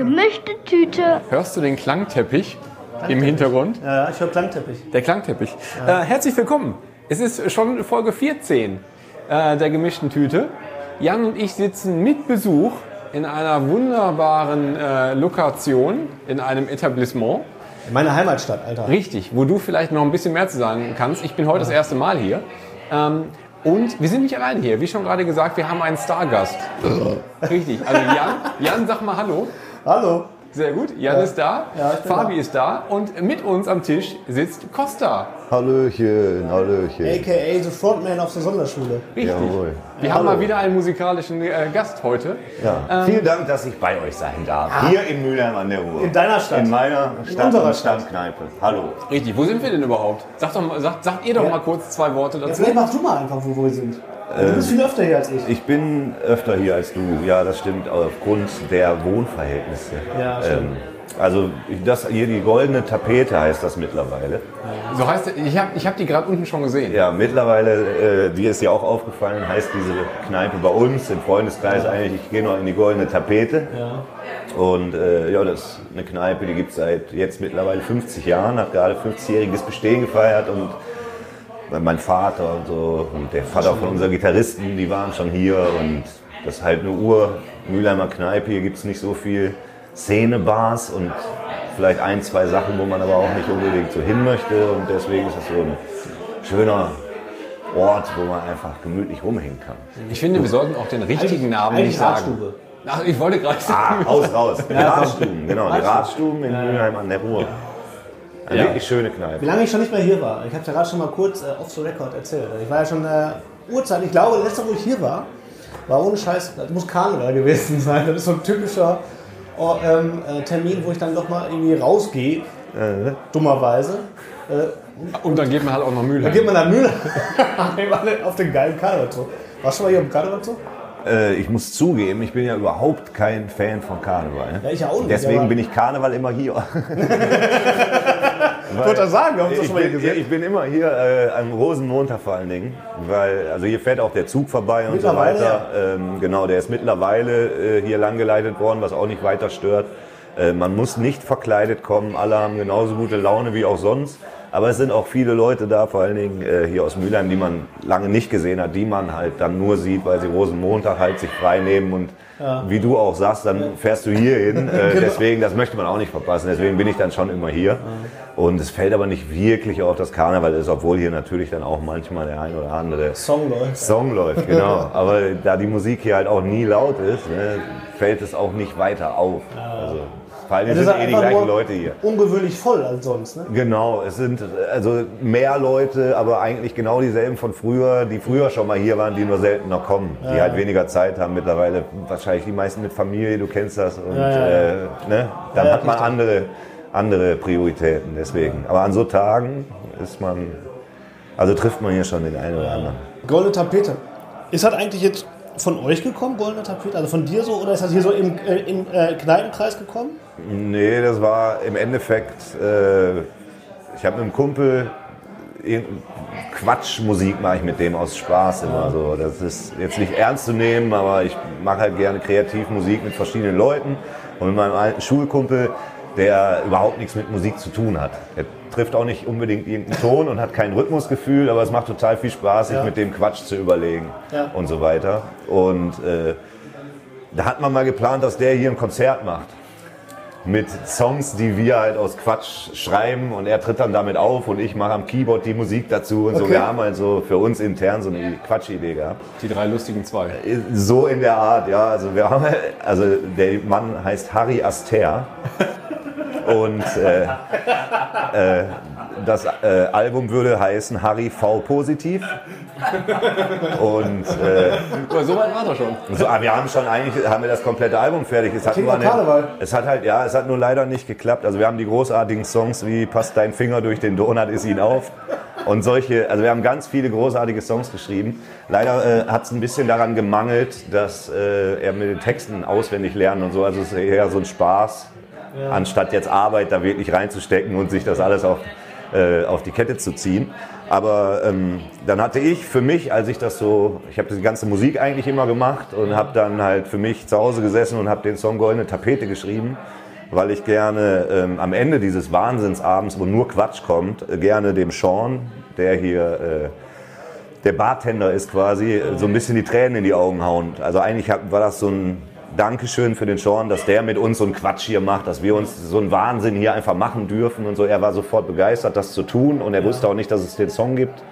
Gemischte Tüte. Hörst du den Klangteppich im Hintergrund? Ja, ich höre Klangteppich. Der Klangteppich. Äh, herzlich willkommen. Es ist schon Folge 14 äh, der gemischten Tüte. Jan und ich sitzen mit Besuch in einer wunderbaren äh, Lokation, in einem Etablissement. In meiner Heimatstadt, Alter. Richtig, wo du vielleicht noch ein bisschen mehr zu sagen kannst. Ich bin heute das erste Mal hier. Ähm, und wir sind nicht allein hier. Wie schon gerade gesagt, wir haben einen Stargast. Richtig. Also Jan, Jan, sag mal Hallo. Hallo. Sehr gut. Jan ist da. Ja, Fabi da. ist da. Und mit uns am Tisch sitzt Costa. Hallöchen, Hallöchen. AKA the Frontman auf der Sonderschule. Richtig. Jawohl. Wir haben mal wieder einen musikalischen äh, Gast heute. Ja. Vielen Dank, dass ich bei euch sein darf. Hier in Mülheim an der Ruhr. In deiner Stadt. In meiner Stadt unserer und Stadt. Stadtkneipe. Hallo. Richtig. Wo sind wir denn überhaupt? Sagt, doch mal, sagt, sagt ihr doch mal kurz zwei Worte Ja, dazu. vielleicht machst du mal einfach, wo wir sind. Du bist viel öfter hier als ich. Ich bin öfter hier als du. Ja, das stimmt aufgrund der Wohnverhältnisse. Ja, stimmt. Ähm, also das hier die goldene Tapete heißt das mittlerweile. So heißt ich habe ich hab die gerade unten schon gesehen. Ja, mittlerweile, äh, dir ist ja auch aufgefallen, heißt diese Kneipe bei uns im Freundeskreis eigentlich, ich gehe noch in die goldene Tapete. Und äh, ja, das ist eine Kneipe, die gibt es seit jetzt mittlerweile 50 Jahren, hat gerade 50-jähriges Bestehen gefeiert und mein Vater und so und der Vater von unseren Gitarristen, die waren schon hier und das ist halt eine Ur Mülheimer Kneipe, hier gibt es nicht so viel Szenebars und vielleicht ein, zwei Sachen, wo man aber auch nicht unbedingt so hin möchte und deswegen ist es so ein schöner Ort, wo man einfach gemütlich rumhängen kann. Ich finde, wir sollten auch den richtigen Namen nicht sagen. Radstube. Ach, ich wollte gerade sagen. Ah, raus, raus. Die Ja. Radstuben, genau, die Radstuben in Mülheim an der Ruhr. Eine Ja. wirklich schöne Wie Kneipe. lange ich schon nicht mehr hier war. Ich habe ja gerade schon mal kurz äh, off the record erzählt. Ich war ja schon äh, Uhrzeit. Ich glaube, letzte, wo ich hier war, war ohne Scheiß, das muss Karneval gewesen sein. Das ist so ein typischer oh, ähm, äh, Termin, wo ich dann doch mal irgendwie rausgehe. Dummerweise. Äh, Und dann geht man halt auch nach Da Mülheim. geht man nach Mühle auf den geilen Karnevalzug. Warst du schon mal hier am Karnevalzug? Äh, ich muss zugeben, ich bin ja überhaupt kein Fan von Karneval. Ja, ich auch nicht, Deswegen bin ich Karneval immer hier. Ich wollte das sagen, haben doch Ich schon mal hier bin, gesehen. ich bin immer hier äh, am Rosenmontag vor allen Dingen, weil also hier fährt auch der Zug vorbei und so weiter. Ähm, genau, der ist mittlerweile äh, hier langgeleitet worden, was auch nicht weiter stört. Äh, man muss nicht verkleidet kommen, alle haben genauso gute Laune wie auch sonst. Aber es sind auch viele Leute da, vor allen Dingen äh, hier aus Mülheim, die man lange nicht gesehen hat, die man halt dann nur sieht, weil sie Rosenmontag halt sich frei nehmen und wie du auch sagst, dann fährst du hier hin. Äh, Genau. Deswegen, das möchte man auch nicht verpassen. Deswegen bin ich dann schon immer hier. Und es fällt aber nicht wirklich auf, dass Karneval ist, obwohl hier natürlich dann auch manchmal der ein oder andere Song läuft. Song läuft, genau. Aber da die Musik hier halt auch nie laut ist, ne, fällt es auch nicht weiter auf. Also, vor allem Das sind eh die gleichen Leute hier. ungewöhnlich voll als sonst. Ne? Genau, es sind also mehr Leute, aber eigentlich genau dieselben von früher, die früher schon mal hier waren, die nur seltener kommen, die halt weniger Zeit haben mittlerweile. Wahrscheinlich die meisten mit Familie, du kennst das. Und Ja, ja, ja. Äh, ne, dann Ja, hat man andere, andere Prioritäten, deswegen. Aber an so Tagen ist man, also trifft man hier schon den einen oder anderen. Goldene Tapete. Ist das eigentlich jetzt von euch gekommen, goldene Tapete? Also von dir so? Oder ist das hier so im, äh, im äh, Kneipenkreis gekommen? Nee, das war im Endeffekt, äh, ich habe mit einem Kumpel Quatschmusik mache ich mit dem aus Spaß immer so. Das ist jetzt nicht ernst zu nehmen, aber ich mache halt gerne kreativ Musik mit verschiedenen Leuten und mit meinem alten Schulkumpel, der überhaupt nichts mit Musik zu tun hat. Er trifft auch nicht unbedingt irgendeinen Ton und hat kein Rhythmusgefühl, aber es macht total viel Spaß, sich Ja. mit dem Quatsch zu überlegen Ja. und so weiter. Und äh, da hat man mal geplant, dass der hier ein Konzert macht mit Songs, die wir halt aus Quatsch schreiben und er tritt dann damit auf und ich mache am Keyboard die Musik dazu und so. Okay. Wir haben halt so für uns intern so eine Quatschidee gehabt. Die drei lustigen zwei. So in der Art, ja. Also wir haben, also der Mann heißt Harry Aster Und äh, äh, das äh, Album würde heißen Harry V positiv. Und äh, Aber so weit war er schon. so, aber wir haben schon eigentlich haben wir das komplette Album fertig. Es hat, Klingt nur Karneval. es hat halt ja, es hat nur leider nicht geklappt. Also wir haben die großartigen Songs wie Passt dein Finger durch den Donut ist ihn auf und solche. Also wir haben ganz viele großartige Songs geschrieben. Leider äh, hat es ein bisschen daran gemangelt, dass äh, er mit den Texten auswendig lernen und so. Also es ist eher so ein Spaß, anstatt jetzt Arbeit da wirklich reinzustecken und sich das alles auf äh, auf die Kette zu ziehen. Aber ähm, dann hatte ich für mich, als ich das so, ich habe die ganze Musik eigentlich immer gemacht und habe dann halt für mich zu Hause gesessen und habe den Song Goldene Tapete geschrieben, weil ich gerne ähm, am Ende dieses Wahnsinnsabends, wo nur Quatsch kommt, äh, gerne dem Sean, der hier äh, der Bartender ist quasi, äh, so ein bisschen die Tränen in die Augen hauen. Also eigentlich war das so ein Dankeschön für den Sean, dass der mit uns so einen Quatsch hier macht, dass wir uns so einen Wahnsinn hier einfach machen dürfen und so. Er war sofort begeistert, das zu tun und er wusste auch nicht, dass es den Song gibt.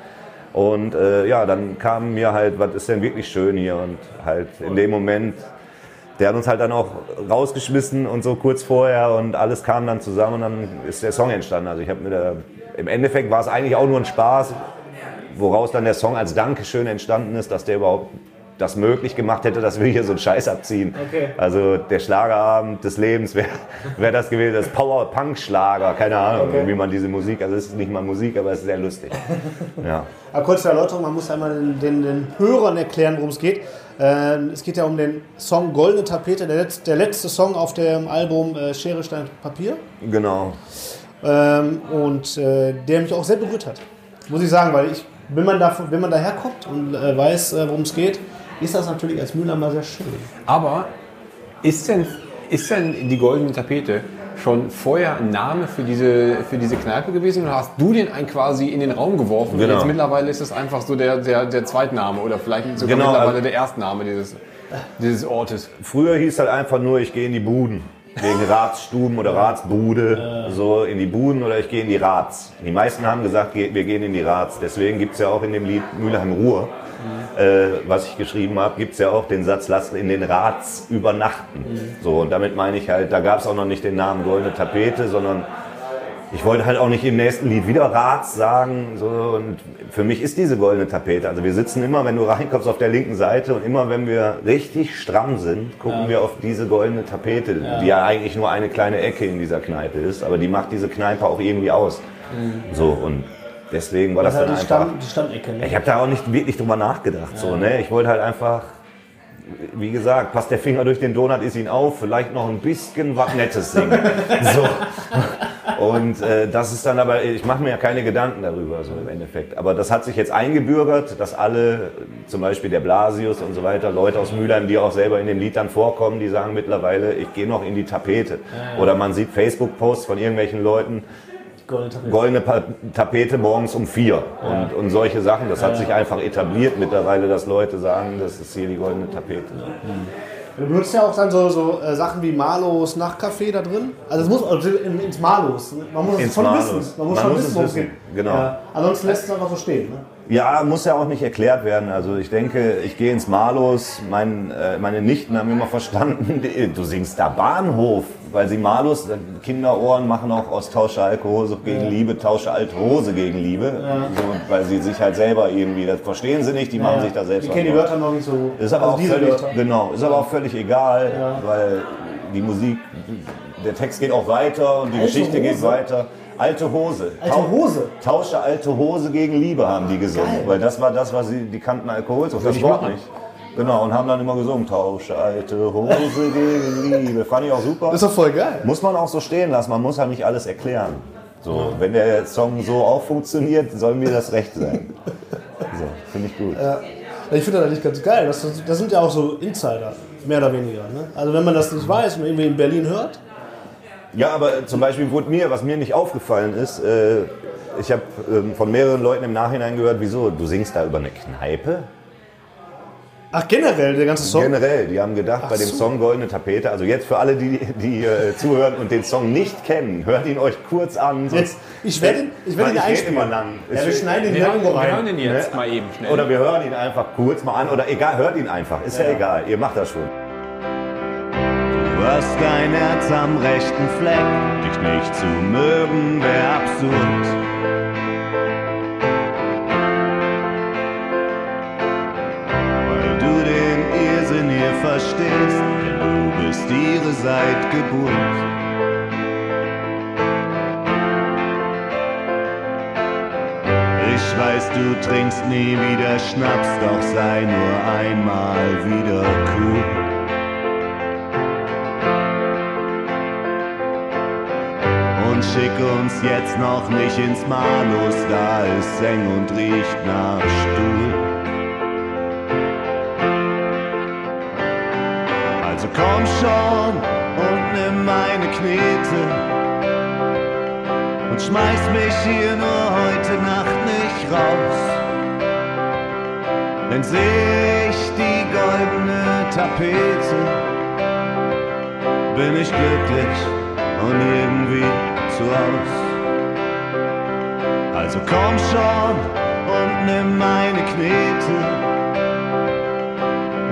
Und äh, ja, dann kam mir halt, was ist denn wirklich schön hier und halt in dem Moment, der hat uns halt dann auch rausgeschmissen und so kurz vorher und alles kam dann zusammen und dann ist der Song entstanden. Also ich habe mir da, im Endeffekt war es eigentlich auch nur ein Spaß, woraus dann der Song als Dankeschön entstanden ist, dass der überhaupt das möglich gemacht hätte, dass wir hier so einen Scheiß abziehen. Okay. Also der Schlagerabend des Lebens wäre wär das gewesen, das Power-Punk-Schlager, keine Ahnung, Okay. wie man diese Musik, also es ist nicht mal Musik, aber es ist sehr lustig. Ja. Aber kurze Erläuterung, man muss einmal den, den, den Hörern erklären, worum es geht. Ähm, es geht ja um den Song Goldene Tapete, der, letz, der letzte Song auf dem Album äh, Schere, Stein, Papier. Genau. Ähm, und äh, der mich auch sehr berührt hat. Muss ich sagen, weil ich, wenn man, da, wenn man daherkommt und äh, weiß, äh, worum es geht, ist das natürlich als Mühlheimer sehr schön. Aber ist denn, ist denn die goldene Tapete schon vorher ein Name für diese, für diese Kneipe gewesen oder hast du den ein quasi in den Raum geworfen? Genau. Und jetzt mittlerweile ist es einfach so der, der, der Zweitname oder vielleicht sogar Genau, mittlerweile also- der Erstname dieses, dieses Ortes. Früher hieß halt einfach nur, ich gehe in die Buden. Wegen Ratsstuben oder Ratsbude. So in die Buden oder ich gehe in die Rats. Die meisten haben gesagt, ge- wir gehen in die Rats. Deswegen gibt es ja auch in dem Lied Mülheim Ruhr, äh, was ich geschrieben habe, gibt es ja auch den Satz, lasst in den Rats übernachten. So, und damit meine ich halt, da gab es auch noch nicht den Namen Goldene Tapete, sondern ich wollte halt auch nicht im nächsten Lied wieder Rats sagen. So, und für mich ist diese goldene Tapete. Also wir sitzen immer, wenn du reinkommst, auf der linken Seite und immer, wenn wir richtig stramm sind, gucken wir auf diese goldene Tapete, die ja eigentlich nur eine kleine Ecke in dieser Kneipe ist, aber die macht diese Kneipe auch irgendwie aus. So und deswegen war das, Das dann halt die, einfach. Stamm, die Stammecke. Ne? Ich habe da auch nicht wirklich drüber nachgedacht. So, ne? Ich wollte halt einfach, wie gesagt, passt der Finger durch den Donut, ist ihn auf, vielleicht noch ein bisschen was Nettes singen. so. Und äh, das ist dann aber, ich mache mir ja keine Gedanken darüber, so im Endeffekt. Aber das hat sich jetzt eingebürgert, dass alle, zum Beispiel der Blasius und so weiter, Leute aus Mülheim, die auch selber in dem Lied dann vorkommen, die sagen mittlerweile, ich gehe noch in die Tapete. Oder man sieht Facebook-Posts von irgendwelchen Leuten, Goldene Tapete. goldene Tapete morgens um vier und, und solche Sachen. Das hat sich einfach etabliert mittlerweile, dass Leute sagen, das ist hier die goldene Tapete. Du benutzt ja auch dann so, so äh, Sachen wie Malos Nachtcafé da drin. Also es muss also in, ins Malos. Man muss es schon wissen. Man muss schon wissen, es worum geht. genau. Ja, ansonsten lässt es einfach so stehen. Ne? Ja, muss ja auch nicht erklärt werden. Also ich denke, ich gehe ins Malus. Mein, äh, meine Nichten haben immer verstanden, du singst da Bahnhof, weil sie Malus, äh, Kinderohren machen auch aus Tausche alte Hose gegen Liebe, Tausche alte Hose gegen Liebe. So, weil sie sich halt selber irgendwie, das verstehen sie nicht, die machen sich da selbst Ich kenne die. Wörter noch nicht so. Ist aber also auch diese völlig, Wörter. genau, ist aber auch völlig egal, weil die Musik, der Text geht auch weiter und die Alte Geschichte geht Hose? weiter. Alte Hose. Alte Tau- Hose? Tausche alte Hose gegen Liebe haben die gesungen, Geil. weil das war das, was sie, die kannten Alkoholsucht, das ich Wort machen. Genau, und haben dann immer gesungen, Tausche alte Hose gegen Liebe. Fand ich auch super. Das ist doch voll geil. Muss man auch so stehen lassen, man muss halt nicht alles erklären. So, wenn der Song so auch funktioniert, soll mir das recht sein. So, finde ich gut. Ich finde das eigentlich ganz geil. Das, das sind ja auch so Insider, mehr oder weniger. Ne? Also wenn man das nicht weiß und irgendwie in Berlin hört, Ja, aber zum Beispiel wurde mir, was mir nicht aufgefallen ist, äh, ich habe ähm, von mehreren Leuten im Nachhinein gehört, wieso, du singst da über eine Kneipe? Ach generell der ganze Song. Generell, die haben gedacht, bei dem so. Song Goldene Tapete, also jetzt für alle, die, die äh, zuhören und den Song nicht kennen, hört ihn euch kurz an. sonst- Jetzt, ich werde ihn, ich werde ihn einspielen. immer lang. Ja, wir schneiden ihn irgendwo wir hören rein. den jetzt mal eben schnell. Oder wir hören ihn einfach kurz mal an, oder egal, hört ihn einfach, ist ja, egal, ihr macht das schon. Du hast dein Herz am rechten Fleck. Dich nicht zu mögen wär absurd. Ihre seit Geburt. Ich weiß, du trinkst nie wieder Schnaps, doch sei nur einmal wieder cool. Und schick uns jetzt noch nicht ins Malus, da ist eng und riecht nach Stuhl. Komm schon und nimm meine Knete und schmeiß mich hier nur heute Nacht nicht raus. Denn seh ich die goldene Tapete, bin ich glücklich und irgendwie zu Haus. Also komm schon und nimm meine Knete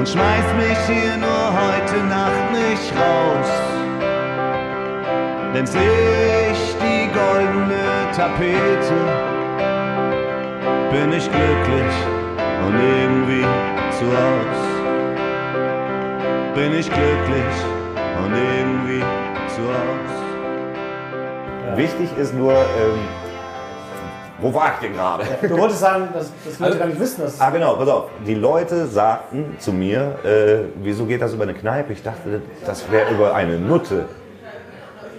und schmeiß mich hier nur heute Nacht nicht raus. Denn seh ich die goldene Tapete, bin ich glücklich und irgendwie zu Haus. Bin ich glücklich und irgendwie zu Haus. Wichtig ist nur, ähm, wo war ich denn gerade? Du wolltest sagen, dass, dass Leute gar nicht wissen, dass Ah, genau, pass auf. Die Leute sagten zu mir, äh, wieso geht das über eine Kneipe? Ich dachte, das wäre über eine Nutte.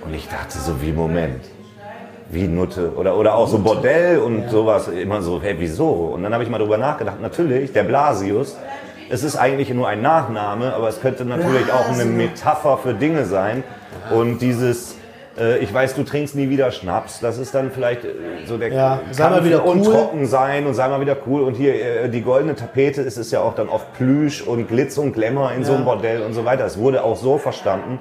Und ich dachte so, wie Moment. Wie Nutte. Oder, oder auch so Bordell und sowas. Immer so, hey, wieso? Und dann habe ich mal drüber nachgedacht. Natürlich, der Blasius. Es ist eigentlich nur ein Nachname, aber es könnte natürlich auch eine Metapher für Dinge sein. Und dieses, äh, ich weiß, du trinkst nie wieder Schnaps, das ist dann vielleicht äh, so der Ja, sei mal wieder und cool. trocken sein und sei mal wieder cool. Und hier äh, die goldene Tapete ist es ja auch dann oft Plüsch und Glitz und Glamour in so einem Bordell und so weiter. Es wurde auch so verstanden.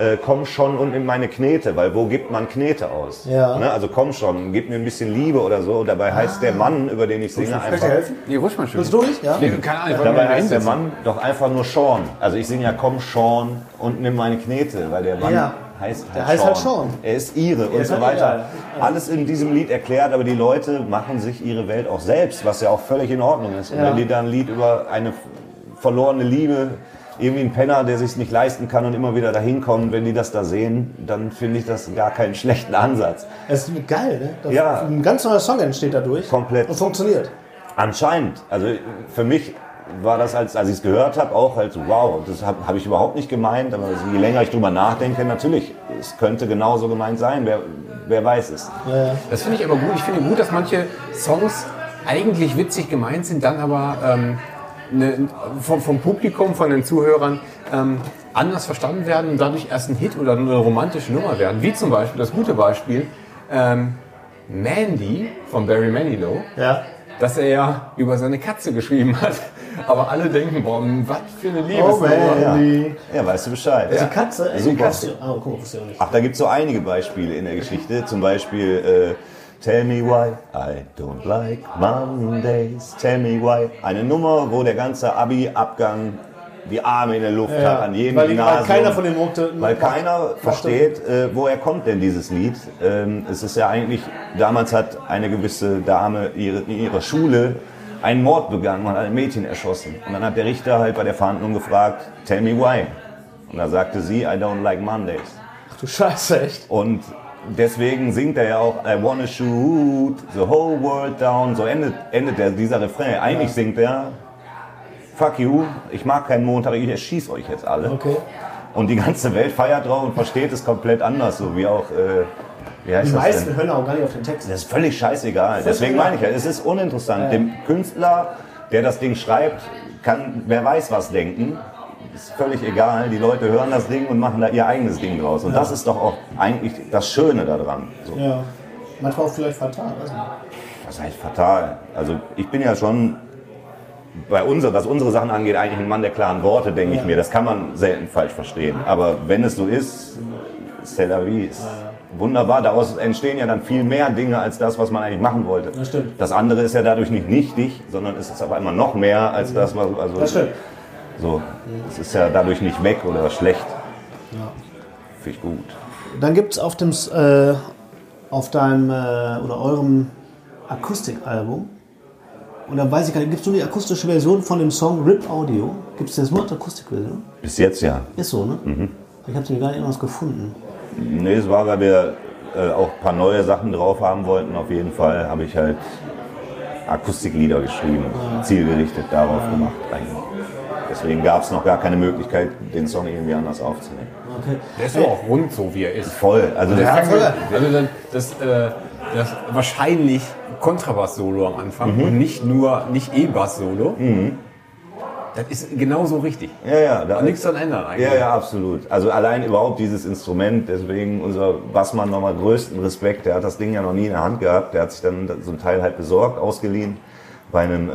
Äh, komm schon und nimm meine Knete, weil wo gibt man Knete aus? Ja. Ne? Also komm schon, gib mir ein bisschen Liebe oder so. Dabei heißt der Mann, über den ich singe, Kann ich einfach. dir helfen? Nee, ruhig mal schön. Bist du durch? Ja? Nee, keine Ahnung, Dabei heißt der. Mann doch einfach nur Sean. Also ich singe ja komm Sean und nimm meine Knete, weil der Mann Ja. Heißt halt Der heißt halt Sean. Sean. Er ist ihre und so weiter. egal. Alles in diesem Lied erklärt, aber die Leute machen sich ihre Welt auch selbst, was ja auch völlig in Ordnung ist. Und Ja. wenn die dann ein Lied über eine verlorene Liebe, irgendwie ein Penner, der sich nicht leisten kann und immer wieder dahin kommt, wenn die das da sehen, dann finde ich das gar keinen schlechten Ansatz. Es ist geil, ne? Das Ja. Ein ganz neuer Song entsteht dadurch. Komplett. Und funktioniert. Anscheinend. Also für mich war das, als, als ich es gehört habe, auch halt so, wow, das habe hab ich überhaupt nicht gemeint. Aber je länger ich drüber nachdenke, natürlich, es könnte genauso gemeint sein. Wer, wer weiß es. Das finde ich aber gut. Ich finde gut, dass manche Songs eigentlich witzig gemeint sind, dann aber ähm, ne, vom, vom Publikum, von den Zuhörern ähm, anders verstanden werden und dadurch erst ein Hit oder eine romantische Nummer werden. Wie zum Beispiel, das gute Beispiel, ähm, Mandy von Barry Manilow, Ja. dass er ja über seine Katze geschrieben hat. Aber alle denken, boah, was für eine Liebesnummer. ja. Mandy. Ja, weißt du Bescheid. Die Katze, ey, die Super. Katze. Ah, guck mal, wusste ich auch nicht. Ach, da gibt es so einige Beispiele in der Geschichte. Zum Beispiel äh, Tell me why I don't like Mondays. Tell me why. Eine Nummer, wo der ganze Abi-Abgang die Arme in der Luft Ja, hat, an jedem weil, weil Gymnasium. keiner von den Muckte. Weil keiner versteht, äh, woher kommt denn dieses Lied. Ähm, es ist ja eigentlich, damals hat eine gewisse Dame ihre, in ihrer Schule einen Mord begangen und hat ein Mädchen erschossen. Und dann hat der Richter halt bei der Verhandlung gefragt, tell me why. Und da sagte sie, I don't like Mondays. Ach du Scheiße, echt. Und deswegen singt er ja auch I wanna shoot the whole world down. So endet, endet der, dieser Refrain. Eigentlich singt er Fuck you, ich mag keinen Montag, ich erschieß euch jetzt alle. Okay. Und die ganze Welt feiert drauf und versteht es komplett anders, so wie auch, äh, heißt Die meisten hören auch gar nicht auf den Text. Das ist völlig scheißegal. Deswegen egal. meine ich ja, es ist uninteressant. Dem Künstler, der das Ding schreibt, kann wer weiß was denken. Ist völlig egal. Die Leute hören das Ding und machen da ihr eigenes Ding draus. Und das ist doch auch eigentlich das Schöne daran. So. Ja. Manchmal auch vielleicht fatal, nicht. Das heißt fatal. Also ich bin ja schon bei unser, was unsere Sachen angeht, eigentlich ein Mann der klaren Worte, denke ich mir. Das kann man selten falsch verstehen. Aber wenn es so ist, c'est la vie. Wunderbar, daraus entstehen ja dann viel mehr Dinge als das, was man eigentlich machen wollte. Das stimmt. Das andere ist ja dadurch nicht nichtig, sondern es ist aber immer noch mehr als das, was. Also, Das stimmt. So, es ist ja dadurch nicht weg oder schlecht. finde ich gut. Dann gibt es auf, dem äh, auf deinem äh, oder eurem Akustikalbum, und dann weiß ich gar nicht, gibt es nur die akustische Version von dem Song Rip Audio? Gibt es das nur als Akustikversion? Bis jetzt ja. Ist so, ne? Ich habe nämlich gar nicht irgendwas gefunden. Nee, es war, weil wir äh, auch ein paar neue Sachen drauf haben wollten. Auf jeden Fall habe ich halt Akustiklieder geschrieben, zielgerichtet darauf gemacht eigentlich. Deswegen gab es noch gar keine Möglichkeit, den Song irgendwie anders aufzunehmen. Okay. Der ist aber auch rund so, wie er ist. Voll, also der fängt voll. also dann das, äh, das wahrscheinlich Kontrabass-Solo am Anfang und nicht nur nicht E-Bass-Solo. Das ist genauso richtig. ja, ja, da nichts dran ändern eigentlich. Ja, ja, absolut. Also allein überhaupt dieses Instrument, deswegen unser Bassmann nochmal größten Respekt, der hat das Ding ja noch nie in der Hand gehabt, der hat sich dann so ein Teil halt besorgt, ausgeliehen bei einem äh,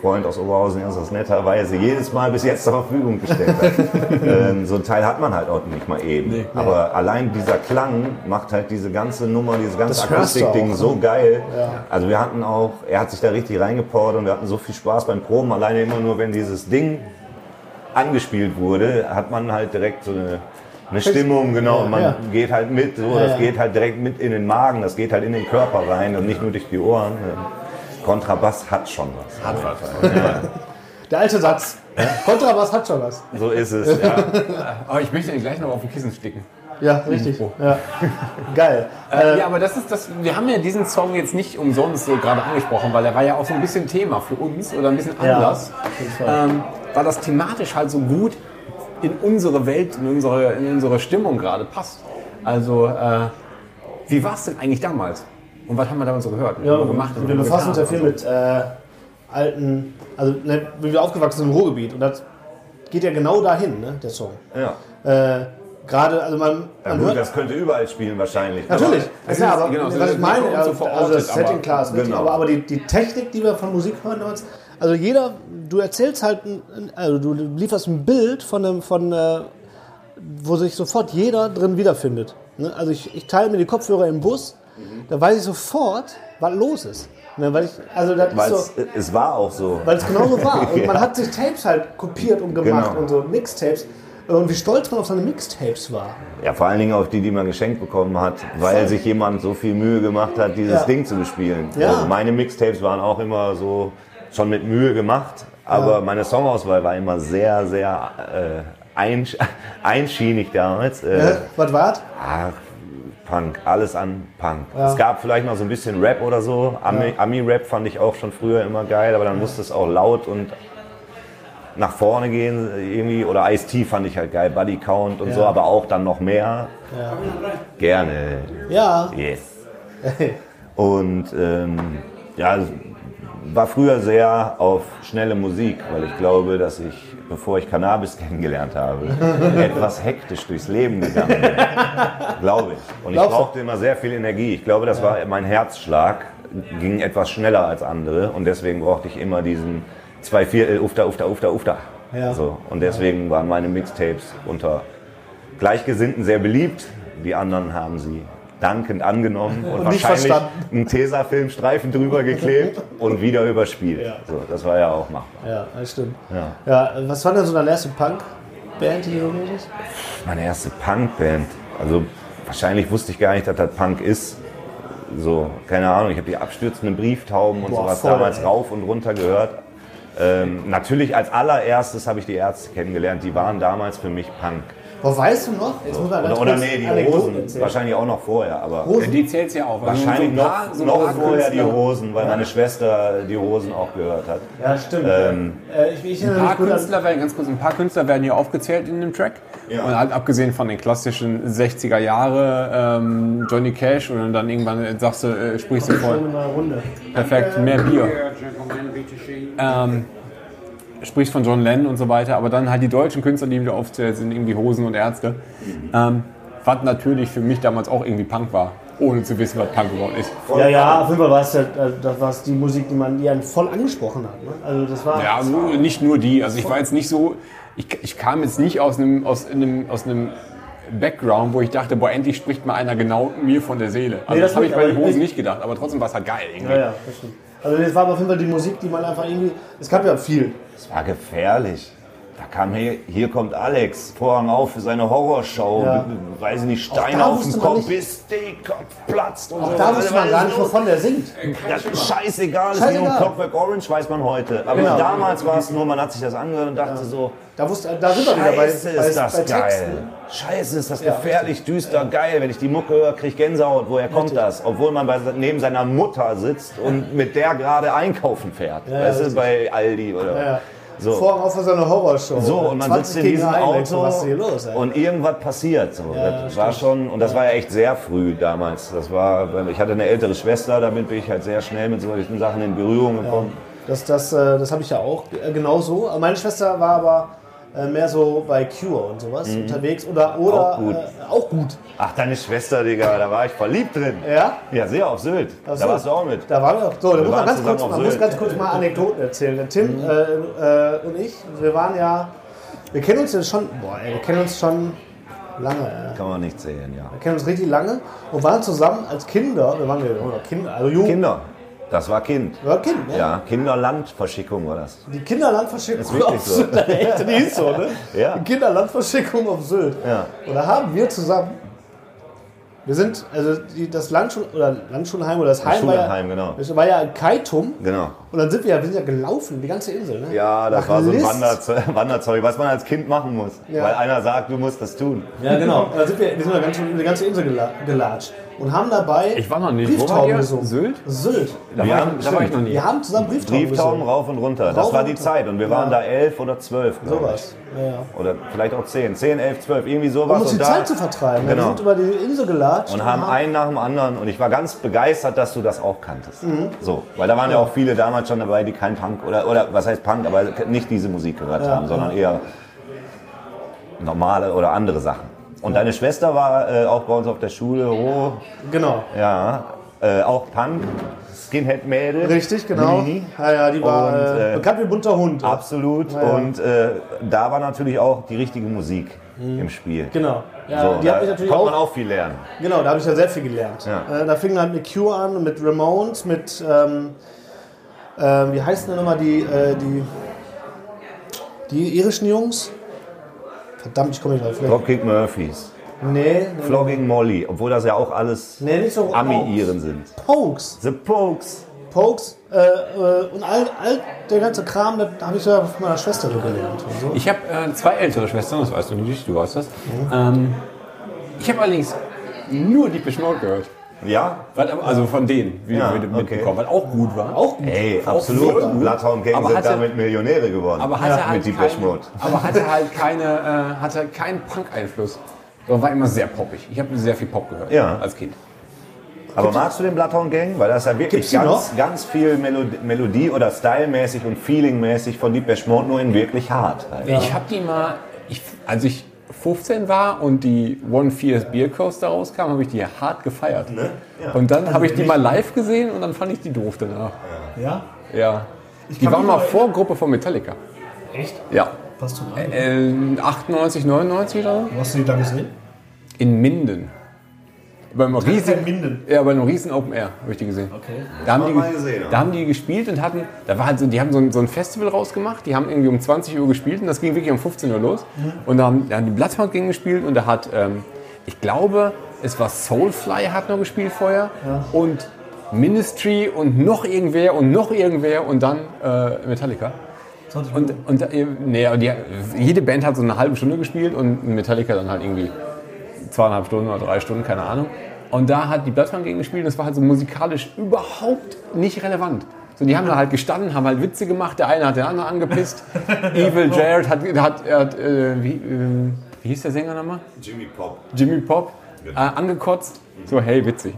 Freund aus Oberhausen, der uns das netterweise jedes Mal bis jetzt zur Verfügung gestellt hat. ähm, so ein Teil hat man halt auch nicht mal eben. Aber allein dieser Klang macht halt diese ganze Nummer, dieses ganze Akustikding so geil. Also wir hatten auch, er hat sich da richtig reingepowert und wir hatten so viel Spaß beim Proben, alleine immer nur, wenn dieses Ding angespielt wurde, hat man halt direkt so eine, eine Stimmung, genau, und man ja. geht halt mit, so, Ja, das ja. geht halt direkt mit in den Magen, das geht halt in den Körper rein und nicht nur durch die Ohren. Kontrabass hat schon was. Hat was. Der alte Satz. Kontrabass hat schon was. So ist es, ja. Aber ich möchte ihn gleich noch auf den Kissen sticken. Ja, richtig. Oh. Ja. Geil. Äh, ja, aber das ist das. Wir haben ja diesen Song jetzt nicht umsonst so gerade angesprochen, weil der war ja auch so ein bisschen Thema für uns oder ein bisschen Ja, anders. auf jeden Fall. ähm, weil das thematisch halt so gut in unsere Welt, in unsere, in unsere Stimmung gerade passt. Also, äh, wie war es denn eigentlich damals? Und was haben wir damals so gehört? Ja, wir gemacht? Was wir befassen uns ja viel mit äh, alten, also ne, wie wir aufgewachsen sind im Ruhrgebiet und das geht ja genau dahin, ne, der Song. ja. Äh, Gerade, also man, Ja, man gut, hört, das könnte überall spielen wahrscheinlich. natürlich, ja, ist- aber genau, was ist ich meine, also, so also das Setting aber- klar ist richtig, genau. aber, aber die, die Technik, die wir von Musik hören, damals, also jeder, du erzählst halt, ein- also du lieferst ein Bild von einem, von, äh, wo sich sofort jeder drin wiederfindet. Ne? Also ich, ich teile mir die Kopfhörer im Bus, da weiß ich sofort, was los ist. Ne? Weil ich, also das Weil ist so, es, war auch so. weil es genauso war. Und man Ja. hat sich Tapes halt kopiert und gemacht Genau. und so Mixtapes. Und wie stolz man auf seine Mixtapes war. Ja, vor allen Dingen auf die, die man geschenkt bekommen hat, weil sich jemand so viel Mühe gemacht hat, dieses Ja. Ding zu bespielen. Ja. Also meine Mixtapes waren auch immer so schon mit Mühe gemacht, aber meine Songauswahl war immer sehr, sehr äh, einsch einschienig damals. Äh, Ja, was war's? Ach, Punk, alles an Punk. Es gab vielleicht noch so ein bisschen Rap oder so. Ami- Ami-Rap fand ich auch schon früher immer geil, aber dann musste es auch laut und nach vorne gehen irgendwie. Oder Ice-T fand ich halt geil, Buddy Count und so, aber auch dann noch mehr. Gerne. Ja. Yes. Und ähm, ja, war früher sehr auf schnelle Musik, weil ich glaube, dass ich, bevor ich Cannabis kennengelernt habe, etwas hektisch durchs Leben gegangen bin. glaube ich. Und ich Glaubst du? brauchte immer sehr viel Energie. Ich glaube, das war mein Herzschlag, ging etwas schneller als andere und deswegen brauchte ich immer diesen zwei Viertel, ufta, ufta, ufta, ufta. Ja. So. Und deswegen waren meine Mixtapes unter Gleichgesinnten sehr beliebt. Die anderen haben sie dankend angenommen und, Und wahrscheinlich einen Tesafilmstreifen drüber geklebt und wieder überspielt. Ja. So, das war ja auch machbar. Ja, das stimmt. Ja. Ja, was war denn so deine erste Punk-Band, die so los ist? Meine erste Punkband. Also wahrscheinlich wusste ich gar nicht, dass das Punk ist. So, keine Ahnung, ich habe die abstürzenden Brieftauben und Boah, sowas voll, damals ey. rauf und runter gehört. Ähm, natürlich als allererstes habe ich die Ärzte kennengelernt. Die waren damals für mich Punk. Boah, weißt du noch? Jetzt muss man Oder, oder nee, die Anekdoten Hosen. erzählen. Wahrscheinlich auch noch vorher. Aber Hosen? Die zählt ja auch. Also wahrscheinlich so paar- noch, so noch vorher die Hosen, weil meine Schwester die Hosen auch gehört hat. Ja, stimmt. Ähm, äh, ich, ich Ein paar Künstler werden, ganz kurz, ein paar Künstler werden hier aufgezählt in dem Track. Ja. Und halt abgesehen von den klassischen 60er Jahre, ähm, Johnny Cash und dann irgendwann äh, sagst du, äh, sprichst du voll. Perfekt, mehr Bier. Ähm, sprichst von John Lennon und so weiter, aber dann halt die deutschen Künstler, die wieder aufzählt, sind irgendwie Hosen und Ärzte. Ähm, was natürlich für mich damals auch irgendwie Punk war, ohne zu wissen, was Punk überhaupt ist. Ja, ja, auf jeden Fall war es, äh, das war die Musik, die man die einen voll angesprochen hat. Ne? Also das war. Ja, also nicht nur die. Also ich war jetzt nicht so, ich, ich kam jetzt nicht aus einem, aus einem, aus einem Background, wo ich dachte, boah, endlich spricht mal einer genau mir von der Seele. Also Nee, das das habe ich bei den Hosen ich- nicht gedacht, aber trotzdem war es halt geil irgendwie. ja, ja, das stimmt. Also das war auf jeden Fall die Musik, die man einfach irgendwie. Es gab ja viel. Es war gefährlich. Da kam hier, hier kommt Alex, Vorhang auf für seine Horrorshow, Ja. weiß ich nicht, Steine auf man Kopf, bis der Kopf platzt und Auch so. da wusste man gar nicht, wovon der singt. Das ist scheißegal, es ging um. Clockwork Orange, weiß man heute. Aber Genau. damals war es nur, man hat sich das angehört und dachte so, Da, wusste, da sind wir wieder bei, ist das bei geil. Scheiße ist das Ja, gefährlich, düster, geil. Wenn ich die Mucke höre, kriege ich Gänsehaut. Woher kommt das? Obwohl man bei, neben seiner Mutter sitzt und mit der gerade einkaufen fährt. Ja, weißt du, richtig. bei Aldi oder Ja, ja. So. Vorhang auf für seine Horrorshow. So, und man 20 sitzt in diesem Auto los? und irgendwas passiert. So. das war schon, und das war ja echt sehr früh damals. Das war, ich hatte eine ältere Schwester, damit bin ich halt sehr schnell mit solchen Sachen in Berührung gekommen. Das, das, äh, das habe ich ja auch äh, genauso. Meine Schwester war aber äh, mehr so bei Cure und sowas unterwegs. Oder, oder Mhm. Auch gut. Äh, auch gut. Ach, deine Schwester, Digga, da war ich verliebt drin. Ja? Ja, sehr auf Sylt. Ach Da warst du auch mit. Da waren wir auch. So, da muss man ganz kurz, auf man muss. Mhm. ganz kurz mal Anekdoten erzählen. Der Tim äh, äh, und ich, wir waren ja, wir kennen uns jetzt schon, boah, ey, wir kennen uns schon lange. Kann man nicht zählen, ja. Wir kennen uns richtig lange und waren zusammen als Kinder, wir waren ja Kinder, also jung, Kinder. Das war Kind. waren Kind, ne? Ja, Kinderlandverschickung war das. Die Kinderlandverschickung Ist wirklich so. Sylt. Echt, die ist so, ne? Ja. Die Kinderlandverschickung auf Sylt. Ja. Und da haben wir zusammen, wir sind, also die, das Landschul oder Landschulheim oder das Heim war ja, genau. das war ja in Kaitum. Genau. Und dann sind wir ja, wir sind ja gelaufen, die ganze Insel, ne? Ja, das Nach war so ein. Wanderzeug, Wanderzeug, was man als Kind machen muss. Ja. Weil einer sagt, du musst das tun. Ja, genau. Und dann sind wir, wir sind ja ganz die ganze Insel gela gelatscht und haben dabei Ich war noch nicht. Brieftauben gesungen. Sylt? Sylt. Da, Wir war, haben- ich, da war ich noch nie. Wir haben zusammen Brieftauben, Brieftauben gesungen. rauf und runter. Das Rauf war und die runter. Zeit. Und wir waren Ja. da elf oder zwölf. Sowas. Ja, ja. Oder vielleicht auch zehn. Zehn, elf, zwölf, irgendwie Um sowas. uns die und da, Zeit zu vertreiben. Wir Genau. sind über die Insel gelatscht. und haben einen nach dem anderen. Und ich war ganz begeistert, dass du das auch kanntest. So, weil da waren ja auch viele damals schon dabei, die kein Punk oder, oder was heißt Punk, aber nicht diese Musik gehört haben, sondern eher normale oder andere Sachen. Und deine Schwester war äh, auch bei uns auf der Schule, oh, Genau. ja, äh, auch Punk, Skinhead-Mädel. Richtig, genau. Mini. Ja, ja, die war Und, äh, äh, bekannt wie bunter Hund. Absolut. ja. Und äh, da war natürlich auch die richtige Musik im Spiel. Genau. Ja, so, die da hat mich natürlich konnte auch, man auch viel lernen. Genau, da habe ich ja sehr viel gelernt. Ja. Äh, da fing halt mit Cure an, mit Ramones, mit, ähm, wie heißen denn nochmal die, die, die irischen Jungs? Verdammt, ich komme nicht drauf. Dropkick Murphys, Nee, nee, Flogging Molly, obwohl das ja auch alles nee, nicht so. Ami-Iren sind. Pokes. The Pokes. Pokes äh, äh, und all, all der ganze Kram, das habe ich ja von meiner Schwester so gelernt. So. Ich habe äh, zwei ältere Schwestern, das weißt du nicht, du weißt das. Ähm, ich habe allerdings nur die Mode gehört. Ja? Also von denen, wie Ja, wir mitbekommen, weil auch gut war. Auch gut. Ey, Auch absolut. Bloodhound Gang sind damit Millionäre geworden. aber hatte halt mit Mode. aber hatte halt keine, äh, hatte keinen Punk-Einfluss. Sondern war immer sehr poppig. Ich habe sehr viel Pop gehört Ja. als Kind. Aber magst du den Bloodhound Gang? Weil da ist ja wirklich Gibt's ganz, ganz viel Melodie, Melodie oder Stylmäßig und Feelingmäßig von Deepesh Mode nur in wirklich hart. Halt. Ich habe die mal, ich, als ich 15 war und die One Fierce Beer Coaster rauskam, habe ich die hart gefeiert. Ne? Und dann habe ich die mal live gesehen und dann fand ich die doof danach. Ja? Ja. Die kann waren mich mal Vorgruppe von Metallica. Echt? Ja. Passt zum Alter. Äh, 98, 99 oder so? Wo hast du die da gesehen? In Minden. Beim riesen, in Minden? Ja, bei einem riesen Open Air habe ich die gesehen. Okay. Da haben, die, gesehen, da haben die gespielt und hatten, da war halt so, die haben so ein, so ein Festival rausgemacht, die haben irgendwie um 20 Uhr gespielt und das ging wirklich um 15 Uhr los. Und da haben, da haben die Bloodhound Gang gespielt und da hat, ähm, ich glaube, es war Soulfly hat noch gespielt vorher und Ministry und noch irgendwer und noch irgendwer und dann äh, Metallica. 20 Und, und äh, nee, die, jede Band hat so eine halbe Stunde gespielt und Metallica dann halt irgendwie zweieinhalb Stunden oder drei Stunden, keine Ahnung. Und da hat die Bloodhound gegen gespielt und das war halt so musikalisch überhaupt nicht relevant. So, die haben da halt gestanden, haben halt Witze gemacht, der eine hat den anderen angepisst. Evil Jared hat, hat, hat äh, wie, äh, wie hieß der Sänger nochmal? Jimmy Pop. Jimmy Pop, äh, angekotzt. So, hey, witzig.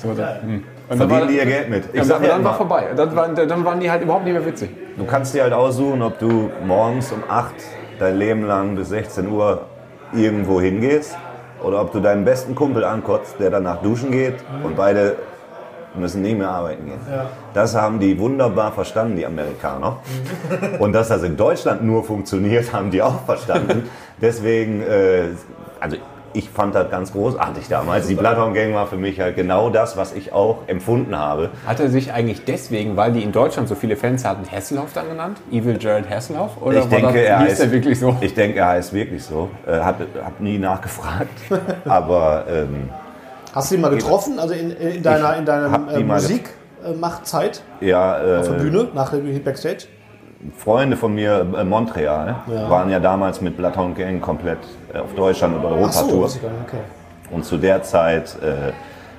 So, da, hm. Und dann Verdienen war- die ihr Geld mit. Ich dann war immer, vorbei. Dann waren, dann waren die halt überhaupt nicht mehr witzig. Du kannst dir halt aussuchen, ob du morgens um 8 dein Leben lang bis 16 Uhr irgendwo hingehst oder ob du deinen besten Kumpel ankotzt, der danach duschen geht und beide müssen nicht mehr arbeiten gehen. Das haben die wunderbar verstanden, die Amerikaner. Und dass das in Deutschland nur funktioniert, haben die auch verstanden. Deswegen, äh, also ich fand das ganz großartig damals. Die Bloodhound Gang war für mich halt genau das, was ich auch empfunden habe. Hat er sich eigentlich deswegen, weil die in Deutschland so viele Fans hatten, Hasselhoff dann genannt? Evil Jared Hasselhoff? Oder ich denke, das, er hieß heißt, er wirklich so? Ich denke, er heißt wirklich so. Äh, hab, hab nie nachgefragt. aber ähm, Hast du ihn mal getroffen? Also in, in deiner, in deiner äh, die mal Musikmachtzeit ja, äh, auf der Bühne, nach dem Backstage? Freunde von mir in Montreal Ja. waren ja damals mit Bloodhound Gang komplett äh, auf Deutschland und so, ich gar nicht, okay. Und zu der Zeit äh,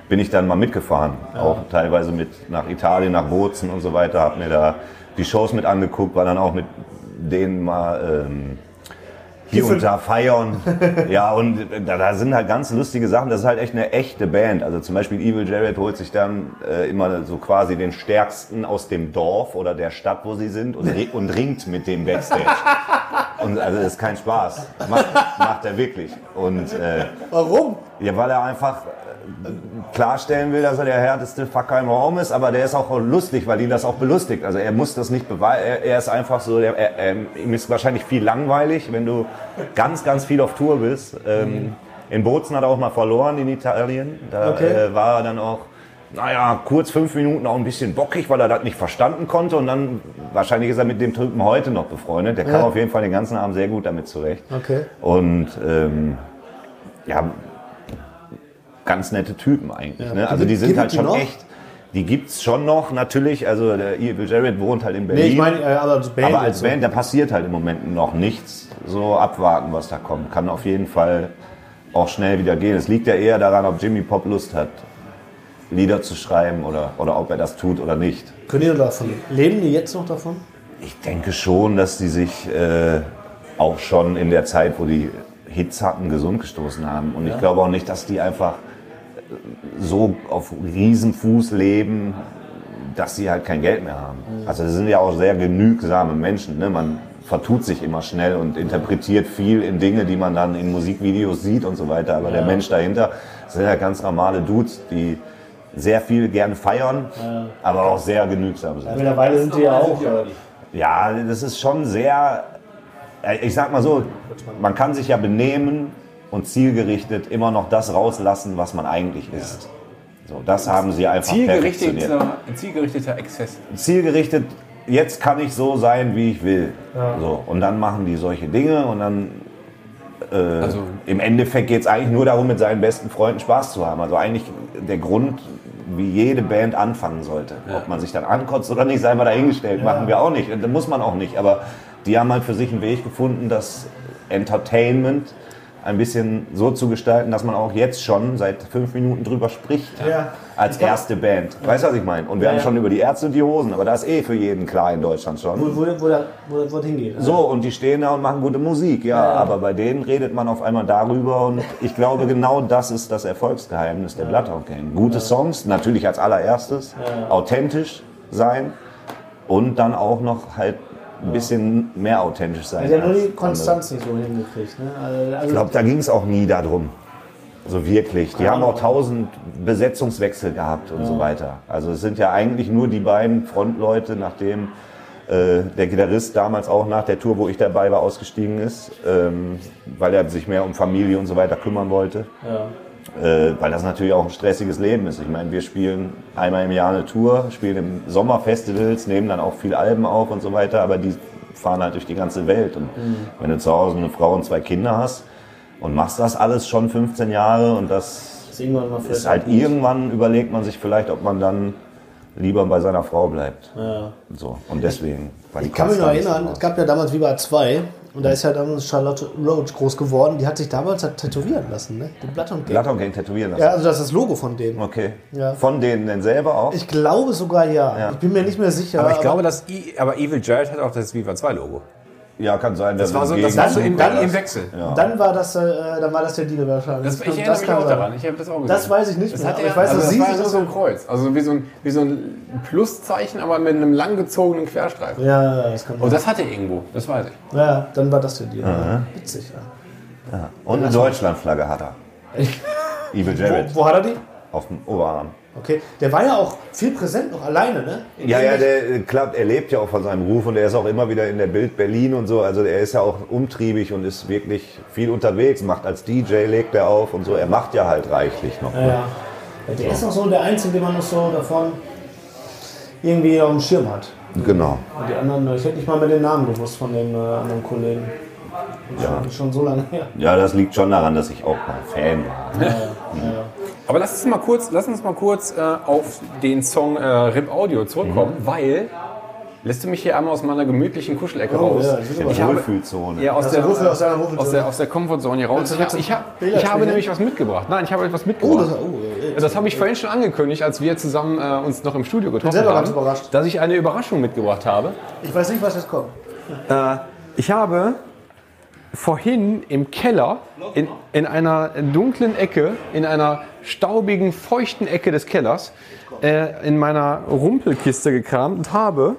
bin ich dann mal mitgefahren, auch teilweise mit nach Italien, nach Bozen und so weiter, habe mir da die Shows mit angeguckt, war dann auch mit denen mal ähm, hier und da feiern. ja, und da, da sind halt ganz lustige Sachen. Das ist halt echt eine echte Band. Also zum Beispiel Evil Jared holt sich dann äh, immer so quasi den Stärksten aus dem Dorf oder der Stadt, wo sie sind und, und ringt mit dem Backstage. Und also das ist kein Spaß. Macht, macht er wirklich. Und äh, Warum? Ja, weil er einfach äh, klarstellen will, dass er der härteste Fucker im Raum ist, aber der ist auch lustig, weil ihn das auch belustigt. Also er muss das nicht beweisen, er, ist einfach so, er, er, ihm ist wahrscheinlich viel langweilig, wenn du ganz, ganz viel auf Tour bist. Ähm, in Bozen hat er auch mal verloren in Italien. Da Okay. äh, war er dann auch, naja, kurz fünf Minuten auch ein bisschen bockig, weil er das nicht verstanden konnte. Und dann, wahrscheinlich ist er mit dem Typen heute noch befreundet. Der kam Ja. auf jeden Fall den ganzen Abend sehr gut damit zurecht. Okay. Und ähm, ja, ganz nette Typen eigentlich. Ja. Ne? Also die sind gibt halt die schon noch? echt. Die gibt's schon noch natürlich. Also der Evil Jared wohnt halt in Berlin. Nee, ich meine, äh, aber als Band. aber als jetzt so. Band, da passiert halt im Moment noch nichts. So abwarten, was da kommt. Kann auf jeden Fall auch schnell wieder gehen. Es liegt ja eher daran, ob Jimmy Pop Lust hat, Lieder zu schreiben oder, oder ob er das tut oder nicht. Können die davon leben? die jetzt noch davon? Ich denke schon, dass die sich äh, auch schon in der Zeit, wo die Hits hatten, gesund gestoßen haben. Und ich glaube auch nicht, dass die einfach so auf Riesenfuß leben, dass sie halt kein Geld mehr haben. Also das sind ja auch sehr genügsame Menschen. Ne? Man vertut sich immer schnell und interpretiert viel in Dinge, die man dann in Musikvideos sieht und so weiter. Aber der Mensch dahinter sind ja ganz normale Dudes, die sehr viel gerne feiern, aber auch sehr genügsam sind. Mittlerweile sind die ja auch. Äh, Ja, das ist schon sehr, äh, ich sag mal so, man kann sich ja benehmen und zielgerichtet immer noch das rauslassen, was man eigentlich ist. So, das haben sie einfach perfektioniert. Zielgerichteter, zielgerichteter Exzess. Zielgerichtet, jetzt kann ich so sein, wie ich will. So, und dann machen die solche Dinge und dann äh, Also- im Endeffekt geht es eigentlich nur darum, mit seinen besten Freunden Spaß zu haben. Also eigentlich der Grund, wie jede Band anfangen sollte. Ob man sich dann ankotzt oder nicht, sei mal dahingestellt, machen wir auch nicht. Das muss man auch nicht. Aber die haben halt für sich einen Weg gefunden, das Entertainment ein bisschen so zu gestalten, dass man auch jetzt schon seit fünf Minuten drüber spricht. Ja. Als erste Band. Weißt du, was ich meine? Und wir haben ja. schon über die Ärzte und die Hosen, aber das ist eh für jeden klar in Deutschland schon. wo, wo, wo, wo, wo das hingeht. So, und die stehen da und machen gute Musik, ja, Aber bei denen redet man auf einmal darüber und ich glaube, genau das ist das Erfolgsgeheimnis der Bloodhound Gang. Gute Songs, natürlich als allererstes, authentisch sein und dann auch noch halt ein bisschen mehr authentisch sein. Sie haben nur die. Konstanz nicht so hingekriegt. Ne? Also, Ich also, glaube, da ging es auch nie darum. So wirklich. Die haben auch tausend Besetzungswechsel gehabt und so weiter. Also es sind ja eigentlich nur die beiden Frontleute, nachdem äh, der Gitarrist damals auch nach der Tour, wo ich dabei war, ausgestiegen ist, ähm, weil er sich mehr um Familie und so weiter kümmern wollte. Äh, weil das natürlich auch ein stressiges Leben ist. Ich meine, wir spielen einmal im Jahr eine Tour, spielen im Sommer Festivals, nehmen dann auch viel Alben auf und so weiter, aber die fahren halt durch die ganze Welt. Und wenn du zu Hause eine Frau und zwei Kinder hast und machst das alles schon 15 Jahre und das ist irgendwann mal vielleicht ist halt irgendwann überlegt man sich vielleicht, ob man dann lieber bei seiner Frau bleibt. Ja. So. Und deswegen war die Ich kann mich noch erinnern, es gab ja damals Viva 2 und da ist ja damals Charlotte Roach groß geworden. Die hat sich damals halt tätowieren lassen, ne? Den Bloodhound Gang. Bloodhound Gang tätowieren lassen. Ja, also das ist das Logo von denen. Okay. Ja. Von denen denn selber auch? Ich glaube sogar ja. Ja. Ich bin mir nicht mehr sicher. Aber ich glaube, dass I, aber Evil Jared hat auch das Viva 2 Logo. Ja, kann sein. Das dass war so, im das war so im, dann im das- Wechsel. Ja. dann war das, äh, dann war das der Deal wahrscheinlich. Das, ich erinnere mich kann auch sein. daran. Ich habe das auch gesehen. Das weiß ich nicht Das mehr. hat er, ich weiß, also das sie war so das so ein Kreuz. Also wie so ein, wie so ein Pluszeichen, aber mit einem langgezogenen Querstreifen. Ja, ja, das kann Und sein. das hatte er irgendwo, das weiß ich. Ja, dann war das der Deal. Witzig, ja. Und eine Deutschlandflagge hat er. Evil Jared. Wo, wo hat er die? Auf dem Oberarm. Okay, der war ja auch viel präsent noch alleine, ne? In Ja, ja, der äh, klappt, er lebt ja auch von seinem Ruf und er ist auch immer wieder in der Bild Berlin und so. Also er ist ja auch umtriebig und ist wirklich viel unterwegs, macht als DJ, legt er auf und so. Er macht ja halt reichlich noch. Ja, ja. Ja, Der ist noch so der Einzige, den man noch so davon irgendwie auf dem Schirm hat. Genau. Und die anderen, ich hätte nicht mal mehr den Namen gewusst von den äh, anderen Kollegen. Ja. Schon, schon so lange her. ja, das liegt schon daran, dass ich auch mal Fan war. Aber lass uns mal kurz, lass uns mal kurz äh, auf den Song äh, Rip Audio zurückkommen, weil lässt du mich hier einmal aus meiner gemütlichen Kuschelecke Oh, raus. ja, ich ich habe Wohlfühlzone. ja, aus Aus der, der aus deiner Würfelzone. aus der, aus der Comfortzone hier raus. Ich, ich, ich habe spielen? nämlich was mitgebracht. Nein, ich habe etwas Oh, mitgebracht. das, oh, äh, Das habe ich vorhin schon angekündigt, als wir zusammen äh, uns noch im Studio getroffen haben, dass ich eine Überraschung mitgebracht habe. ich weiß nicht, was jetzt kommt. Äh, ich habe vorhin im Keller in, in einer dunklen Ecke, in einer staubigen, feuchten Ecke des Kellers, äh, in meiner Rumpelkiste gekramt und habe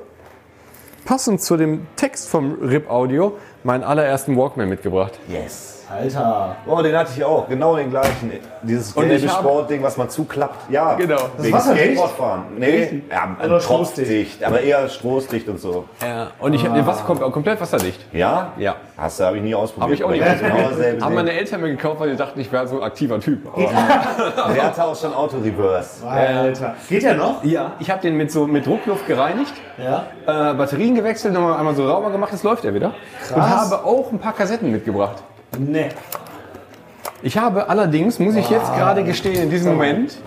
passend zu dem Text vom RIP Audio meinen allerersten Walkman mitgebracht. Yes. Alter. Oh, den hatte ich auch. Genau den gleichen. Dieses Und gelbe Sportding, was man zuklappt. Ja, Genau. Das wegen wasserdicht? Skateboardfahren. Nee, ja, Oder tropfdicht, aber eher stoßdicht und so. Ja, und ich habe Wasser, kom komplett wasserdicht. Ja? Ja. Hast du, habe ich nie ausprobiert. Habe ich auch nicht ausprobiert. Genau dasselbe Haben meine Eltern mir gekauft, weil die dachten, ich wäre so ein aktiver Typ. Der hatte auch schon Auto-Reverse. Alter. Geht der noch? ja, ich habe den mit, so, mit Druckluft gereinigt. Ja. äh, Batterien gewechselt, nochmal einmal so sauber gemacht, das läuft ja wieder. Und Krass. habe auch ein paar Kassetten mitgebracht. Nee. Ich habe allerdings, muss ich jetzt gerade gestehen, in diesem Moment,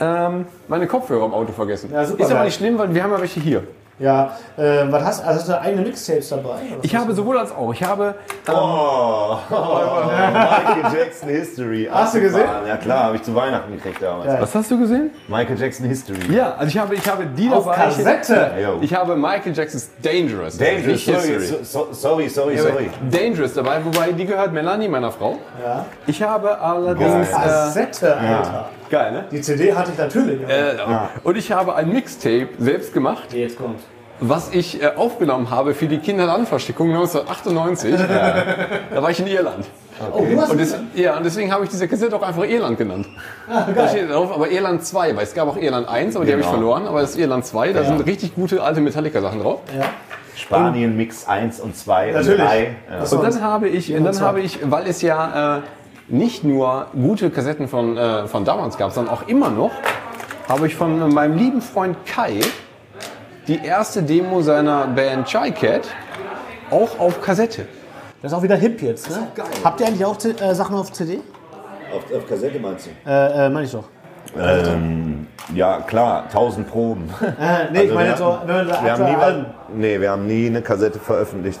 ähm, meine Kopfhörer im Auto vergessen. Ja, super Ist aber nicht schlimm, weil wir haben ja welche hier. Ja, äh, was hast, also hast du eigene Mixtapes dabei? Ich habe sowohl als auch. Ich habe ähm, Oh, Michael Jackson History. Hast du gesehen? Ja klar, habe ich zu Weihnachten gekriegt damals. Ja. was hast du gesehen? Michael Jackson History. Ja, also ich habe, ich habe die Auf dabei. Kassette? Yo. Ich habe Michael Jacksons Dangerous. Dangerous, nicht sorry, History. so, sorry, sorry, Ja, sorry. Dangerous dabei, wobei die gehört Melanie, meiner Frau. Ja. Ich habe allerdings. Äh, Kassette, Alter. Geil, ne? Die CD hatte ich natürlich. Äh, Und ich habe ein Mixtape selbst gemacht. Jetzt kommt. was ich äh, aufgenommen habe für die Kinderlandverschickung 1998. Da war ich in Irland. Oh, du hast Und, das, ja, und deswegen habe ich diese Kassette auch einfach Irland genannt. Da steht drauf, aber Irland 2, weil es gab auch Irland 1, aber die habe ich Genau. verloren. Aber das ist Irland 2, da sind richtig gute alte Metallica-Sachen drauf. Spanien Mix 1 und 2 und Natürlich. 3. Ja. Und dann habe ich, und dann habe ich, weil es ja äh, nicht nur gute Kassetten von, äh, von damals gab, sondern auch immer noch, habe ich von meinem lieben Freund Kai die erste Demo seiner Band Chai Cat auch auf Kassette. Das ist auch wieder hip jetzt, ne? Habt ihr eigentlich auch äh, Sachen auf CD? Auf, auf Kassette meinst du? Äh, äh, meine ich doch. Ähm, ja, klar, 1000 Proben. Äh, nee, ich Also meine wir- so, Wir haben, nie, nee, wir haben nie eine Kassette veröffentlicht.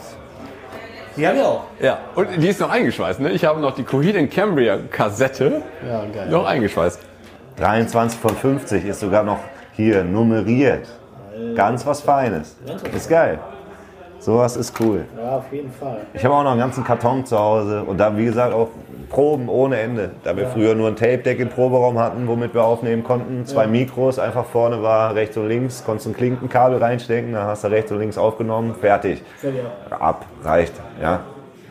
Die haben wir auch. Ja, und die ist noch eingeschweißt. Ne? Ich habe noch die Coheed and Cambria Kassette Ja, geil. noch eingeschweißt. 23 von 50 ist sogar noch hier nummeriert. Ganz was Feines. Ist geil. Sowas ist cool. Ja, auf jeden Fall. Ich habe auch noch einen ganzen Karton zu Hause und da, wie gesagt, auch Proben ohne Ende. Da wir früher nur ein Tape-Deck im Proberaum hatten, womit wir aufnehmen konnten. Zwei Mikros, einfach vorne war rechts und links, konntest ein Klinkenkabel reinstecken, dann hast du rechts und links aufgenommen, fertig. Ab, reicht. Ja.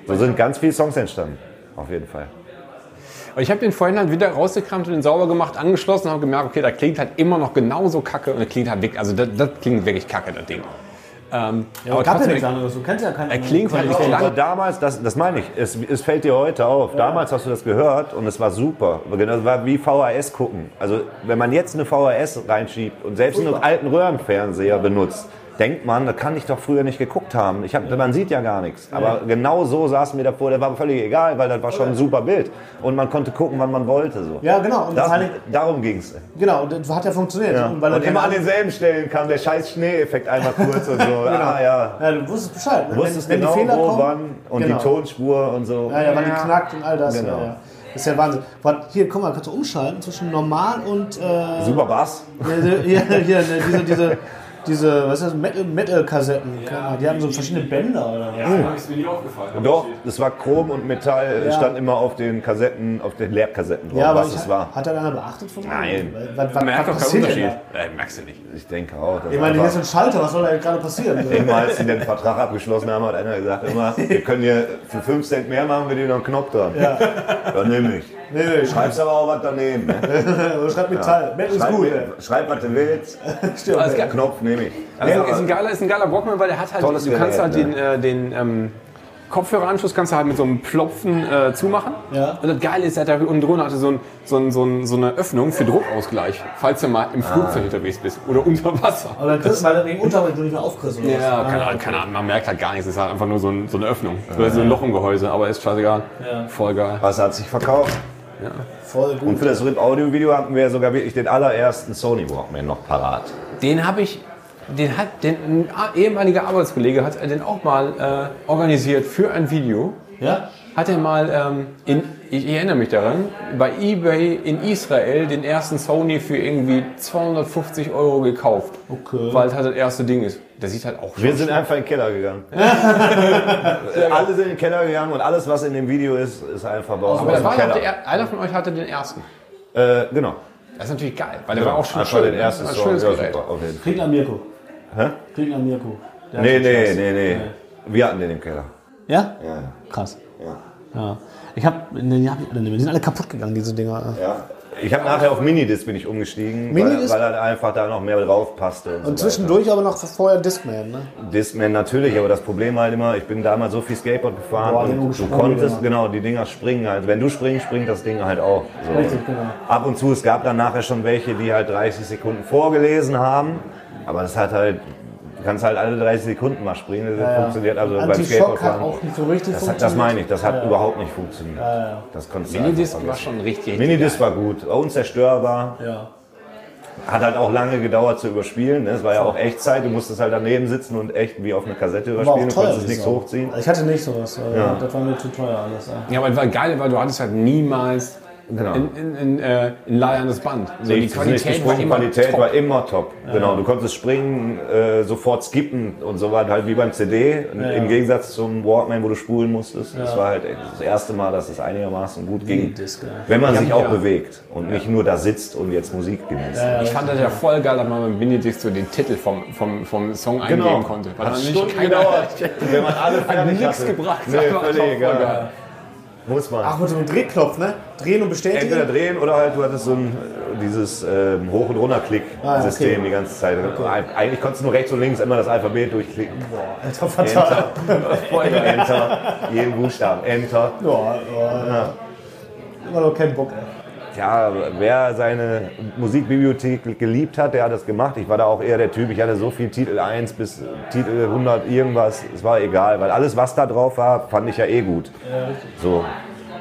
So sind ganz viele Songs entstanden. Auf jeden Fall. Und ich habe den vorhin halt wieder rausgekramt und den sauber gemacht, angeschlossen und habe gemerkt, okay, da klingt halt immer noch genauso kacke und das klingt halt wirklich, also das, das klingt wirklich kacke, das Ding. Ähm, Ja, aber gab ja nichts anderes. Du kennst ja keinen. er klingt halt, Aber klang, damals, das, das meine ich, es, es fällt dir heute auf. Damals hast du das gehört und es war super. Aber genau, Das war wie VHS gucken. Also wenn man jetzt eine VHS reinschiebt und selbst einen alten Röhrenfernseher benutzt, denkt man, da kann ich doch früher nicht geguckt haben. Ich hab, man sieht ja gar nichts. Aber genau so saßen wir davor. Der war völlig egal, weil das war schon ein super Bild. Und man konnte gucken, wann man wollte. So. Ja, genau. Und Das, allem- darum ging es. Genau, und das hat ja funktioniert. Ja. Und Und immer an denselben Stellen kam der scheiß Schneeeffekt einmal kurz und so. Ah, ja. Ja, du wusstest Bescheid. ne? Du wusstest wenn, wenn genau, die Fehler wo, kommen, wann und genau. die Tonspur und so. Ja, ja, wann die knackt und all das. Genau. Ja. Das ist ja Wahnsinn. Hier, guck mal, kannst du umschalten zwischen normal und. Äh, Super Bass. Hier, hier, hier ne, diese, diese, diese, was ist das, Metal- Metal-Kassetten. Metal die hatten so verschiedene Bänder oder was. ist mir nie aufgefallen. Doch, das war Chrom und Metall, Ja. stand immer auf den Kassetten, auf den Leerkassetten drauf, Ja, aber was es war. hat da einer beachtet von? Nein. Was, was, Merkt was doch keinen Unterschied. da? Äh, merkst du nicht. Ich denke auch. Ich meine, hier ist ein Schalter, was soll da gerade passieren? Irgendwann, als sie den Vertrag abgeschlossen haben, hat einer gesagt, immer, wir können hier für 5 Cent mehr machen, wir dir noch einen Knopf dran. Ja. Dann nehme ich. Nee, nee, schreib, Schreibst aber auch was daneben. Ne? schreib Metall. Metal ist Schreib, gut. schreib, was du willst. Stimmt. Alles klar. Knopf nehme ich. Also ist, ein geiler, ist ein geiler Walkman, weil der hat halt, Tolles du kannst halt Gerät, den, äh, den ähm, Kopfhöreranschluss kannst du halt mit so einem Plopfen äh, zumachen. Ja. Und das Geile ist, dass der unten drunter hatte so, ein, so, ein, so, ein, so eine Öffnung für Druckausgleich, falls du mal im Flugzeug unterwegs bist oder unter Wasser. Aber dann kriegst du mal Unterricht du nicht mehr aufkriegst. Oder Ja, was? keine Ahnung, keine Ahnung, man merkt halt gar nichts, es ist halt einfach nur so, ein, so eine Öffnung. Oder so ein Loch im Gehäuse, aber ist scheißegal. Ja. Voll geil. Was hat sich verkauft? Voll gut. Und für das RIP-Audio-Video hatten wir sogar wirklich den allerersten Sony Walkman noch parat. Den habe ich, den hat, den, ein ehemaliger Arbeitskollege hat den auch mal äh, organisiert für ein Video. Ja? Hat er mal, ähm, in, ich erinnere mich daran, bei eBay in Israel den ersten Sony für irgendwie 250 Euro gekauft. Okay. Weil es halt das erste Ding ist. Der sieht halt auch Wir sind einfach in den Keller gegangen. Alle sind in den Keller gegangen und alles, was in dem Video ist, ist einfach bei uns Aber aus das dem war Keller. der, er- einer von euch hatte den ersten. Äh, genau. Das ist natürlich geil, weil der war auch schon einfach schön. den ersten ne? Ein Song. schönes Ja, Gerät. super, auf jeden Fall. Kriegen an Mirko. Hä? Kriegen an Mirko. Der Nee, nee, Spaß. nee, nee. Wir hatten den im Keller. Ja? Ja, Krass. ja. Ja. Ich hab, nee, die, hab ich alle nicht mehr. die sind alle kaputt gegangen, diese Dinger. ja. Ich habe nachher auf Minidisc bin ich umgestiegen, weil, Minidisc? weil halt einfach da noch mehr drauf passte. Und, Und so zwischendurch aber noch vorher Discman, ne? weiter. Discman natürlich, aber das Problem halt immer, ich bin damals so viel Skateboard gefahren Boah, die und du gesprungen, konntest, Dinger. genau, die Dinger springen halt. Wenn du springst, springt das Ding halt auch. So. Richtig, genau. Ab und zu, es gab dann nachher schon welche, die halt 30 Sekunden vorgelesen haben, aber das hat halt, kannst halt alle 30 Sekunden mal springen, das funktioniert also beim Anti-Shock hat Skateboardfahren. auch nicht so richtig Das, hat, das meine ich, das hat Ja. überhaupt nicht funktioniert. Das konntest du Minidisc war schon richtig, Minidisc war gut, unzerstörbar. Ja. Hat halt auch lange gedauert zu überspielen. Ne? Es war ja auch Echtzeit. Du musstest halt daneben sitzen und echt wie auf eine Kassette überspielen. Du teuer. konntest die nichts Sau. hochziehen. Ich hatte nicht sowas. Ja. Das war mir zu teuer alles. Ja. Ja, aber es war geil, weil du hattest halt niemals Genau. in, in, in, äh, ein leierndes Band. So, die Nichts, Qualität war immer Qualität top. war immer top. Genau, du konntest springen, äh, sofort skippen und so war halt wie beim CD. Im Gegensatz zum Walkman, wo du spulen musstest. Das war halt das erste Mal, dass es einigermaßen gut ging. Ja. Wenn man sich auch ja. bewegt und nicht nur da sitzt und jetzt Musik genießt. Ich fand das ja voll geil, dass man mit Minidisc so den Titel vom, vom, vom Song Genau. eingeben konnte. Weil Hat dann Stunden keiner- gedauert. Wenn man alle fertig nichts hatte. gebracht. Nee, völlig voll egal. Muss man. Ach, mit so einem Drehknopf, ne? Drehen und bestätigen. Entweder drehen oder halt du hattest so ein dieses ähm, Hoch- und Runter-Klick-System Ah, okay. die ganze Zeit. Eigentlich konntest du nur rechts und links immer das Alphabet durchklicken. Alter, fatal. Enter, Enter, jeden Buchstaben, Enter. Ja, ja. Immer noch kein Bock. ey. Ja, wer seine Musikbibliothek geliebt hat, der hat das gemacht. Ich war da auch eher der Typ, ich hatte so viel Titel 1 bis Titel 100 irgendwas, es war egal, weil alles, was da drauf war, fand ich ja eh gut. So,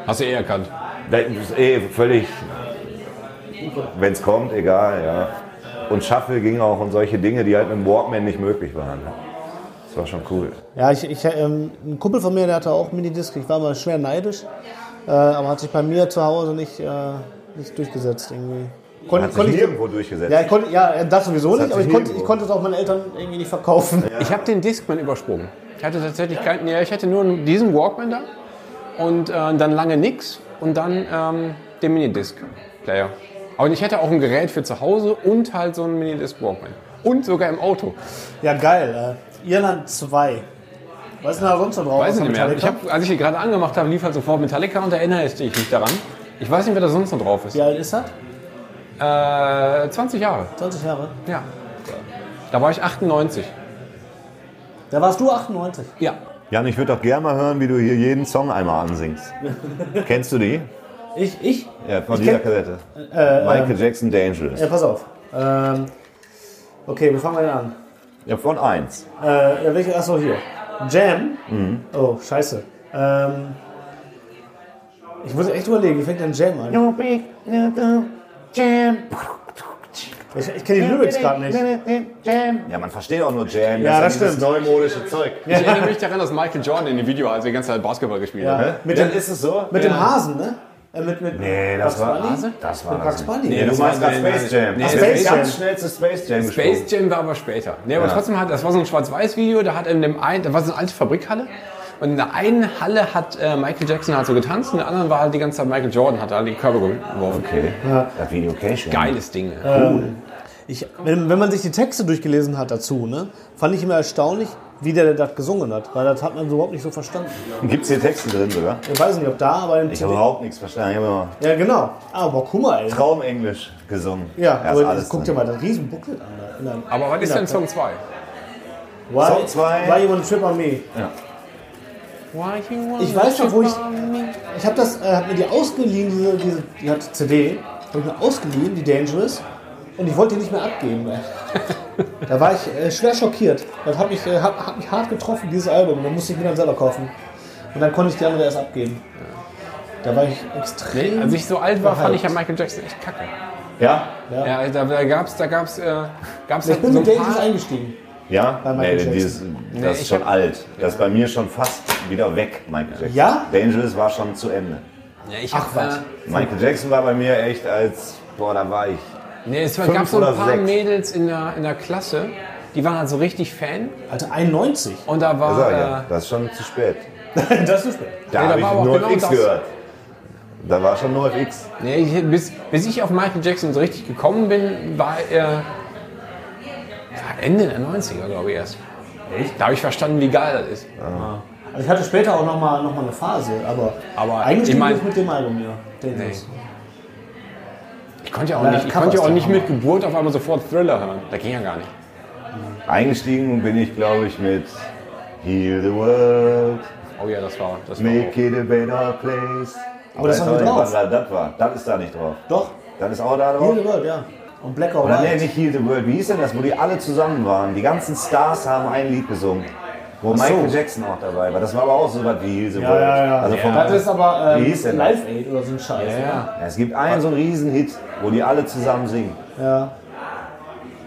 Hast du eh erkannt. Das ist eh völlig, wenn es kommt, egal, ja. Und Shuffle ging auch und solche Dinge, die halt mit dem Walkman nicht möglich waren. Das war schon cool. Ja, ich, ich, ähm, ein Kumpel von mir, der hatte auch Minidisc. Ich war mal schwer neidisch, äh, aber hat sich bei mir zu Hause nicht, äh, nicht durchgesetzt irgendwie. Kon, Hat ich- nirgendwo durchgesetzt. ja, ich konnte, ja, das sowieso hat nicht, aber ich konnte, ich konnte es auch meinen Eltern irgendwie nicht verkaufen. Ich habe den Discman übersprungen. Ich hatte tatsächlich keinen, nee, ich hatte nur diesen Walkman da und äh, dann lange nix und dann ähm, den Minidisc-Player. Aber ich hatte auch ein Gerät für zu Hause und halt so einen Minidisc-Walkman. Und sogar im Auto. Ja, geil. Äh, Irland 2. Was ist denn da sonst noch drauf? Weiß ich nicht mehr. Ich hab, als ich die gerade angemacht habe, lief halt sofort Metallica und da erinnere ich mich daran. Ich weiß nicht, wer da sonst noch drauf ist. Wie alt ist das? Äh, 20 Jahre. 20 Jahre. Ja. Da war ich 98. Da warst du 98. Ja. Jan, ich würde doch gerne mal hören, wie du hier jeden Song einmal ansingst. Kennst du die? Ich? Ich? Ja, von Ich dieser Kassette. Äh, Michael Jackson Dangerous. Ja, pass auf. Ähm, okay, wo fangen wir denn an? Ja, von 1. Äh, ja, welche? Achso, hier. Jam. Mhm. Oh, scheiße. Ähm, ich muss echt überlegen, wie fängt denn Jam an? Ich, ich kenne die Lyrics gerade nicht. Ja, man versteht auch nur Jam. Ja, das ist ja dieses stimmt. neumodische Zeug. Ich erinnere mich daran, dass Michael Jordan in dem Video, als er die ganze Zeit Basketball gespielt hat. Ja, mit, Ja, dem, ist es so? mit dem Hasen, ne? Äh, mit, mit Nee, das Bugs war, Bunny? das war das. Bugs Bunny. Nee, du das meinst war- das nein, Space. Jam. Nee, das Space ist Jam. ganz schnellste Space Jam Space. Jam war aber später. Nee, aber trotzdem hat, das war so ein Schwarz-Weiß-Video, da hat in dem einen, da war so eine alte Fabrikhalle. Und in der einen Halle hat äh, Michael Jackson halt so getanzt, in der anderen war halt die ganze Zeit Michael Jordan, hat halt die Körper geworfen. Okay. Das Video Cation. Geiles Ding. Ich, wenn, wenn man sich die Texte durchgelesen hat dazu, ne, fand ich immer erstaunlich, wie der das gesungen hat, weil das hat man so überhaupt nicht so verstanden. Gibt es hier Texte drin sogar? Ich weiß nicht, ob da, aber im Ich habe überhaupt nichts verstanden. Immer Ja, genau. Aber guck mal, ey. Traumenglisch gesungen. Ja, ist aber alles guck dir mal das riesen Booklet an. da der- Aber was ist denn Song 2? Why, Song zwei? Why you wanna trip on me? Ich weiß noch, wo ich. Ich habe das, äh, hab mir die ausgeliehen, diese, diese die hat CD, habe ich mir ausgeliehen, die Dangerous, und ich wollte die nicht mehr abgeben. Da war ich äh, schwer schockiert. Das hat mich, äh, hat, hat mich hart getroffen, dieses Album. Da musste ich mir dann selber kaufen. Und dann konnte ich die andere erst abgeben. Da war ich extrem. Als ich so alt war, fand ich ja. Michael Jackson echt kacke. Ja? Ja, da, da gab's, da gab's, äh, gab's ich bin so mit Dangerous eingestiegen. Ja? Bei Michael nee, Jackson. dieses, das Nee, ist schon hab- alt. Das ist bei mir schon fast wieder weg, Michael Jackson. Ja? Dangerous war schon zu Ende. Ja, ich Ach, hab, was. äh, Michael Jackson war bei mir echt als, boah, da war ich. nee, es Fünf gab so ein paar sechs. Mädels in der, in der Klasse, die waren halt so richtig Fan. Alter, 91. Und da war, äh, ja, das ist schon zu spät. das ist spät. Da Nee, habe war ich nur genau das. gehört. Da war schon nur FX. nee, ich, bis, bis ich auf Michael Jackson so richtig gekommen bin, war er ja, Ende der 90er, glaube ich erst. Da habe ich verstanden, wie geil das ist. Also ich hatte später auch nochmal noch mal eine Phase, aber, Aber eigentlich ich mein- mit dem Album hier. Dangerous. Ich konnte ja auch Ja, nicht, ich konnte ja auch nicht mit Geburt auf einmal sofort Thriller hören. Da ging ja gar nicht. Eingestiegen bin ich, glaube ich, mit Heal the World, Oh ja, das war, das war Make auch. it a better place. Aber das Ich war weiß nicht drauf. wann Das war. Das ist da nicht drauf. Doch, Das ist auch da drauf. Heal the World, ja. Und Black or Oder nee, White. nicht Heal the World. Wie hieß denn das, wo die alle zusammen waren? Die ganzen Stars haben ein Lied gesungen. Wo Ach so. Michael Jackson auch dabei war. Das war aber auch so was wie Heal the Ja, World. ja, ja. Also vom, das ist aber Wie ähm, hieß denn das? Live Aid oder so ein Scheiß. Ja, ja. Ja, es gibt einen so einen Riesenhit, wo die alle zusammen singen. ja.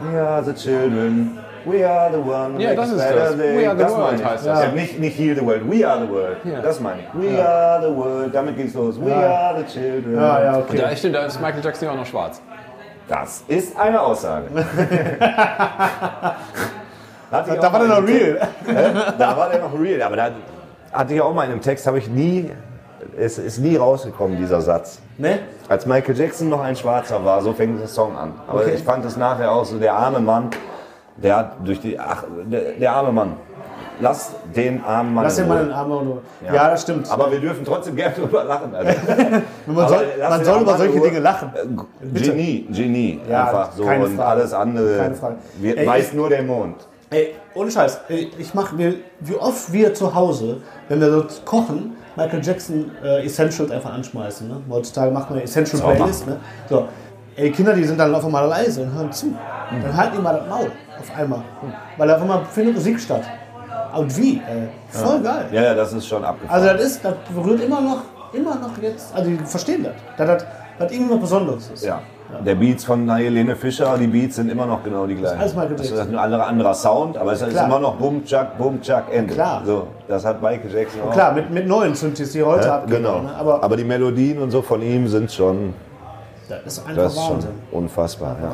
We are the children, we are the one. Ja, das ist better das. day. We are the das world meine ich. heißt das. Ja. Nicht, nicht Heal the World, we are the world. Ja. Das meine ich. We are the world, damit geht's los. We are the children. Ja, ja, Und okay. da, stimmt, da ist Michael Jackson ja auch noch schwarz. Das ist eine Aussage. Da auch war der noch real. Da war der noch real, aber da hatte ich auch mal in einem Text, habe ich nie, es ist nie rausgekommen, dieser Satz. Ne? Als Michael Jackson noch ein Schwarzer war, so fängt der Song an. Aber Okay. ich fand es nachher auch so, der arme Mann, der hat durch die, ach, der, der arme Mann. Lass den armen Mann Lass in den mal Ruhe. den Arm auch nur. Ja. das stimmt. Aber wir dürfen trotzdem gerne drüber lachen. Also, man soll, man soll über Mann in solche. Dinge lachen. Genie, Genie, Ja, einfach so und Frage. alles andere Keine Frage. wir- Ey, weiß ich- nur der Mond. Ey, ohne Scheiß. Ey, Ich mach mir, wie oft wir zu Hause, wenn wir so kochen, Michael Jackson äh, Essentials einfach anschmeißen. Ne? Heutzutage macht man Essential Sauber. Playlist. Ne? So. Ey, Kinder, die sind dann auf einmal leise und hören zu. Mhm. Dann halten die mal das Maul auf einmal. Weil auf einmal findet Musik statt. Und wie? Ey, voll geil. Ja, ja, das ist schon abgefahren. Also das ist, das berührt immer noch, immer noch jetzt, also die verstehen das. Das hat das irgendwie was Besonderes ist. ja. Der Beats von Helene Fischer, die Beats sind immer noch genau die gleichen. alles Michael Das ist ein anderer, anderer Sound, aber es ist Klar. immer noch Bum, Chuck, Bum, Chuck, Ende. Klar. So, das hat Michael Jackson auch. Klar, mit, mit neuen Synthes, die heute Ja, abgehen. genau. Ne? Aber, Aber die Melodien und so von ihm sind schon, das ist einfach das ist schon Wahnsinn. unfassbar. Ja.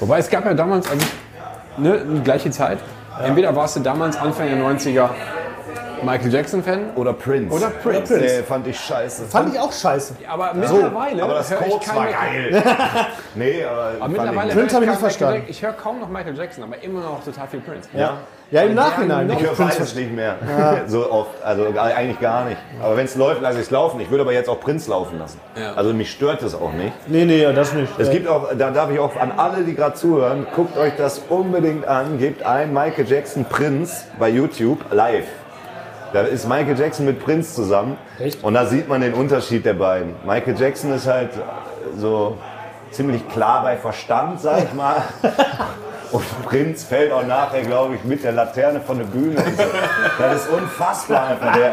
Wobei es gab ja damals, also, ne, die gleiche Zeit. Entweder warst du damals Anfang der 90er Michael Jackson-Fan, Oder Prince. Oder Prince. Nee, fand ich scheiße. Fand ich auch scheiße. aber mittlerweile aber das höre ich Kurz war geil. nee, aber, Aber mittlerweile ich Prince höre hab ich kaum nicht verstanden. Michael Ich höre kaum noch Michael Jackson, aber immer noch total viel Prince. Ja, ja im Nachhinein. noch- Ich höre beides nicht mehr. So oft. Also eigentlich gar nicht. Aber wenn es läuft, lasse ich es laufen. Ich würde aber jetzt auch Prince laufen lassen. Ja. Also mich stört es auch nicht. Nee, nee, das nicht. Es gibt auch, da darf ich auch an alle, die gerade zuhören, guckt euch das unbedingt an. Gebt ein Michael Jackson Prince bei YouTube live. Da ist Michael Jackson mit Prince zusammen. Echt? Und da sieht man den Unterschied der beiden. Michael Jackson ist halt so ziemlich klar bei Verstand, sag ich mal. Und Prinz fällt auch nachher, glaube ich, mit der Laterne von der Bühne. So. Das ist unfassbar einfach. Der,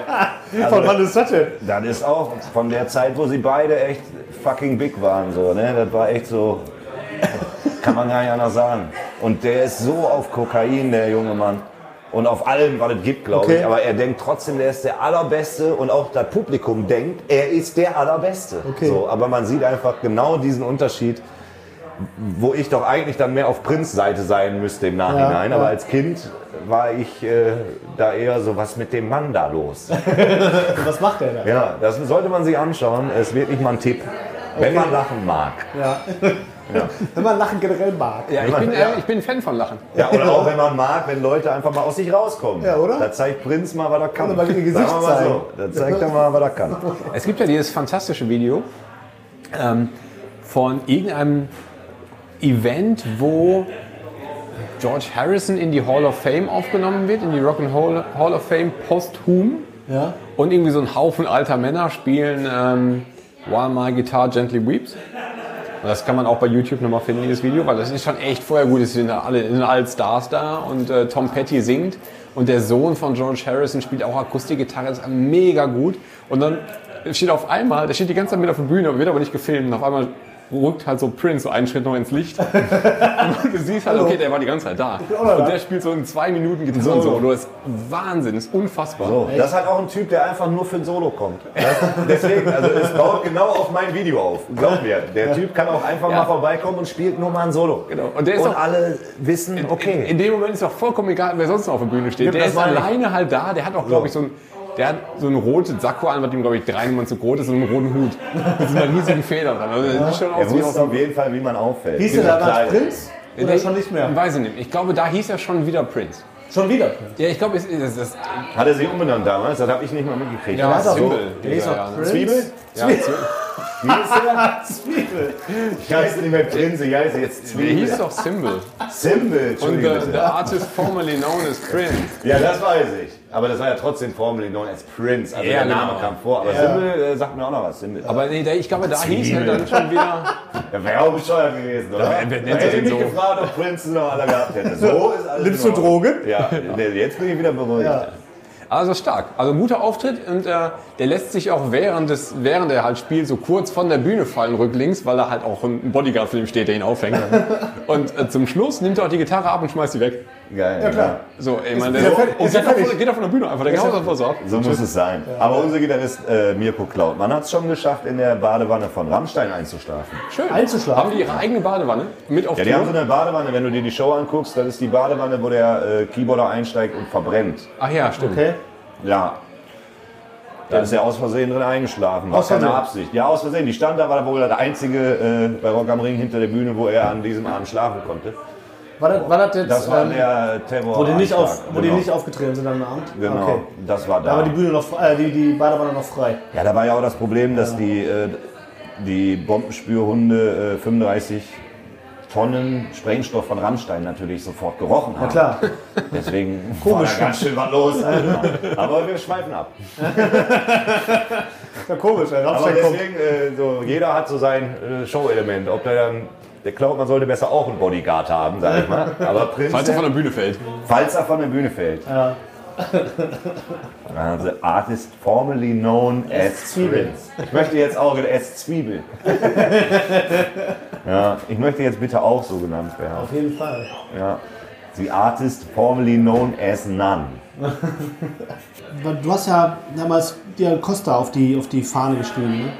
also, Von wann ist das denn? das ist auch von der Zeit, wo sie beide echt fucking big waren. So, ne? Das war echt so, kann man gar nicht anders sagen. Und der ist so auf Kokain, der junge Mann. Und auf allem, was es gibt, glaube Okay. ich. Aber er denkt trotzdem, der ist der Allerbeste. Und auch das Publikum denkt, er ist der Allerbeste. Okay. So, aber man sieht einfach genau diesen Unterschied, wo ich doch eigentlich dann mehr auf Prinz Seite sein müsste im Nachhinein. Ja, aber ja. als Kind war ich äh, da eher so, was mit dem Mann da los? Was macht der da? Ja, das sollte man sich anschauen. Es ist wirklich mal ein Tipp. Wenn man lachen mag. Ja. Wenn man Lachen generell mag. Ja, ich bin, Ja. äh, ich bin ein Fan von Lachen. Ja, oder auch wenn man mag, wenn Leute einfach mal aus sich rauskommen. Ja, oder? Da zeigt Prinz mal, was er kann. Oder mal ihr Gesicht Sagen wir mal zeigen. so. Da zeigt er mal, was er kann. Es gibt ja dieses fantastische Video ähm, von irgendeinem Event, wo George Harrison in die Hall of Fame aufgenommen wird, in die Rock and Roll Hall of Fame posthum. Ja. Und irgendwie so ein Haufen alter Männer spielen ähm, While My Guitar Gently Weeps. Und das kann man auch bei YouTube nochmal finden, dieses Video, weil das ist schon echt vorher gut. Es sind alle, sind alle Stars da und äh, Tom Petty singt. Und der Sohn von George Harrison spielt auch Akustikgitarre, ist mega gut. Und dann steht auf einmal, der steht die ganze Zeit mit auf der Bühne, wird aber nicht gefilmt. Und auf einmal rückt halt so Prince so einen Schritt noch ins Licht. und du siehst halt, okay, der war die ganze Zeit da. Und der spielt so in zwei Minuten Gitarre so. Das ist Wahnsinn, ist unfassbar. So, das ist halt auch ein Typ, der einfach nur für ein Solo kommt. Deswegen, also es baut genau auf mein Video auf. Glaub mir, der Typ kann auch einfach Ja. mal vorbeikommen und spielt nur mal ein Solo. Genau. Und der ist Und auch- alle wissen, In, okay. in dem Moment ist auch vollkommen egal, wer sonst noch auf der Bühne steht. Ja, Der ist alleine halt da. Der hat auch, glaube ich, so ein, der hat so ein rotes Sakko an, was ihm, glaube ich, drei Nummern zu groß ist und einen roten Hut. Mit so einer riesigen Feder dran. Also, das sieht schon er wusste auf jeden Fall, wie man auffällt. Hieß der so damals Prinz? Oder schon nicht mehr? Weiß ich nicht. Ich glaube, da hieß er schon wieder Prince. Schon wieder. Ja, ich glaube, es ist das, das Hat er sich umbenannt damals? Das habe ich nicht mal mitgekriegt. ja, Symbol. der hieß Ja, ja. Zwiebel? Wie ist der? Zwiebel. Ich heiße nicht mehr Prinz, ich heiße jetzt der Zwiebel. hieß doch Symbol. Symbol, Und der, bitte. der Artist formerly known as Prince. Ja, das weiß ich. Aber das war ja trotzdem formerly known as Prince. Also Ja, der Name genau. kam vor. Aber Symbol äh, sagt mir auch noch was. Symbol. Aber nee, der, ich glaube, da hieß er dann schon wieder. Der wäre auch bescheuert gewesen, oder? wer- wer nennt Da hätte ich mich so? gefragt, ob Prince noch alle gehabt hätte. So ist alles Nimmst in du Ordnung. Drogen? Ja, nee, jetzt bin ich wieder beruhigt. Ja. Also stark. Also guter Auftritt und äh, der lässt sich auch während, des, während er halt spielt so kurz von der Bühne fallen rücklinks, weil da halt auch ein Bodyguard für ihn steht, der ihn auffängt. und äh, zum Schluss nimmt er auch die Gitarre ab und schmeißt sie weg. Geil. Ja, klar. So, meine, ist der ja ist ja geht, von, geht von der Bühne einfach, der haut einfach so ab. So muss es sein. Aber unser Gitarrist äh, Mirko Klautmann hat es schon geschafft, in der Badewanne von Rammstein einzuschlafen. Schön. Einzuschlafen? Haben die ihre eigene Badewanne mit auf Ja, die haben so Tour? eine Badewanne, wenn du dir die Show anguckst, das ist die Badewanne, wo der äh, Keyboarder einsteigt und verbrennt. Ach ja, stimmt. Okay. Ja. Da ist er aus Versehen drin eingeschlafen. War Aus keine? Absicht. Ja, aus Versehen. Die stand da, war wohl der einzige äh, bei Rock am Ring hinter der Bühne, wo er an diesem Abend schlafen konnte. War das, war das jetzt, Das war ähm, der Terror. wo, die nicht auf, wo die genau. nicht aufgetreten sind am Abend? Genau, Okay. das war Da da. war die Bühne noch, äh, die, die Badewanne noch frei. Ja, da war ja auch das Problem, dass die, äh, die Bombenspürhunde äh, 35 Tonnen Sprengstoff von Rammstein natürlich sofort gerochen haben. Na klar. Deswegen Komisch. war da ganz schön was los. Alter. Aber wir schweifen ab. Ja, komisch, Aber Rammstein kommt. deswegen, äh, so, jeder hat so sein äh, Show-Element. Ob der dann, der glaubt, man sollte besser auch einen Bodyguard haben, sag ich mal. Aber Prinz, Falls er von der Bühne fällt. falls er von der Bühne fällt. Ja. Also Artist formerly known as Zwiebel. Prince. Ich möchte jetzt auch as Zwiebel. ja, ich möchte jetzt bitte auch so genannt werden. Auf jeden Fall. Ja. The Artist formerly known as None. Du hast ja damals dir Costa auf die, auf die Fahne geschrieben, ne?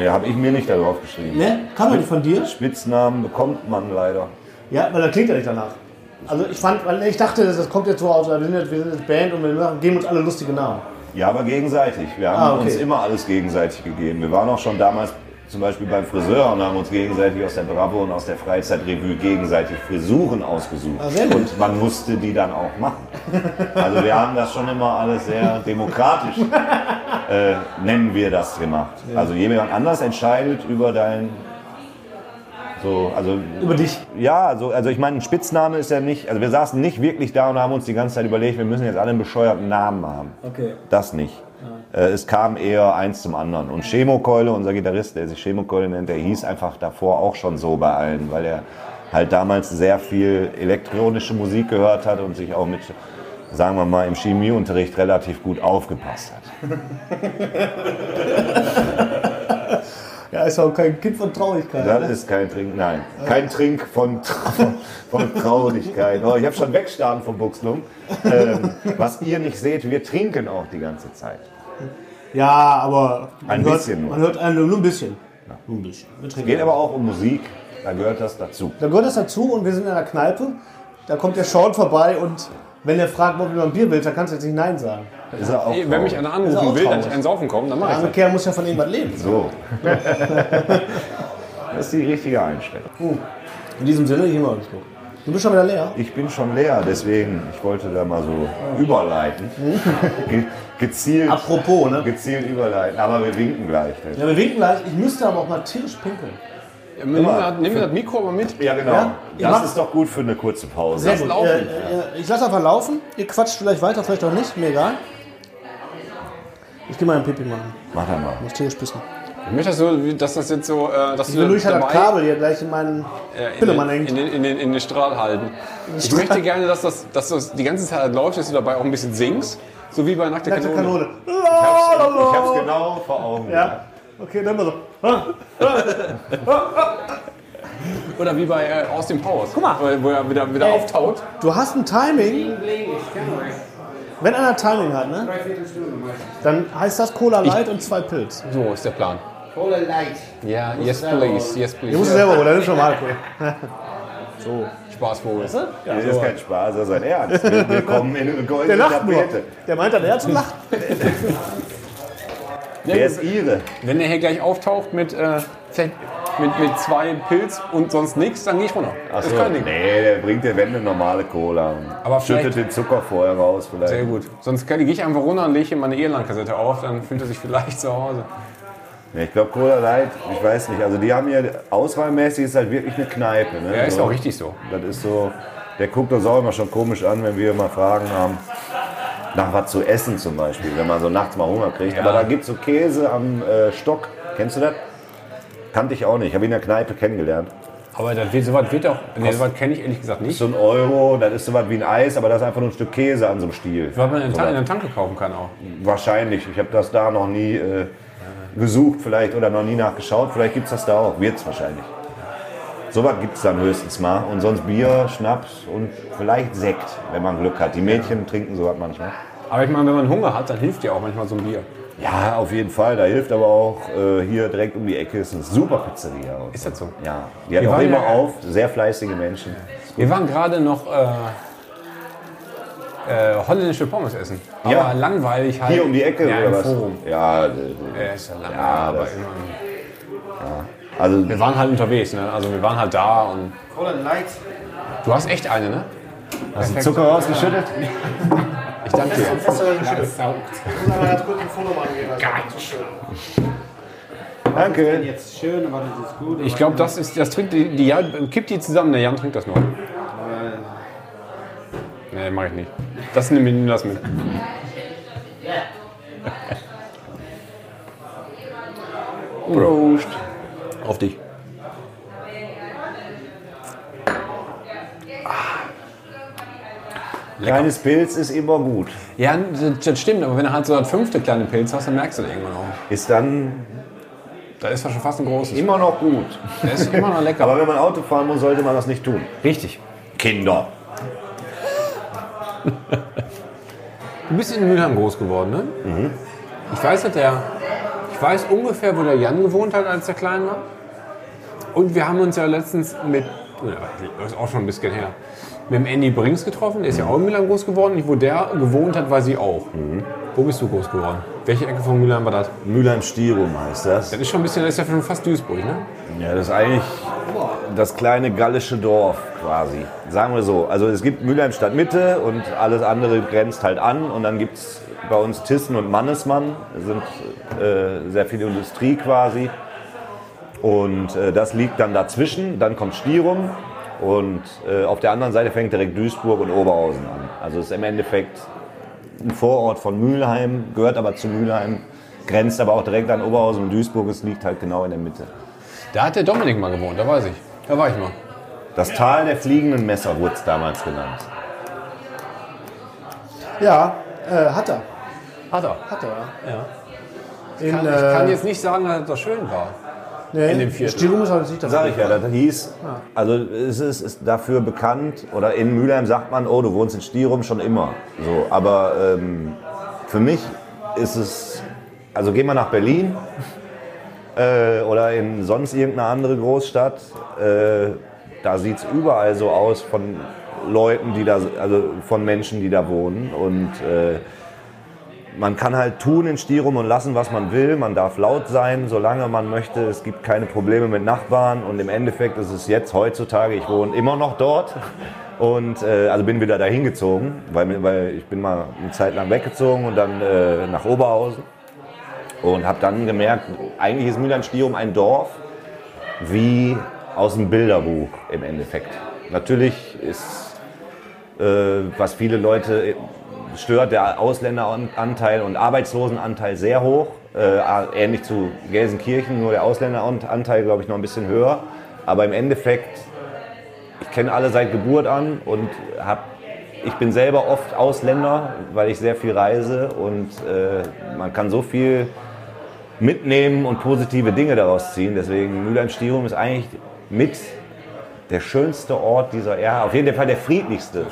Ja, habe ich mir nicht darauf geschrieben. Ne? Kam doch nicht von dir? Spitznamen bekommt man leider. Ja, weil das klingt ja nicht danach. Also ich fand, weil ich dachte, das kommt jetzt so aus, wir sind jetzt, wir sind jetzt Band und wir machen- geben uns alle lustige Namen. Ja, aber gegenseitig. Wir haben Ah, okay. uns immer alles gegenseitig gegeben. Wir waren auch schon damals zum Beispiel beim Friseur und haben uns gegenseitig aus der Bravo und aus der Freizeitrevue gegenseitig Frisuren ausgesucht. Ah, und man musste die dann auch machen. Also wir haben das schon immer alles sehr demokratisch, äh, nennen wir das gemacht. Also jemand anders entscheidet über dein... So, also Über dich. ja, also, also ich meine, ein Spitzname ist ja nicht, also wir saßen nicht wirklich da und haben uns die ganze Zeit überlegt, wir müssen jetzt alle einen bescheuerten Namen haben. Okay. Das nicht. Äh, es kam eher eins zum anderen. Und Chemokeule, unser Gitarrist, der sich Chemokeule nennt, der hieß einfach davor auch schon so bei allen, weil er halt damals sehr viel elektronische Musik gehört hat und sich auch mit, sagen wir mal, im Chemieunterricht relativ gut aufgepasst hat. Ja, ist auch kein Kind von Traurigkeit. Das ne? ist kein Trink, nein. Kein Trink von, Tra- von Traurigkeit. Oh, ich habe schon wegstarren vom Buchslum. Ähm, was ihr nicht seht, wir trinken auch die ganze Zeit. Ja, aber man Ein hört, bisschen nur. Man hört einen, nur ein bisschen. Nur ein bisschen. Trinken. Geht aber auch um Musik, da gehört das dazu. Da gehört das dazu und wir sind in einer Kneipe. Da kommt der Sean vorbei und Wenn der fragt, ob du ein Bier willst, dann kannst du jetzt nicht Nein sagen. Ist er auch Ey, Wenn mich einer anrufen will, dass ich einen saufen komme, dann Der mache ich das. Kerl muss ja von irgendwas leben. so. das ist die richtige Einstellung. In diesem Sinne, ich immer Augsburg. Du bist schon wieder leer. Ich bin schon leer, deswegen, ich wollte da mal so überleiten. Ge gezielt, Apropos, ne? gezielt überleiten, aber wir winken gleich. Ne? Ja, wir winken gleich. Ich müsste aber auch mal tierisch pinkeln. Nimm, mir das- nimm mir das Mikro mal mit. Ja, genau. Ja? Das ist doch gut für eine kurze Pause. Sehr gut. laufen. Äh, äh, ich lasse einfach laufen. Ihr quatscht vielleicht weiter, vielleicht auch nicht. Mir egal. Ich gehe mal ein Pipi machen. Mach er mal. Ich muss tierisch pissen. Ich möchte das so, dass das jetzt so, äh, dass Ich will du durch das Kabel hier gleich in meinen äh, in, Pillemann den, hängt. in, den, in, den, in den Strahl halten. Ich Strahl. möchte gerne, dass das, dass das die ganze Zeit läuft, dass du dabei auch ein bisschen singst. So wie bei Nackte Nackte Kanone. Kanone. Ich hab's genau vor Augen. Ja. Okay, dann mal so. Oder wie bei äh, Aus dem Haus. Guck mal. Wo, er wieder, wieder auftaut. Du hast ein Timing. Wenn einer Timing hat, ne? Dann heißt das Cola Light und zwei Pilz. So ist der Plan. Cola Light. Ja, yes please, yes please. du selber holen, das ist schon mal okay. Spaßvogel. Das ist kein Spaß, das ist ein Ernst. Wir, wir kommen in eine Der goldene lacht nur. Tapete. Der meint dann, er hat lacht. Wer ist Ihre? Wenn er hier gleich auftaucht mit, äh, vielleicht mit, mit zwei Pilz und sonst nichts, dann gehe ich runter. Das ist Achso, kein Ding. nee, der bringt dir, wenn eine normale Cola. und Aber schüttet den Zucker vorher raus vielleicht. Sehr gut. Sonst kann- gehe ich einfach runter und lege hier meine Irland-Kassette auf, dann fühlt er sich vielleicht zu Hause. Ja, ich glaube Cola Light, ich weiß nicht. Also die haben hier, auswahlmäßig ist halt wirklich eine Kneipe. Ne? Ja, ist so, auch richtig so. Das ist so, der guckt uns auch immer schon komisch an, wenn wir mal Fragen haben. Nach was zu essen zum Beispiel, wenn man so nachts mal Hunger kriegt. Aber da gibt es so Käse am äh, Stock. Kennst du das? Kannte ich auch nicht. Ich habe ihn in der Kneipe kennengelernt. Aber das wird, sowas wird auch. Nee, sowas kenne ich ehrlich gesagt nicht. so ein Euro, das ist so was wie ein Eis, aber das ist einfach nur ein Stück Käse an so einem Stiel. Was man in, So in der Tanke kaufen kann auch. Wahrscheinlich. Ich habe das da noch nie äh, gesucht vielleicht oder noch nie nachgeschaut. Vielleicht gibt es das da auch. Wird es wahrscheinlich. Sowas gibt es dann höchstens mal. Und sonst Bier, Schnaps und vielleicht Sekt, wenn man Glück hat. Die Mädchen trinken sowas manchmal. Aber ich meine, wenn man Hunger hat, dann hilft dir auch manchmal so ein Bier. Ja, auf jeden Fall. Da hilft aber auch äh, hier direkt um die Ecke ist eine super Pizzeria. Ist das so? Ja, die hat Wir auch immer ja- auf. Sehr fleißige Menschen. Wir waren gerade noch äh, äh, holländische Pommes essen. Aber Ja. langweilig halt. Hier um die Ecke ja, oder im was? Forum. Ja, Ja, ist ja langweilig. Ja, aber das- immer. also Wir waren halt unterwegs, ne? Also wir waren halt da und. Du hast echt eine, ne? hast du Zucker rausgeschüttet? Ich danke dir. Danke. Jetzt schön, aber das ist gut. Ich glaube, das ist, das trinkt die, die Jan, kippt die zusammen, der Jan trinkt das nur. Nee, mach ich nicht. Das nimm, nimm das mit. Prost. Auf dich. Kleines Pilz ist immer gut. Ja, das, stimmt, aber wenn du halt so das fünfte kleine Pilz hast, dann merkst du das irgendwann auch. Ist dann Da ist das schon fast ein großes. immer noch gut. Der ist immer noch lecker. Aber wenn man Auto fahren muss, sollte man das nicht tun. Richtig. Kinder. Du bist in Mülheim groß geworden, ne? Ich weiß, dass der, ich weiß ungefähr, wo der Jan gewohnt hat, als er klein war. Und wir haben uns ja letztens mit, das ist auch schon ein bisschen her, mit dem Andy Brinks getroffen. Der ist ja auch in Mülheim groß geworden. Und wo der gewohnt hat, weiß ich auch. Wo bist du groß geworden? Welche Ecke von Mülheim war das? Mülheim-Stirum heißt das. Das ist schon ein bisschen, das ist ja schon fast Duisburg, ne? Ja, das ist eigentlich das kleine gallische Dorf quasi. Sagen wir so. Also es gibt Mülheim Stadtmitte und alles andere grenzt halt an. Und dann gibt es bei uns Thyssen und Mannesmann. Sind äh, sehr viel Industrie quasi. Und äh, das liegt dann dazwischen. Dann kommt Stirum. Und äh, auf der anderen Seite fängt direkt Duisburg und Oberhausen an. Also es ist im Endeffekt ein Vorort von Mülheim, gehört aber zu Mülheim, grenzt aber auch direkt an Oberhausen und Duisburg. Es liegt halt genau in der Mitte. Da hat der Dominik mal gewohnt, da weiß ich. Da war ich mal. Das Tal der fliegenden Messer wurde es damals genannt. Ja, äh, hat er. Hat er. Hat er, ja. Ja. In, Kann, ich kann äh, jetzt nicht sagen, dass das schön war. nee, in dem Viertel. Stirum ist halt nicht das. Sag ich ja, das hieß, also es ist, ist dafür bekannt, oder in Mülheim sagt man, oh, du wohnst in Stirum schon immer. So, aber ähm, für mich ist es, also geh mal nach Berlin äh, oder in sonst irgendeine andere Großstadt, äh, da sieht es überall so aus, von Leuten, die da, also von Menschen, die da wohnen. Und äh, man kann halt tun in Stirum und lassen, was man will. Man darf laut sein, solange man möchte. Es gibt keine Probleme mit Nachbarn. Und im Endeffekt ist es jetzt heutzutage, ich wohne immer noch dort. Und äh, also bin wieder dahin gezogen, weil, weil ich bin mal eine Zeit lang weggezogen und dann äh, nach Oberhausen. Und habe dann gemerkt, eigentlich ist Mühlern-Stirum ein Dorf wie aus dem Bilderbuch im Endeffekt. Natürlich ist, äh, was viele Leute stört, der Ausländeranteil und Arbeitslosenanteil sehr hoch. Äh, ähnlich zu Gelsenkirchen, nur der Ausländeranteil, glaube ich, noch ein bisschen höher. Aber im Endeffekt, ich kenne alle seit Geburt an und hab, ich bin selber oft Ausländer, weil ich sehr viel reise und äh, man kann so viel mitnehmen und positive Dinge daraus ziehen. Deswegen Mülheim-Stierum ist eigentlich mit der schönste Ort dieser Erde, auf jeden Fall der friedlichste.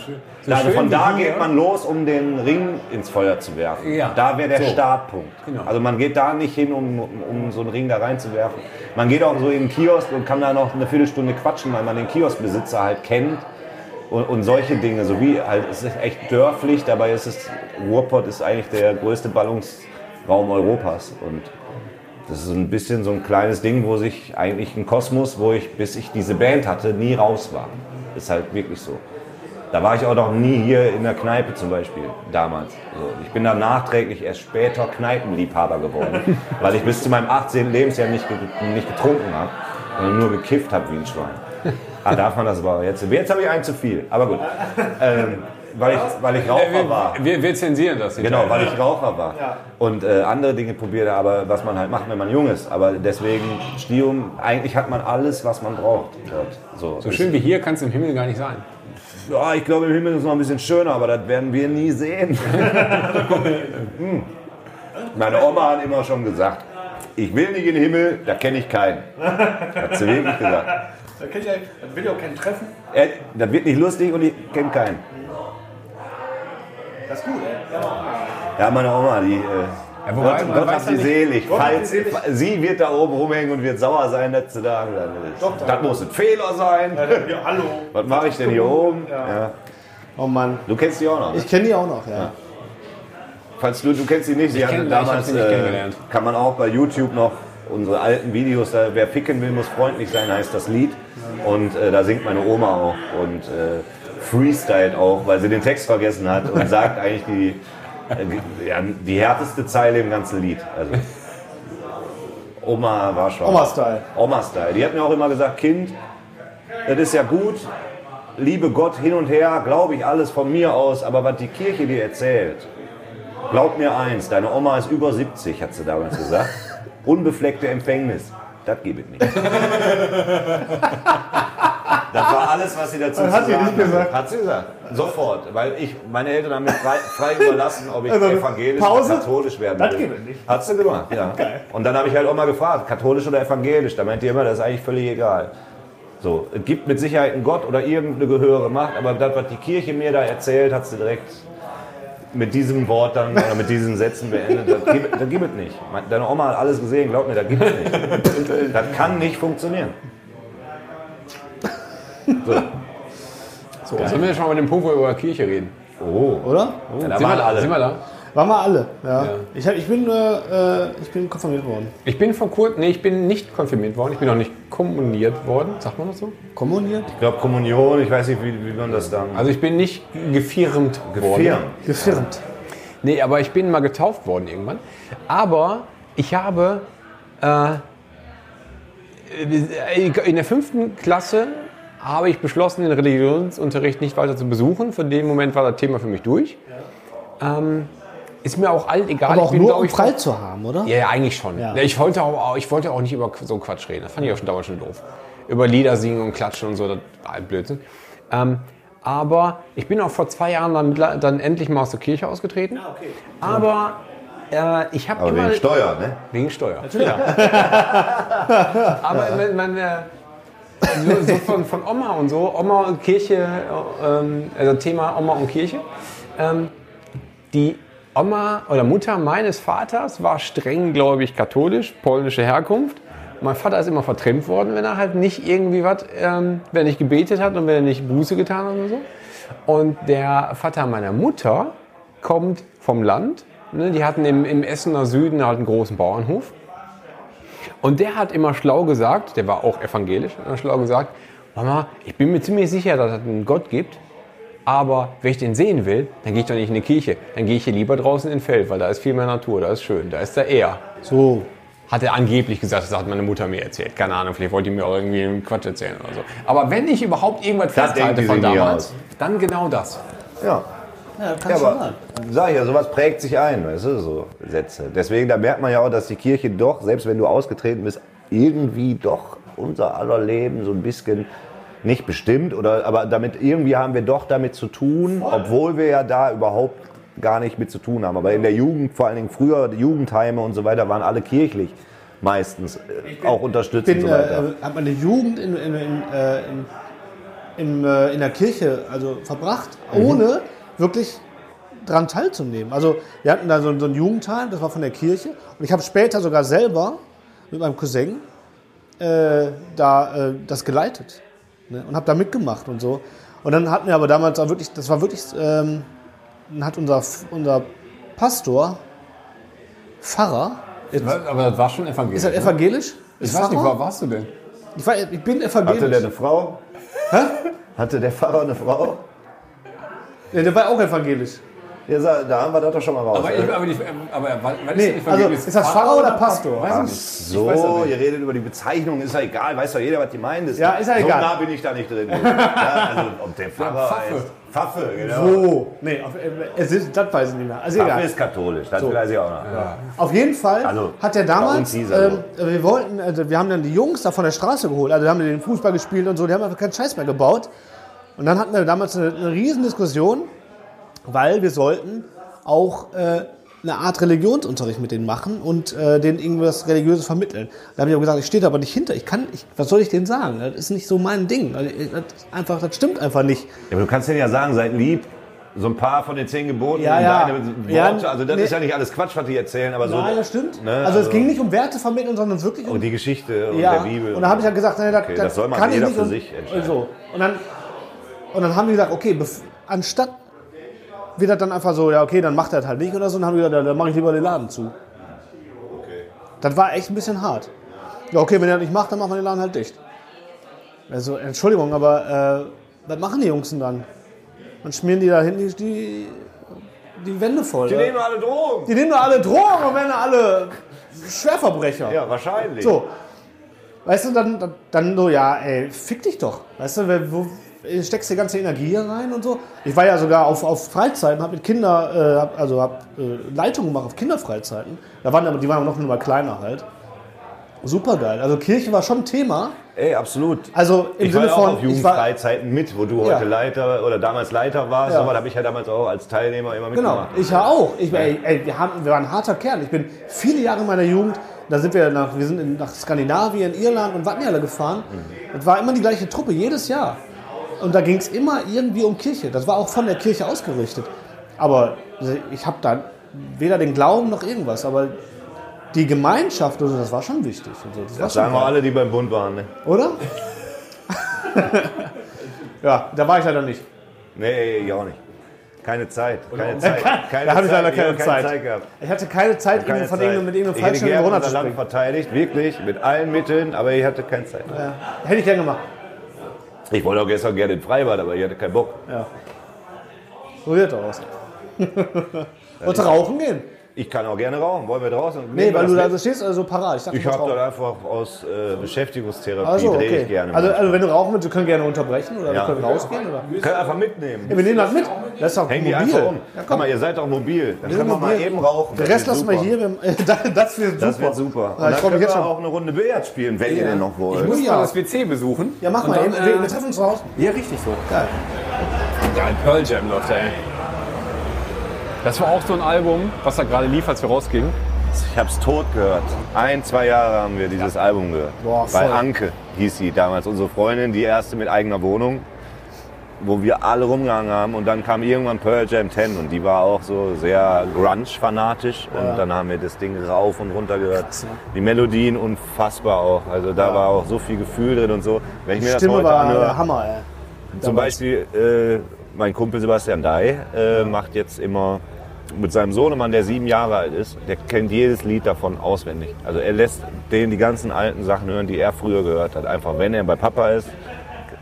also schön von da geht man los, um den Ring ins Feuer zu werfen. Ja. Da wäre der So. Startpunkt. Genau. Also man geht da nicht hin, um, um so einen Ring da reinzuwerfen. Man geht auch so in den Kiosk und kann da noch eine Viertelstunde quatschen, weil man den Kioskbesitzer halt kennt. Und, und solche Dinge, so wie halt, es ist echt dörflich, dabei ist es, Ruhrpott ist eigentlich der größte Ballungsraum Europas. Und das ist ein bisschen so ein kleines Ding, wo sich eigentlich ein Kosmos, wo ich, bis ich diese Band hatte, nie raus war. Ist halt wirklich so. Da war ich auch noch nie hier in der Kneipe zum Beispiel, damals. So, ich bin dann nachträglich erst später Kneipenliebhaber geworden, weil ich bis zu meinem 18. Lebensjahr nicht, nicht getrunken habe, sondern nur gekifft habe wie ein Schwein. Ah, darf man das aber jetzt? Jetzt habe ich einen zu viel, aber gut. Ähm, weil, ich, weil ich Raucher war. Wir, wir zensieren das. die Genau, Teile. weil ich Raucher war. Und äh, andere Dinge probierte, aber was man halt macht, wenn man jung ist. Aber deswegen, Stium, eigentlich hat man alles, was man braucht dort. So, So schön wie hier kann es im Himmel gar nicht sein. Ja, ich glaube, im Himmel ist es noch ein bisschen schöner, aber das werden wir nie sehen. Hm. Meine Oma hat immer schon gesagt, ich will nicht in den Himmel, da kenne ich keinen. Hat sie wirklich gesagt. Da ich ja, will ich auch keinen treffen. Das wird nicht lustig und ich kenne keinen. Das ist gut, ey. Ja, meine Oma, die... Äh, Ja, wobei, Gott, Gott ja sie selig. Falls, sie selig. sie wird da oben rumhängen und wird sauer sein, da angelandet ist. Doch, das muss ein Fehler sein. Ja, hallo. Was mache ich denn hier oben? Ja. Oh Mann. Du kennst die auch noch. Ne? Ich kenne die auch noch, ja. Falls du, du kennst sie nicht, sie hatte kenn- ich hab damals, sie nicht äh, kennengelernt. kann man auch bei YouTube noch unsere alten Videos, da, wer ficken will, muss freundlich sein, heißt das Lied. Und äh, da singt meine Oma auch und äh, freestylt auch, weil sie den Text vergessen hat und sagt eigentlich die, die, ja, die härteste Zeile im ganzen Lied. Also, Oma war schon. Oma-Style. Oma-Style. Die hat mir auch immer gesagt, Kind, das ist ja gut, liebe Gott hin und her, glaube ich alles von mir aus, aber was die Kirche dir erzählt, glaub mir eins, deine Oma ist über 70, hat sie damals gesagt. Unbefleckte Empfängnis, das gibt es nicht. Das war alles, was sie dazu Das hat zu sie sagen nicht gesagt. Hat sie gesagt. Sofort. Weil ich, meine Eltern haben mir frei, frei überlassen, ob ich Also, evangelisch Pause? oder katholisch werden Das will. geht nicht. Hat sie gemacht, ja. Und dann habe ich halt auch mal gefragt, katholisch oder evangelisch. Da meint die immer, das ist eigentlich völlig egal. So, es gibt mit Sicherheit einen Gott oder irgendeine gehörige Macht, aber das, was die Kirche mir da erzählt, hat sie direkt mit diesem Wort dann oder mit diesen Sätzen beendet. Das gibt, das gibt es nicht. Deine Oma hat alles gesehen, glaub mir, das gibt es nicht. Das kann nicht funktionieren. So, sind wir jetzt schon mal an dem Punkt, wo wir über Kirche reden. Oh, Oder? ja, da sind, wir waren da, alle. sind wir da? Waren wir alle, ja. Ja. Ich, hab, ich, bin, äh, ich bin konfirmiert worden. Ich bin vor kurzem, nee, ich bin nicht konfirmiert worden. Ich bin auch nicht kommuniert worden. Sagt man das so? Kommuniert? Ich glaube Kommunion, ich weiß nicht, wie, wie man das dann. Also ich bin nicht gefirmt worden. Gefirmt. Gefirmt. Nee, aber ich bin mal getauft worden irgendwann. Aber ich habe äh, in der fünften Klasse habe ich beschlossen, den Religionsunterricht nicht weiter zu besuchen. Von dem Moment war das Thema für mich durch. Ähm, ist mir auch alt egal. Aber auch ich bin, nur, um ich, frei zu haben, oder? Ja, ja, eigentlich schon. Ja. Ich, wollte auch, ich wollte auch nicht über so Quatsch reden. Das fand ich auch schon damals schon doof. Über Lieder singen und klatschen und so, das war ein Blödsinn. Ähm, aber ich bin auch vor zwei Jahren dann, dann endlich mal aus der Kirche ausgetreten. Aber äh, ich habe Aber immer... wegen Steuer, ne? Wegen Steuer. Aber wenn man äh, so, von, von Oma und so, Oma und Kirche, äh, ähm, also Thema Oma und Kirche. Ähm, die Oma oder Mutter meines Vaters war streng, glaube ich, katholisch, polnische Herkunft. Mein Vater ist immer vertrennt worden, wenn er halt nicht irgendwie was, ähm, wenn er nicht gebetet hat und wenn er nicht Buße getan hat und so. Und der Vater meiner Mutter kommt vom Land. Ne, die hatten im, im Essener Süden halt einen großen Bauernhof. Und der hat immer schlau gesagt, der war auch evangelisch, hat immer schlau gesagt, Mama, ich bin mir ziemlich sicher, dass es einen Gott gibt, aber wenn ich den sehen will, dann gehe ich doch nicht in die Kirche. Dann gehe ich hier lieber draußen in Feld, weil da ist viel mehr Natur, da ist schön, da ist der er. So hat er angeblich gesagt, das hat meine Mutter mir erzählt. Keine Ahnung, vielleicht wollte die mir auch irgendwie einen Quatsch erzählen oder so. Aber wenn ich überhaupt irgendwas Das festhalte von damals, dann genau das. Ja. Ja, kann Ja, schon aber sein. sag ich ja, sowas prägt sich ein, weißt du, so Sätze. Deswegen, da merkt man ja auch, dass die Kirche doch, selbst wenn du ausgetreten bist, irgendwie doch unser aller Leben so ein bisschen nicht bestimmt oder aber damit irgendwie haben wir doch damit zu tun, obwohl wir ja da überhaupt gar nicht mit zu tun haben. Aber in der Jugend, vor allen Dingen früher, die Jugendheime und so weiter, waren alle kirchlich meistens äh, auch unterstützt bin, und so weiter. äh, habe meine Jugend in, in, in, äh, in, in, äh, in der Kirche also verbracht, Mhm. ohne wirklich daran teilzunehmen. Also wir hatten da so, so ein Jugendheim, das war von der Kirche. Und ich habe später sogar selber mit meinem Cousin äh, da äh, das geleitet ne? und habe da mitgemacht und so. Und dann hatten wir aber damals auch wirklich, das war wirklich, ähm, dann hat unser, unser Pastor, Pfarrer, jetzt, Aber das war schon evangelisch. ist er evangelisch? Ich Ist weiß nicht, Pfarrer? wo warst du denn? Ich, war, ich bin Hatte der evangelisch. eine Frau? Hatte der Pfarrer eine Frau? Ja, der war auch evangelisch. Ja, da haben wir das doch schon mal raus. Aber, ne? ich, aber, die, aber wann, wann Nee, ist, also ist das Pfarrer oder Pastor? Weiß Ach ich nicht. so, Ich weiß das nicht. ihr redet über die Bezeichnung, ist ja egal, weiß doch jeder, was die meint. Ist Ja, ist ja so egal. nah bin ich da nicht drin. ja, also, ob der Pfarrer Pfaffe. heißt. Pfaffe, genau. Wo? Nee, auf, äh, es ist, das weiß ich nicht mehr. Also Pfaffe egal. ist katholisch, das weiß ich auch noch. Ja. Auf jeden Fall Also, hat er damals, ähm, wir wollten, also wir haben dann die Jungs da von der Straße geholt, also wir haben den Fußball gespielt und so, die haben einfach keinen Scheiß mehr gebaut. Und dann hatten wir damals eine, eine riesen Diskussion, weil wir sollten auch äh, eine Art Religionsunterricht mit denen machen und äh, denen irgendwas Religiöses vermitteln. Da habe ich aber gesagt, ich stehe da aber nicht hinter. Ich kann, ich, was soll ich denen sagen? Das ist nicht so mein Ding. Also, Das, ist einfach, das stimmt einfach nicht. aber du kannst denen ja sagen, seid lieb. So ein paar von den zehn Geboten, Ja, ja. deine Worte, Ja, also das nee. ist ja nicht alles Quatsch, was die erzählen, aber so Nein, das stimmt. Ne, also, es also- ging nicht um Werte vermitteln, sondern wirklich um und die Geschichte und ja, der Bibel. Und da habe ich ja gesagt, nee, das, Okay, das, das soll man kann ich jeder nicht für und, sich entscheiden. So. und, dann, und dann haben die gesagt, okay, anstatt wird das dann einfach so, ja, okay, dann macht er das halt nicht oder so, dann haben die gesagt, ja, dann mache ich lieber den Laden zu. Das war echt ein bisschen hart. Ja, okay, wenn er das nicht macht, dann machen wir den Laden halt dicht. Also, Entschuldigung, aber äh, was machen die Jungs denn dann? Dann schmieren die da hinten die, die, Wände voll. die oder? nehmen alle Drogen. die nehmen doch alle Drogen und werden alle Schwerverbrecher. Ja, wahrscheinlich. So. Weißt du, dann, dann, dann so, ja, ey, fick dich doch. Weißt du, wo steckst die ganze Energie hier rein und so? Ich war ja sogar auf, auf Freizeiten, hab mit Kinder, äh, also hab äh, Leitungen gemacht auf Kinderfreizeiten. Da waren aber, die waren noch mal kleiner halt. Super geil. Also Kirche war schon ein Thema. Ey, absolut. Also im ich Sinne war ja auch auf Jugendfreizeiten mit, wo du Ja. heute Leiter oder damals Leiter warst, Ja. aber da habe ich ja damals auch als Teilnehmer immer Genau, mitgemacht. ich ja auch. Ich, ey, ey, wir, haben, wir waren ein harter Kern. Ich bin viele Jahre in meiner Jugend, da sind wir nach, wir sind in, nach Skandinavien, Irland und Wattenjälle gefahren. Es war immer die gleiche Truppe, jedes Jahr. Und da ging es immer irgendwie um Kirche. Das war auch von der Kirche ausgerichtet. Aber ich habe da weder den Glauben noch irgendwas. Aber die Gemeinschaft, und so, das war schon wichtig. So. Das, Das sagen wir alle, die beim Bund waren. Ne? Oder? ja, da war ich leider nicht. Nee, ich auch nicht. Keine Zeit. Keine Zeit. Keine Da habe ich leider Ich keine habe Zeit. gehabt. Ich hatte keine Zeit, Keine von Zeit. irgendeinem, mit irgendeinem ich hätte Fallschirm gerne unser Land runterzuspringen. verteidigt, wirklich, mit allen Mitteln, aber ich hatte keine Zeit. Ja. Hätte ich gern gemacht. Ich wollte auch gestern gerne in Freibad, aber ich hatte keinen Bock. So wird aus. Wolltest du rauchen gehen? Ich kann auch gerne rauchen. Wollen wir draußen? Nee, wir weil du da so stehst, also parat. Ich, dachte, Ich habe das einfach aus äh, Beschäftigungstherapie, Also, drehe okay. ich gerne. Also, also, wenn du rauchen willst, wir können gerne unterbrechen oder Ja. wir können rausgehen. Oder? Können einfach mitnehmen. Ja, wir nehmen das mit. Das ist doch Hängen die mobil. einfach um. Ja, Guck komm. mal, ihr seid doch mobil. Dann Wir können wir mal eben rauchen. Den Rest lassen wir hier. Wir- Das wird super. Das wird super. Und dann können wir schon. auch eine Runde Billard spielen, wenn ihr denn noch wollt. Ich muss Ja. mal das WC besuchen. Ja, mach Und mal. wir, wir äh, treffen uns draußen. Ja, richtig so. Geil. Ja, ein Pearl Jam läuft da, ey. Das war auch so ein Album, was da gerade lief, als wir rausgingen. Ich hab's tot gehört. Ein, zwei Jahre haben wir dieses Album gehört. Boah, Bei. Anke hieß sie damals, unsere Freundin, die erste mit eigener Wohnung, wo wir alle rumgehangen haben. Und dann kam irgendwann Pearl Jam 10 und die war auch so sehr grunge-fanatisch. Und dann haben wir das Ding rauf und runter gehört. Die Melodien unfassbar auch. Also da war auch so viel Gefühl drin und so. Wenn ich Die mir das Stimme heute war anhöre, Hammer, ey. zum Beispiel äh, mein Kumpel Sebastian Dai äh, macht jetzt immer mit seinem Sohnemann, der sieben Jahre alt ist, der kennt jedes Lied davon auswendig. Also er lässt den die ganzen alten Sachen hören, die er früher gehört hat. Einfach, wenn er bei Papa ist,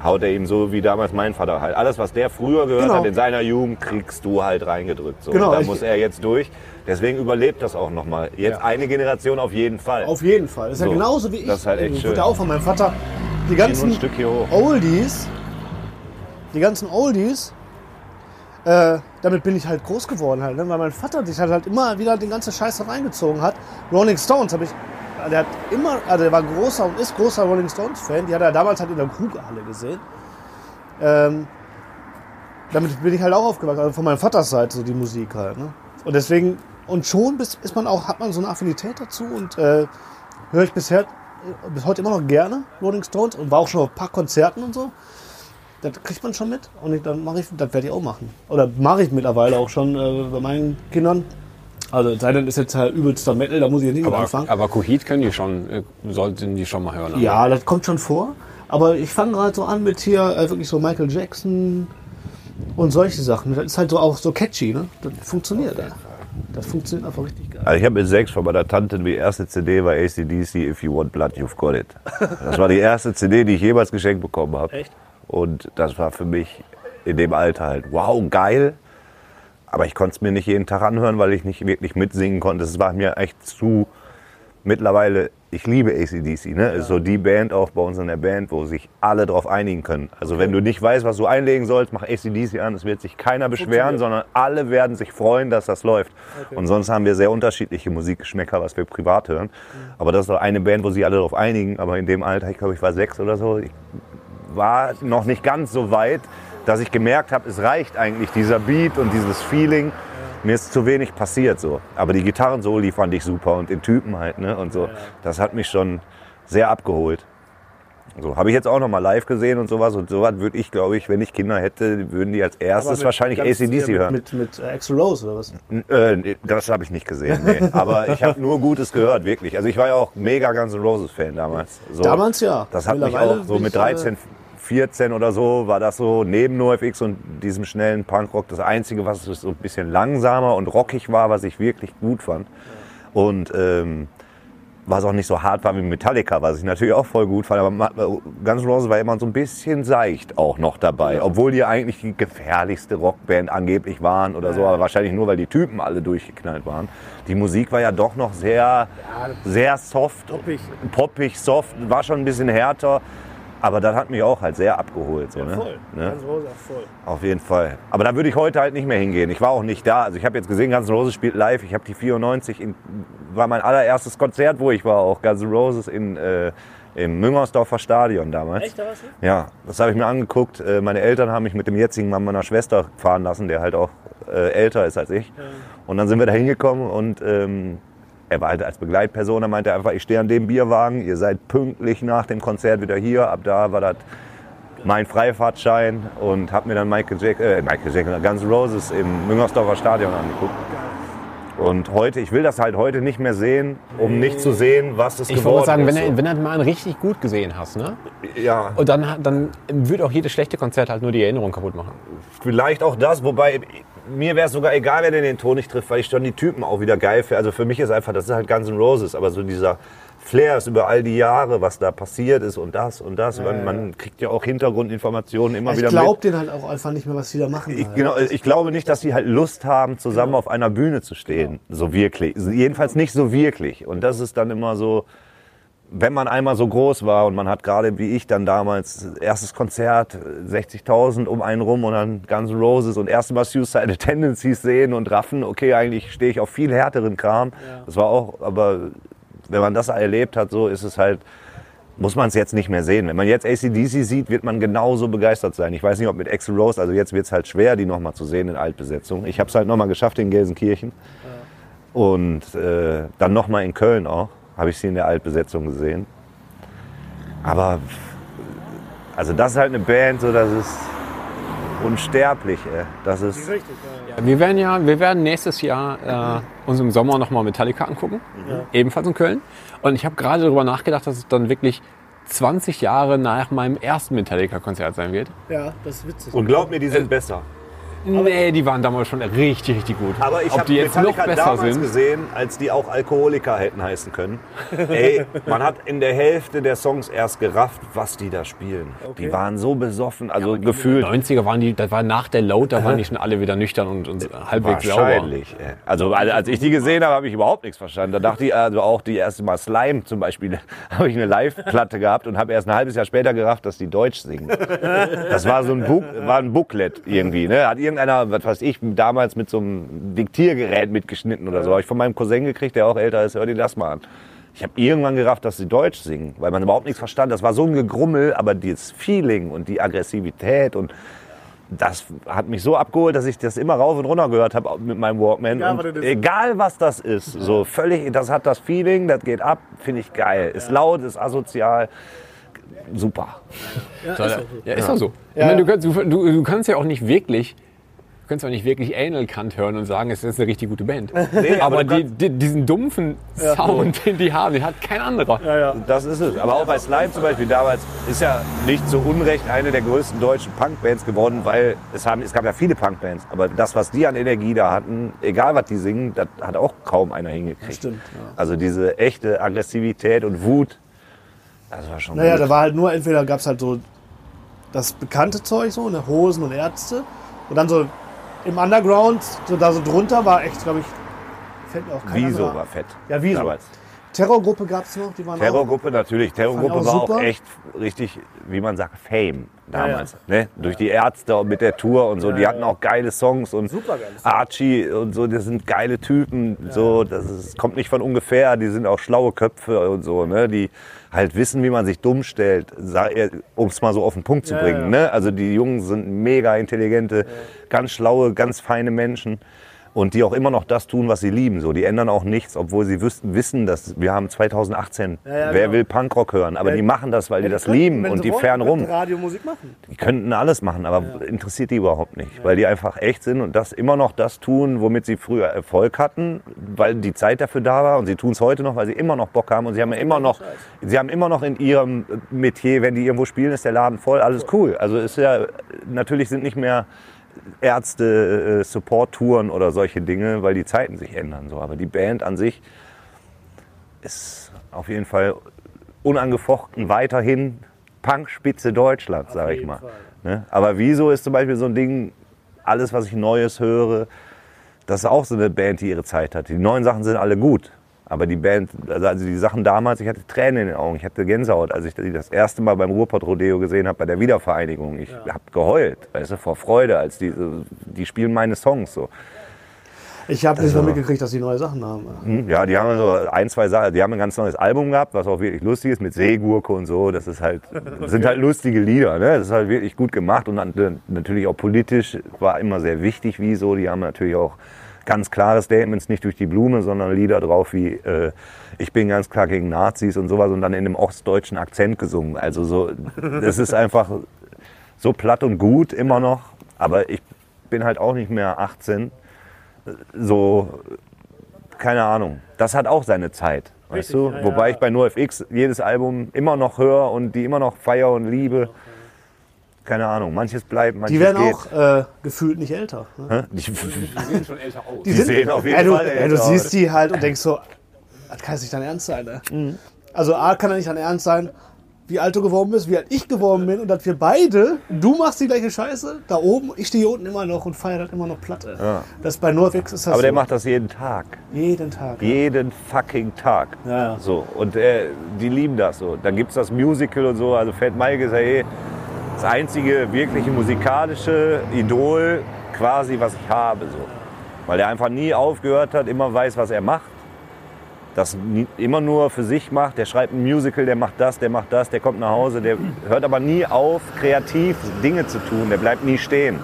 haut er ihm so wie damals mein Vater halt. Alles, was der früher gehört Genau. hat in seiner Jugend, kriegst du halt reingedrückt. So. Genau, da muss er jetzt durch. Deswegen überlebt das auch nochmal. Jetzt Ja. eine Generation auf jeden Fall. Auf jeden Fall. Das ist So, ja genauso wie ich. das ist halt echt Ich schön. auch von meinem Vater. Die ganzen ein Stück hier hoch. Oldies, die ganzen Oldies, äh, damit bin ich halt groß geworden halt, ne? weil mein Vater sich halt, halt immer wieder den ganzen Scheiß reingezogen hat. Rolling Stones habe ich, der hat immer, also der war großer und ist großer Rolling Stones Fan. Die hat er damals halt in der Krughalle gesehen. Ähm, damit bin ich halt auch aufgewachsen, also von meinem Vaters Seite so die Musik halt. Ne? Und deswegen und schon bis, ist man auch, hat man so eine Affinität dazu und äh, höre ich bisher bis heute immer noch gerne Rolling Stones und war auch schon auf ein paar Konzerten und so. Das kriegt man schon mit und ich, dann mache ich, das werde ich auch machen. Oder mache ich mittlerweile auch schon äh, bei meinen Kindern. Also es sei denn, ist jetzt halt übelster Metal, da muss ich nicht mit Aber, anfangen. aber Kuhit können die schon, äh, sollten die schon mal hören. Ja, das kommt schon vor. Aber ich fange gerade so an mit hier äh, wirklich so Michael Jackson und solche Sachen. Das ist halt so auch so catchy, ne? Das funktioniert. Ja. Das funktioniert einfach richtig geil. Also ich habe mit sechs von meiner Tante die erste CD war ACDC If You Want Blood, You've Got It. Das war die erste CD, die ich jemals geschenkt bekommen habe. Echt? Und das war für mich in dem Alter halt, wow, geil. Aber ich konnte es mir nicht jeden Tag anhören, weil ich nicht wirklich mitsingen konnte. Es war mir echt zu. Mittlerweile, ich liebe ACDC. Ne? Ist so die Band auch bei uns in der Band, wo sich alle drauf einigen können. Also wenn du nicht weißt, was du einlegen sollst, mach ACDC an. Es wird sich keiner beschweren, sondern alle werden sich freuen, dass das läuft. Und sonst haben wir sehr unterschiedliche Musikgeschmäcker, was wir privat hören. Aber das ist doch eine Band, wo sich alle darauf einigen. Aber in dem Alter, ich glaube, ich war sechs oder so, ich war noch nicht ganz so weit, dass ich gemerkt habe, es reicht eigentlich dieser Beat und dieses Feeling. Mir ist zu wenig passiert so. Aber die Gitarren-Soli fand ich super und den Typen halt, ne? Und so. Das hat mich schon sehr abgeholt. So, habe ich jetzt auch noch mal live gesehen und sowas. Und sowas würde ich, glaube ich, wenn ich Kinder hätte, würden die als erstes wahrscheinlich ACDC hören. Mit, mit, mit äh, Axl Rose oder was? Äh, nee, das habe ich nicht gesehen. Nee. Aber ich habe nur Gutes gehört, wirklich. Also ich war ja auch mega Guns N' Roses Fan damals. So. Damals ja. Das hat mich auch so mit ich, äh, 13, 14 oder so war das so neben NoFX und diesem schnellen Punkrock das Einzige, was so ein bisschen langsamer und rockig war, was ich wirklich gut fand. Und ähm, was auch nicht so hart war wie Metallica, was ich natürlich auch voll gut fand. Aber Ma- Guns N' Roses war immer so ein bisschen seicht auch noch dabei. Obwohl die eigentlich die gefährlichste Rockband angeblich waren oder so. Aber wahrscheinlich nur, weil die Typen alle durchgeknallt waren. Die Musik war ja doch noch sehr, sehr soft. Poppig. Poppig, soft, war schon ein bisschen härter. Aber das hat mich auch halt sehr abgeholt. So, ne? Voll. Ne? Ganz Rose, voll. Auf jeden Fall. Aber da würde ich heute halt nicht mehr hingehen. Ich war auch nicht da. Also ich habe jetzt gesehen, Guns N' Roses spielt live. Ich habe die 94, in, war mein allererstes Konzert, wo ich war, auch Guns N' Roses in, äh, im Müngersdorfer Stadion damals. Echt, da warst du? Ja, das habe ich mir angeguckt. Äh, Meine Eltern haben mich mit dem jetzigen Mann meiner Schwester fahren lassen, der halt auch äh, älter ist als ich. Und dann sind wir da hingekommen und ähm, er war halt als Begleitperson. Er meinte einfach, ich stehe an dem Bierwagen, ihr seid pünktlich nach dem Konzert wieder hier. Ab da war das mein Freifahrtschein und habe mir dann Michael Jack, äh, Michael Jackson, Guns Roses im Müngersdorfer Stadion angeguckt. Und heute, ich will das halt heute nicht mehr sehen, um nicht zu sehen, was es Ich geworden wollte sagen, wenn ist. du, wenn du mal einen richtig gut gesehen hast, ne? ja. Und dann, dann wird auch jedes schlechte Konzert halt nur die Erinnerung kaputt machen. Vielleicht auch das, wobei mir wäre es sogar egal, wer den Ton nicht trifft, weil ich schon die Typen auch wieder geil finde. Also für mich ist einfach, das ist halt Guns N' Roses, aber so dieser Flair ist über all die Jahre, was da passiert ist und das und das. man, man kriegt ja auch Hintergrundinformationen immer Ich wieder glaube mit. denen halt auch einfach nicht mehr, was die da machen. Ich, halt. genau, ich glaube nicht, dass sie halt Lust haben, zusammen auf einer Bühne zu stehen. So wirklich. Jedenfalls nicht so wirklich. Und das ist dann immer so, wenn man einmal so groß war und man hat gerade wie ich dann damals erstes Konzert, 60.000 um einen rum und dann Guns N' Roses und erste Mal Suicide Tendencies sehen und raffen, okay, eigentlich stehe ich auf viel härteren Kram. Das war auch, aber wenn man das erlebt hat, so ist es halt, muss man es jetzt nicht mehr sehen. Wenn man jetzt ACDC sieht, wird man genauso begeistert sein. Ich weiß nicht, ob mit Axl Rose, also jetzt wird es halt schwer, die nochmal zu sehen in Altbesetzung. Ich habe es halt nochmal geschafft in Gelsenkirchen und äh, dann nochmal in Köln auch, habe ich sie in der Altbesetzung gesehen. Aber also das ist halt eine Band, so das ist unsterblich. Ey. Das ist Wir werden ja, wir werden nächstes Jahr äh, uns im Sommer nochmal Metallica angucken, ebenfalls in Köln. Und ich habe gerade darüber nachgedacht, dass es dann wirklich 20 Jahre nach meinem ersten Metallica-Konzert sein wird. Ja, das ist witzig. und glaub mir, die sind besser. Nee, die waren damals schon richtig, richtig gut. Aber ich Ob habe die jetzt noch Metallica besser damals sind. gesehen, als die auch Alkoholiker hätten heißen können. Ey, man hat in der Hälfte der Songs erst gerafft, was die da spielen. Die waren so besoffen, also gefühlt 90er waren die, das war nach der Load, da waren die schon alle wieder nüchtern und, und halbwegs sauber. wahrscheinlich. ey. Also als ich die gesehen habe, habe ich überhaupt nichts verstanden. Da dachte ich also auch die erste Mal Slime zum Beispiel, habe ich eine Live-Platte gehabt und habe erst ein halbes Jahr später gerafft, dass die Deutsch singen. Das war so ein, Book, war ein Booklet irgendwie. Ne? Hat irgendeiner, was weiß ich, damals mit so einem Diktiergerät mitgeschnitten oder so. Habe ich von meinem Cousin gekriegt, der auch älter ist. Hör dir das mal an. Ich habe irgendwann gerafft, dass sie Deutsch singen, weil man überhaupt nichts verstand. Das war so ein Gegrummel, aber das Feeling und die Aggressivität und das hat mich so abgeholt, dass ich das immer rauf und runter gehört habe mit meinem Walkman. Egal, und was das ist. egal was das ist, so völlig, das hat das Feeling, das geht ab, finde ich geil. Ist laut, ist asozial, super. So, ja, ist doch so. Ich meine, du, kannst, du, du kannst ja auch nicht wirklich, du kannst auch nicht wirklich Anal Kant hören und sagen, es ist eine richtig gute Band. aber aber du die, die, diesen dumpfen Sound, den die haben, den hat kein anderer. Das ist es. Aber auch bei Slime zum Beispiel damals ist ja nicht zu Unrecht eine der größten deutschen Punkbands geworden, weil es, haben, es gab ja viele Punkbands. Aber das, was die an Energie da hatten, egal was die singen, das hat auch kaum einer hingekriegt. stimmt, ja. Also diese echte Aggressivität und Wut, das war schon Naja, gut. da war halt nur, entweder gab es halt so das bekannte Zeug, so, ne, Hosen und Ärzte. Und dann so im Underground, so da so drunter war echt, glaube ich, fällt mir auch kein Wieso anderer- war fett. Ja, Wieso. Damals. Terrorgruppe gab es noch, die waren Terrorgruppe natürlich. Terrorgruppe ich war auch auch super. echt richtig, wie man sagt, Fame damals. Ne? Durch die Ärzte und mit der Tour und so. die hatten auch geile Songs und. Archie und so. Das sind geile Typen. So, das ist, kommt nicht von ungefähr. Die sind auch schlaue Köpfe und so. Ne? Die halt wissen, wie man sich dumm stellt, um es mal so auf den Punkt zu Ja, bringen. ja. Ne? Also die Jungs sind mega intelligente, ganz schlaue, ganz feine Menschen. Und die auch immer noch das tun, was sie lieben. So, die ändern auch nichts, obwohl sie wüssten, wissen, dass wir haben 2018. Ja, ja, wer genau. will Punkrock hören? Aber Ja, die machen das, weil die Ja, das könnten, lieben und die wollten, fern rum. könnten Radiomusik machen. Die könnten alles machen, aber interessiert die überhaupt nicht, weil die einfach echt sind und das immer noch das tun, womit sie früher Erfolg hatten, weil die Zeit dafür da war und sie tun es heute noch, weil sie immer noch Bock haben und sie haben ja immer noch, sie haben immer noch in ihrem Metier, wenn die irgendwo spielen, ist der Laden voll, alles cool. Also ist ja natürlich sind nicht mehr Ärzte, äh, Support-Touren oder solche Dinge, weil die Zeiten sich ändern. So. Aber die Band an sich ist auf jeden Fall unangefochten weiterhin Punkspitze Deutschland, sage ich mal. Ne? Aber wieso ist zum Beispiel so ein Ding, alles, was ich Neues höre, das ist auch so eine Band, die ihre Zeit hat. Die neuen Sachen sind alle gut. Aber die Band, also die Sachen damals, ich hatte Tränen in den Augen, ich hatte Gänsehaut, als ich die das erste Mal beim Ruhrpott-Rodeo gesehen habe, bei der Wiedervereinigung. Ich habe geheult, weißt du, vor Freude, als die, die spielen meine Songs so. Ich habe nicht Also- mal mitgekriegt, dass die neue Sachen haben. Hm, Ja, die haben so ein, zwei Sachen, die haben ein ganz neues Album gehabt, was auch wirklich lustig ist, mit Seegurke und so. Das ist halt, das sind halt lustige Lieder, ne? Das ist halt wirklich gut gemacht und natürlich auch politisch war immer sehr wichtig, wieso. Die haben natürlich auch ganz klare Statements, nicht durch die Blume, sondern Lieder drauf wie äh, Ich bin ganz klar gegen Nazis und sowas und dann in einem ostdeutschen Akzent gesungen. Also so, das ist einfach so platt und gut immer noch, aber ich bin halt auch nicht mehr 18 so, keine Ahnung. Das hat auch seine Zeit, weißt du? Wobei ich bei NoFX jedes Album immer noch höre und die immer noch feier und liebe. Keine Ahnung, manches bleibt, manches Die werden geht. auch äh, gefühlt nicht älter. Ne? Hä? Die, Die, sehen auf jeden ja, du, Fall ja, älter du aus. siehst die halt und denkst so, das kann nicht dein Ernst sein. Ne? Mhm. Also A kann ja nicht dein Ernst sein, wie alt du geworden bist, wie alt ich geworden bin und dass wir beide, du machst die gleiche Scheiße da oben, ich stehe hier unten immer noch und feiere das immer noch Platte. Das bei NoFX ist das aber so. der macht das jeden Tag. jeden Tag. Jeden fucking Tag. Ja, ja. So. Und äh, die lieben das so. Dann gibt es das Musical und so. Also Fat Mike ist ja eh das einzige wirkliche musikalische Idol quasi, was ich habe. So. Weil der einfach nie aufgehört hat, immer weiß, was er macht. Das nie, immer nur für sich macht. Der schreibt ein Musical, der macht das, der macht das, der kommt nach Hause. Der hört aber nie auf, kreativ Dinge zu tun. Der bleibt nie stehen.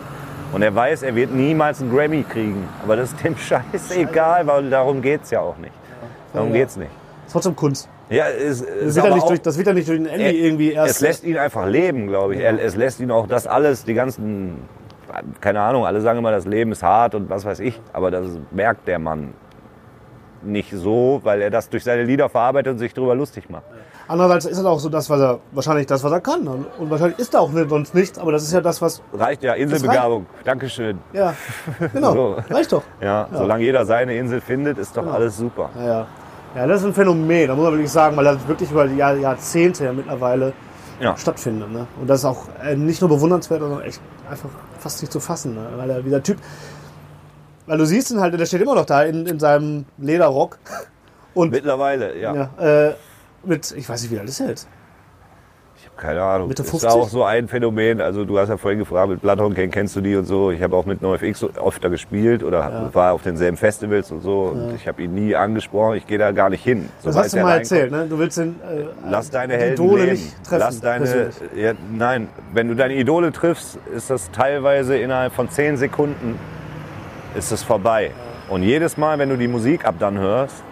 Und er weiß, er wird niemals einen Grammy kriegen. Aber das ist dem Scheiß egal, weil darum geht es ja auch nicht. Darum Ja. geht's nicht. Trotzdem Kunst. Ja, es, Das es, wird, ja nicht auch, durch, das wird ja nicht durch den Andy er- irgendwie erst. es lässt ihn einfach leben, glaube ich. Er, es lässt ihn auch das alles, die ganzen, keine Ahnung, alle sagen immer, das Leben ist hart und was weiß ich. Aber das merkt der Mann. nicht so, weil er das durch seine Lieder verarbeitet und sich darüber lustig macht. Andererseits ist es auch so das, was er, wahrscheinlich das, was er kann. Und und wahrscheinlich ist er auch sonst nichts, aber das ist ja das, was, Reicht ja, Inselbegabung. Dankeschön. ja, genau, So. reicht doch. Ja, solange jeder seine Insel findet, ist doch alles super. Ja, ja. Ja, das ist ein Phänomen, da muss man wirklich sagen, weil das wirklich über die Jahr, Jahrzehnte ja mittlerweile Ja. stattfindet. Ne? Und das ist auch äh, nicht nur bewundernswert, sondern echt einfach fast nicht zu fassen. Ne? Weil er, der Typ, weil du siehst ihn halt, der steht immer noch da in, in seinem Lederrock und Mittlerweile, ja. ja, äh, mit, ich weiß nicht, wie alt ist er jetzt? Keine Ahnung. Mitte Ist 50? auch so ein Phänomen. Also du hast ja vorhin gefragt, mit Bloodhound kennst du die und so. Ich habe auch mit NoFX öfter gespielt oder war auf denselben Festivals und so. Und ich habe ihn nie angesprochen. Ich gehe da gar nicht hin. Das Sobald hast du mal erzählt, ne? Du willst den, äh, Lass deine Helden Idole leben. nicht treffen. Lass deine, ja, nein, wenn du deine Idole triffst, ist das teilweise innerhalb von zehn Sekunden ist es vorbei. Und jedes Mal, wenn du die Musik ab dann hörst,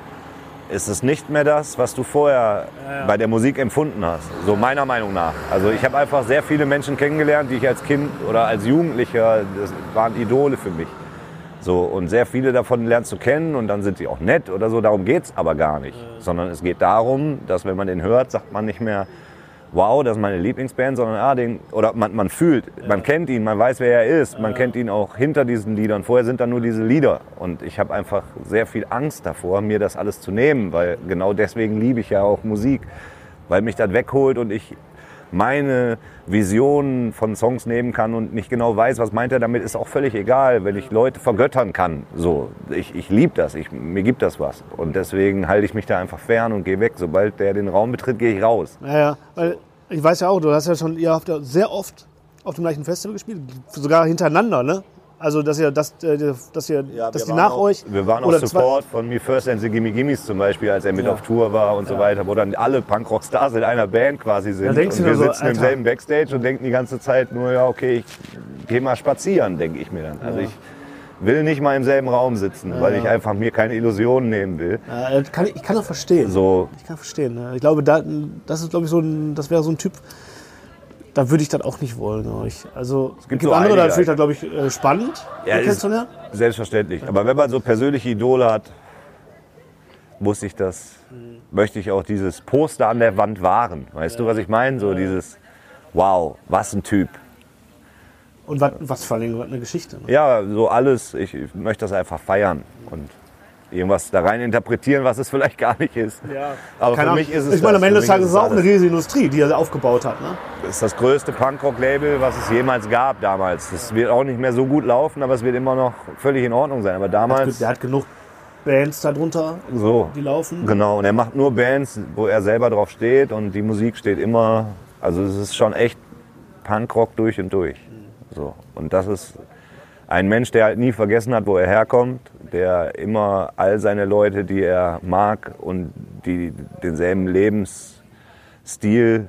ist es nicht mehr das, was du vorher bei der Musik empfunden hast. So meiner Meinung nach. Also ich habe einfach sehr viele Menschen kennengelernt, die ich als Kind oder als Jugendlicher, das waren Idole für mich. So, und sehr viele davon lernst du kennen und dann sind sie auch nett oder so. Darum geht's aber gar nicht. Sondern es geht darum, dass wenn man den hört, sagt man nicht mehr, wow, das ist meine Lieblingsband, sondern ah, den, oder man, man fühlt, man kennt ihn, man weiß, wer er ist, man kennt ihn auch hinter diesen Liedern. Vorher sind da nur diese Lieder. Und ich habe einfach sehr viel Angst davor, mir das alles zu nehmen, weil genau deswegen liebe ich ja auch Musik, weil mich das wegholt und ich meine Visionen von Songs nehmen kann und nicht genau weiß, was meint er damit, ist auch völlig egal, wenn ich Leute vergöttern kann. So, ich, ich liebe das, ich, mir gibt das was. Und deswegen halte ich mich da einfach fern und gehe weg. Sobald der den Raum betritt, gehe ich raus. Ja, ja, weil ich weiß ja auch, du hast ja schon, ihr habt ja sehr oft auf dem gleichen Festival gespielt, sogar hintereinander, ne? Also, dass ihr, dass, äh, dass ihr, dass die nach auch, euch Wir waren auch Support von Me First and the Gimme Gimmes zum Beispiel, als er mit Ja. auf Tour war und so weiter, wo dann alle Punkrock-Stars in einer Band quasi sind. Da denkst und wir so, sitzen im Alter. selben Backstage und denken die ganze Zeit nur, ja, okay, ich gehe mal spazieren, denke ich mir dann. Also ich will nicht mal im selben Raum sitzen, weil ich einfach mir keine Illusionen nehmen will. Ja, kann, ich ich kann das verstehen. So, Ich kann verstehen. Ne? Ich glaube, da, das ist, glaube ich, so ein, das wäre so ein Typ, da würde ich das auch nicht wollen. glaube ich. Also, es gibt gibt andere, da finde ich das, glaube ich, äh, spannend, Ja, kennenzulernen. Selbstverständlich. Aber wenn man so persönliche Idole hat, muss ich das, möchte ich auch dieses Poster an der Wand wahren. Weißt du, was ich meine? So dieses, wow, was ein Typ. Und was, was vor allem was eine Geschichte. Ne? Ja, so alles. Ich, ich möchte das einfach feiern und irgendwas da rein interpretieren, was es vielleicht gar nicht ist. Aber Keine für Ahnung. mich ist es ich meine, am. Ende des Tages ist es auch eine riesige Industrie, die er aufgebaut hat. Ne? Das ist das größte Punkrock-Label, was es jemals gab damals. Das wird auch nicht mehr so gut laufen, aber es wird immer noch völlig in Ordnung sein. Aber damals Der hat genug Bands darunter, so. die laufen. Genau, und er macht nur Bands, wo er selber drauf steht und die Musik steht immer. Also es ist schon echt Punkrock durch und durch. So. Und das ist ein Mensch, der halt nie vergessen hat, wo er herkommt, der immer all seine Leute, die er mag und die denselben Lebensstil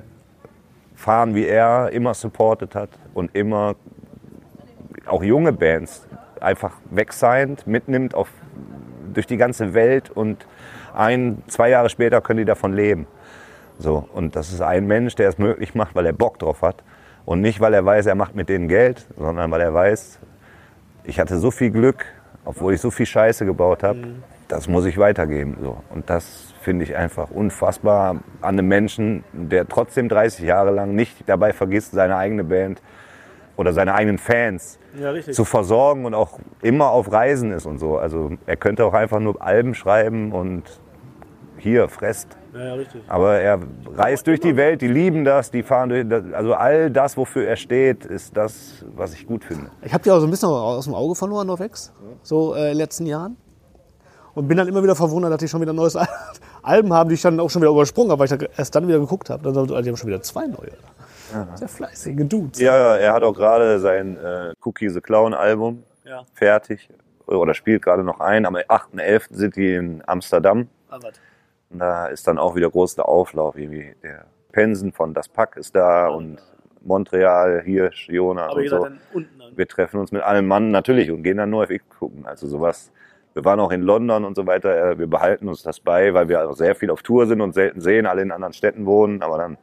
fahren wie er, immer supportet hat und immer auch junge Bands einfach wegsigned, mitnimmt auf, durch die ganze Welt und ein, zwei Jahre später können die davon leben. So, und das ist ein Mensch, der es möglich macht, weil er Bock drauf hat. Und nicht, weil er weiß, er macht mit denen Geld, sondern weil er weiß, ich hatte so viel Glück, obwohl ich so viel Scheiße gebaut habe, das muss ich weitergeben. So. Und das finde ich einfach unfassbar an einem Menschen, der trotzdem 30 Jahre lang nicht dabei vergisst, seine eigene Band oder seine eigenen Fans Ja, zu versorgen und auch immer auf Reisen ist und so. Also er könnte auch einfach nur Alben schreiben und hier fresst. Ja, ja, richtig. Aber er reist durch die Welt, die lieben das, die fahren durch, das- also all das, wofür er steht, ist das, was ich gut finde. Ich habe die auch so ein bisschen aus dem Auge verloren, Norwex, so äh, in den letzten Jahren. Und bin dann immer wieder verwundert, dass die schon wieder ein neues Al- Alben haben, die ich dann auch schon wieder übersprungen habe, weil ich da erst dann wieder geguckt habe. Dann so, die haben schon wieder zwei neue. Sehr fleißige Dudes. Ja, ja, er hat auch gerade sein äh, Cookie the Clown Album Ja. fertig oder spielt gerade noch ein. Am 8.11. sind die in Amsterdam. Ah, was? Und da ist dann auch wieder großer Auflauf. Irgendwie der Pensen von Das Pack ist da und Montreal, Jona Aber und so. Wir treffen uns mit allen Mann natürlich und gehen dann nur FX gucken. Also sowas. Wir waren auch in London und so weiter. Äh, Wir behalten uns das bei, weil wir auch sehr viel auf Tour sind und selten sehen, alle in anderen Städten wohnen. Aber dann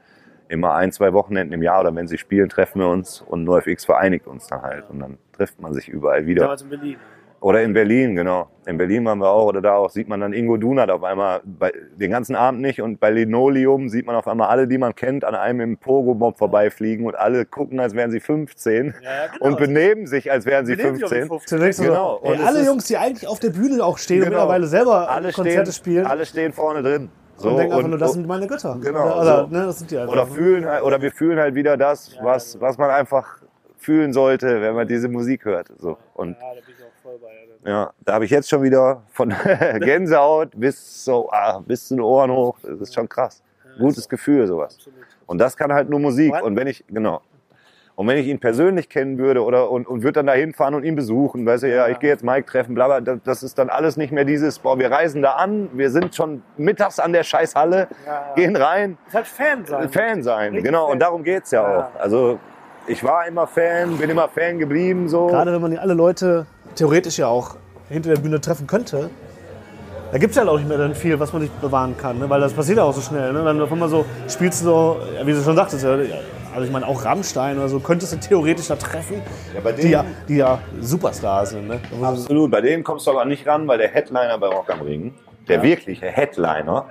immer ein, zwei Wochenenden im Jahr oder wenn sie spielen, treffen wir uns und NoFX vereinigt uns dann halt. Und dann trifft man sich überall wieder. Damals in Berlin. Oder in Berlin, genau. In Berlin waren wir auch, oder da auch, sieht man dann Ingo Dunat auf einmal, bei, den ganzen Abend nicht. Und bei Linoleum sieht man auf einmal alle, die man kennt, an einem im Pogo-Mob vorbeifliegen und alle gucken, als wären sie 15 und benehmen sich, als wären sie 15. Zunächst Genau. so, ey, Und alle ist- Jungs, die eigentlich auf der Bühne auch stehen und Genau. mittlerweile selber Alle Konzerte stehen, spielen alle stehen vorne drin. So, und denken einfach und- nur, das sind meine Götter. Genau, Oder, oder, so. ne, das sind die einfach. oder fühlen halt, oder wir fühlen halt wieder das, was, was man einfach fühlen sollte, wenn man diese Musik hört. So. Und ja, da habe ich jetzt schon wieder von Gänsehaut bis so ah, bis zu den Ohren hoch. Das ist schon krass. Gutes Gefühl sowas. Und das kann halt nur Musik. Und wenn ich genau. Und wenn ich ihn persönlich kennen würde oder und, und würde dann da hinfahren und ihn besuchen, weißt du, ja, ich gehe jetzt Mike treffen, bla, bla, das, das ist dann alles nicht mehr dieses, boah, wir reisen da an, wir sind schon mittags an der Scheißhalle, gehen rein, ist halt Fan sein. Fan sein, genau, und darum geht's ja auch. Also ich war immer Fan, bin immer Fan geblieben, so. Gerade wenn man alle Leute theoretisch ja auch hinter der Bühne treffen könnte, da gibt es ja auch nicht mehr dann viel, was man nicht bewahren kann, ne? weil das passiert ja auch so schnell. Ne? Dann auf einmal so spielst du so, ja, wie du schon sagtest, ja, also ich meine auch Rammstein oder so, könntest du theoretisch da treffen, Ja, bei die, denen, ja, die ja Superstars sind. Ne? absolut, bei denen kommst du aber nicht ran, weil der Headliner bei Rock am Ring, der wirkliche Headliner,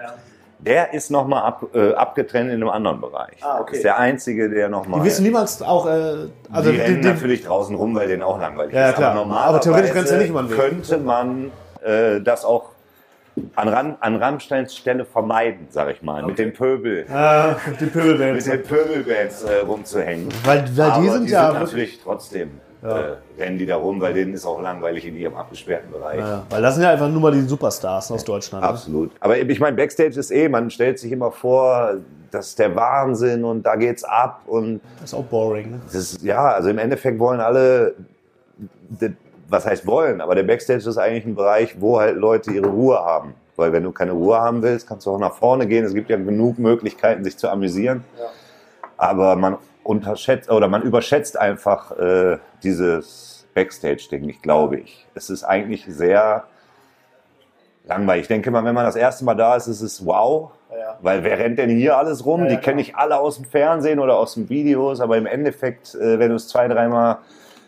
der ist nochmal ab, äh, abgetrennt in einem anderen Bereich. Ah, okay. Das ist der einzige, der nochmal... Die wissen niemals auch, äh, also die rennen die, die, natürlich draußen rum, weil denen auch langweilig Ja, ist. klar. Aber, Aber normalerweise theoretisch kannst du ja nicht den Weg. könnte man äh, das auch an, Ran, an Rammsteins Stelle vermeiden, sag ich mal, mit den Pöbel, äh, die Pöbelbands. mit den Pöbelbands äh, rumzuhängen. Weil, weil Aber die sind die ja sind natürlich trotzdem äh, rennen die da rum, weil denen ist auch langweilig in ihrem abgesperrten Bereich. ja, weil das sind ja einfach nur mal die Superstars aus Deutschland. Ne? Absolut. Aber ich meine, Backstage ist eh, man stellt sich immer vor, das ist der Wahnsinn und da geht's ab und Das ist auch boring. Ne? das ist, ja, also im Endeffekt wollen alle, was heißt wollen, aber der Backstage ist eigentlich ein Bereich, wo halt Leute ihre Ruhe haben. Weil wenn du keine Ruhe haben willst, kannst du auch nach vorne gehen. Es gibt ja genug Möglichkeiten, sich zu amüsieren. Aber man unterschätzt oder man überschätzt einfach äh, dieses Backstage-Ding, ich glaube ich. Es ist eigentlich sehr langweilig. Ich denke mal, wenn man das erste Mal da ist, ist es wow. Weil wer rennt denn hier alles rum? Die kenne ich alle aus dem Fernsehen oder aus den Videos, aber im Endeffekt, äh, wenn du es zwei, dreimal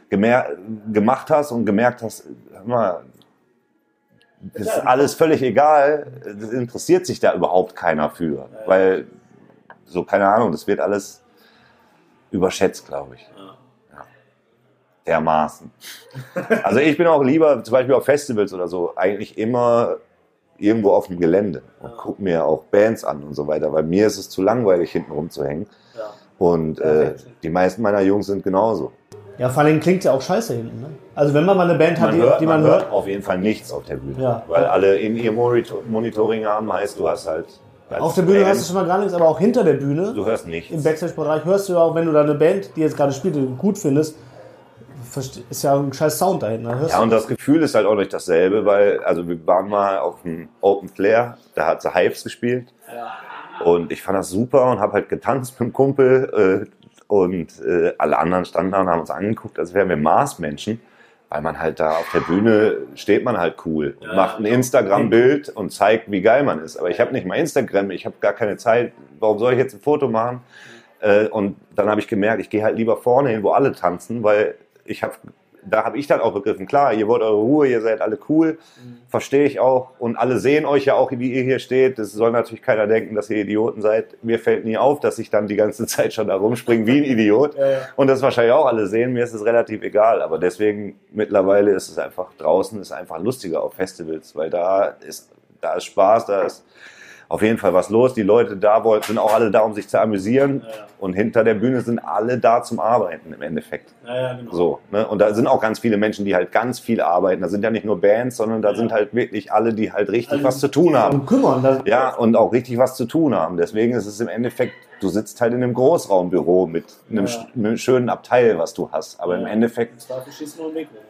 gemacht hast und gemerkt hast, hör mal, das ist alles völlig egal, das interessiert sich da überhaupt keiner für. Weil, so, keine Ahnung, das wird alles überschätzt, glaube ich. Ja. Dermaßen. Also ich bin auch lieber, zum Beispiel auf Festivals oder so, eigentlich immer irgendwo auf dem Gelände und gucke mir auch Bands an und so weiter, weil mir ist es zu langweilig, hinten rumzuhängen. Und äh, die meisten meiner Jungs sind genauso. Ja, vor allem klingt ja auch scheiße hinten. Ne? Also wenn man mal eine Band hat, Man die, hört, die man man, hört hört, auf jeden Fall nichts auf der Bühne, Ja. weil alle in ihr Monitor Monitoring haben, heißt du hast halt... auf der Bühne Band- hörst du schon mal gar nichts, aber auch hinter der Bühne, Du hörst nichts. im Backstage-Bereich, hörst du ja auch, wenn du da eine Band, die jetzt gerade spielt, gut findest, ist ja ein scheiß Sound da hinten. Ja, und das Gefühl ist halt auch nicht dasselbe, weil, also wir waren mal auf dem Open Flair, da hat sie Hives gespielt. Und ich fand das super und habe halt getanzt mit dem Kumpel. Äh, und äh, alle anderen standen da und haben uns angeguckt, als wären wir Marsmenschen. Weil man halt da auf der Bühne steht man halt cool. und macht ein Instagram-Bild und zeigt, wie geil man ist. Aber ich habe nicht mal Instagram, ich habe gar keine Zeit. Warum soll ich jetzt ein Foto machen? Äh, und dann habe ich gemerkt, ich gehe halt lieber vorne hin, wo alle tanzen, weil ich habe, da habe ich dann auch begriffen, klar, ihr wollt eure Ruhe, ihr seid alle cool, verstehe ich auch. Und alle sehen euch ja auch, wie ihr hier steht. Es soll natürlich keiner denken, dass ihr Idioten seid. Mir fällt nie auf, dass ich dann die ganze Zeit schon da rumspringe wie ein Idiot. Und das wahrscheinlich auch alle sehen. Mir ist es relativ egal. Aber deswegen mittlerweile ist es einfach draußen, ist einfach lustiger auf Festivals, weil da ist, da ist Spaß, da ist auf jeden Fall was los. Die Leute da wollen, sind auch alle da, um sich zu amüsieren. Und hinter der Bühne sind alle da zum Arbeiten im Endeffekt. So, ne? Und da sind auch ganz viele Menschen, die halt ganz viel arbeiten. Da sind ja nicht nur Bands, sondern da sind halt wirklich alle, die halt richtig was zu tun haben. kümmern. Ja, und auch richtig was zu tun haben. Deswegen ist es im Endeffekt, du sitzt halt in einem Großraumbüro mit einem, mit einem schönen Abteil, was du hast. Aber im Endeffekt,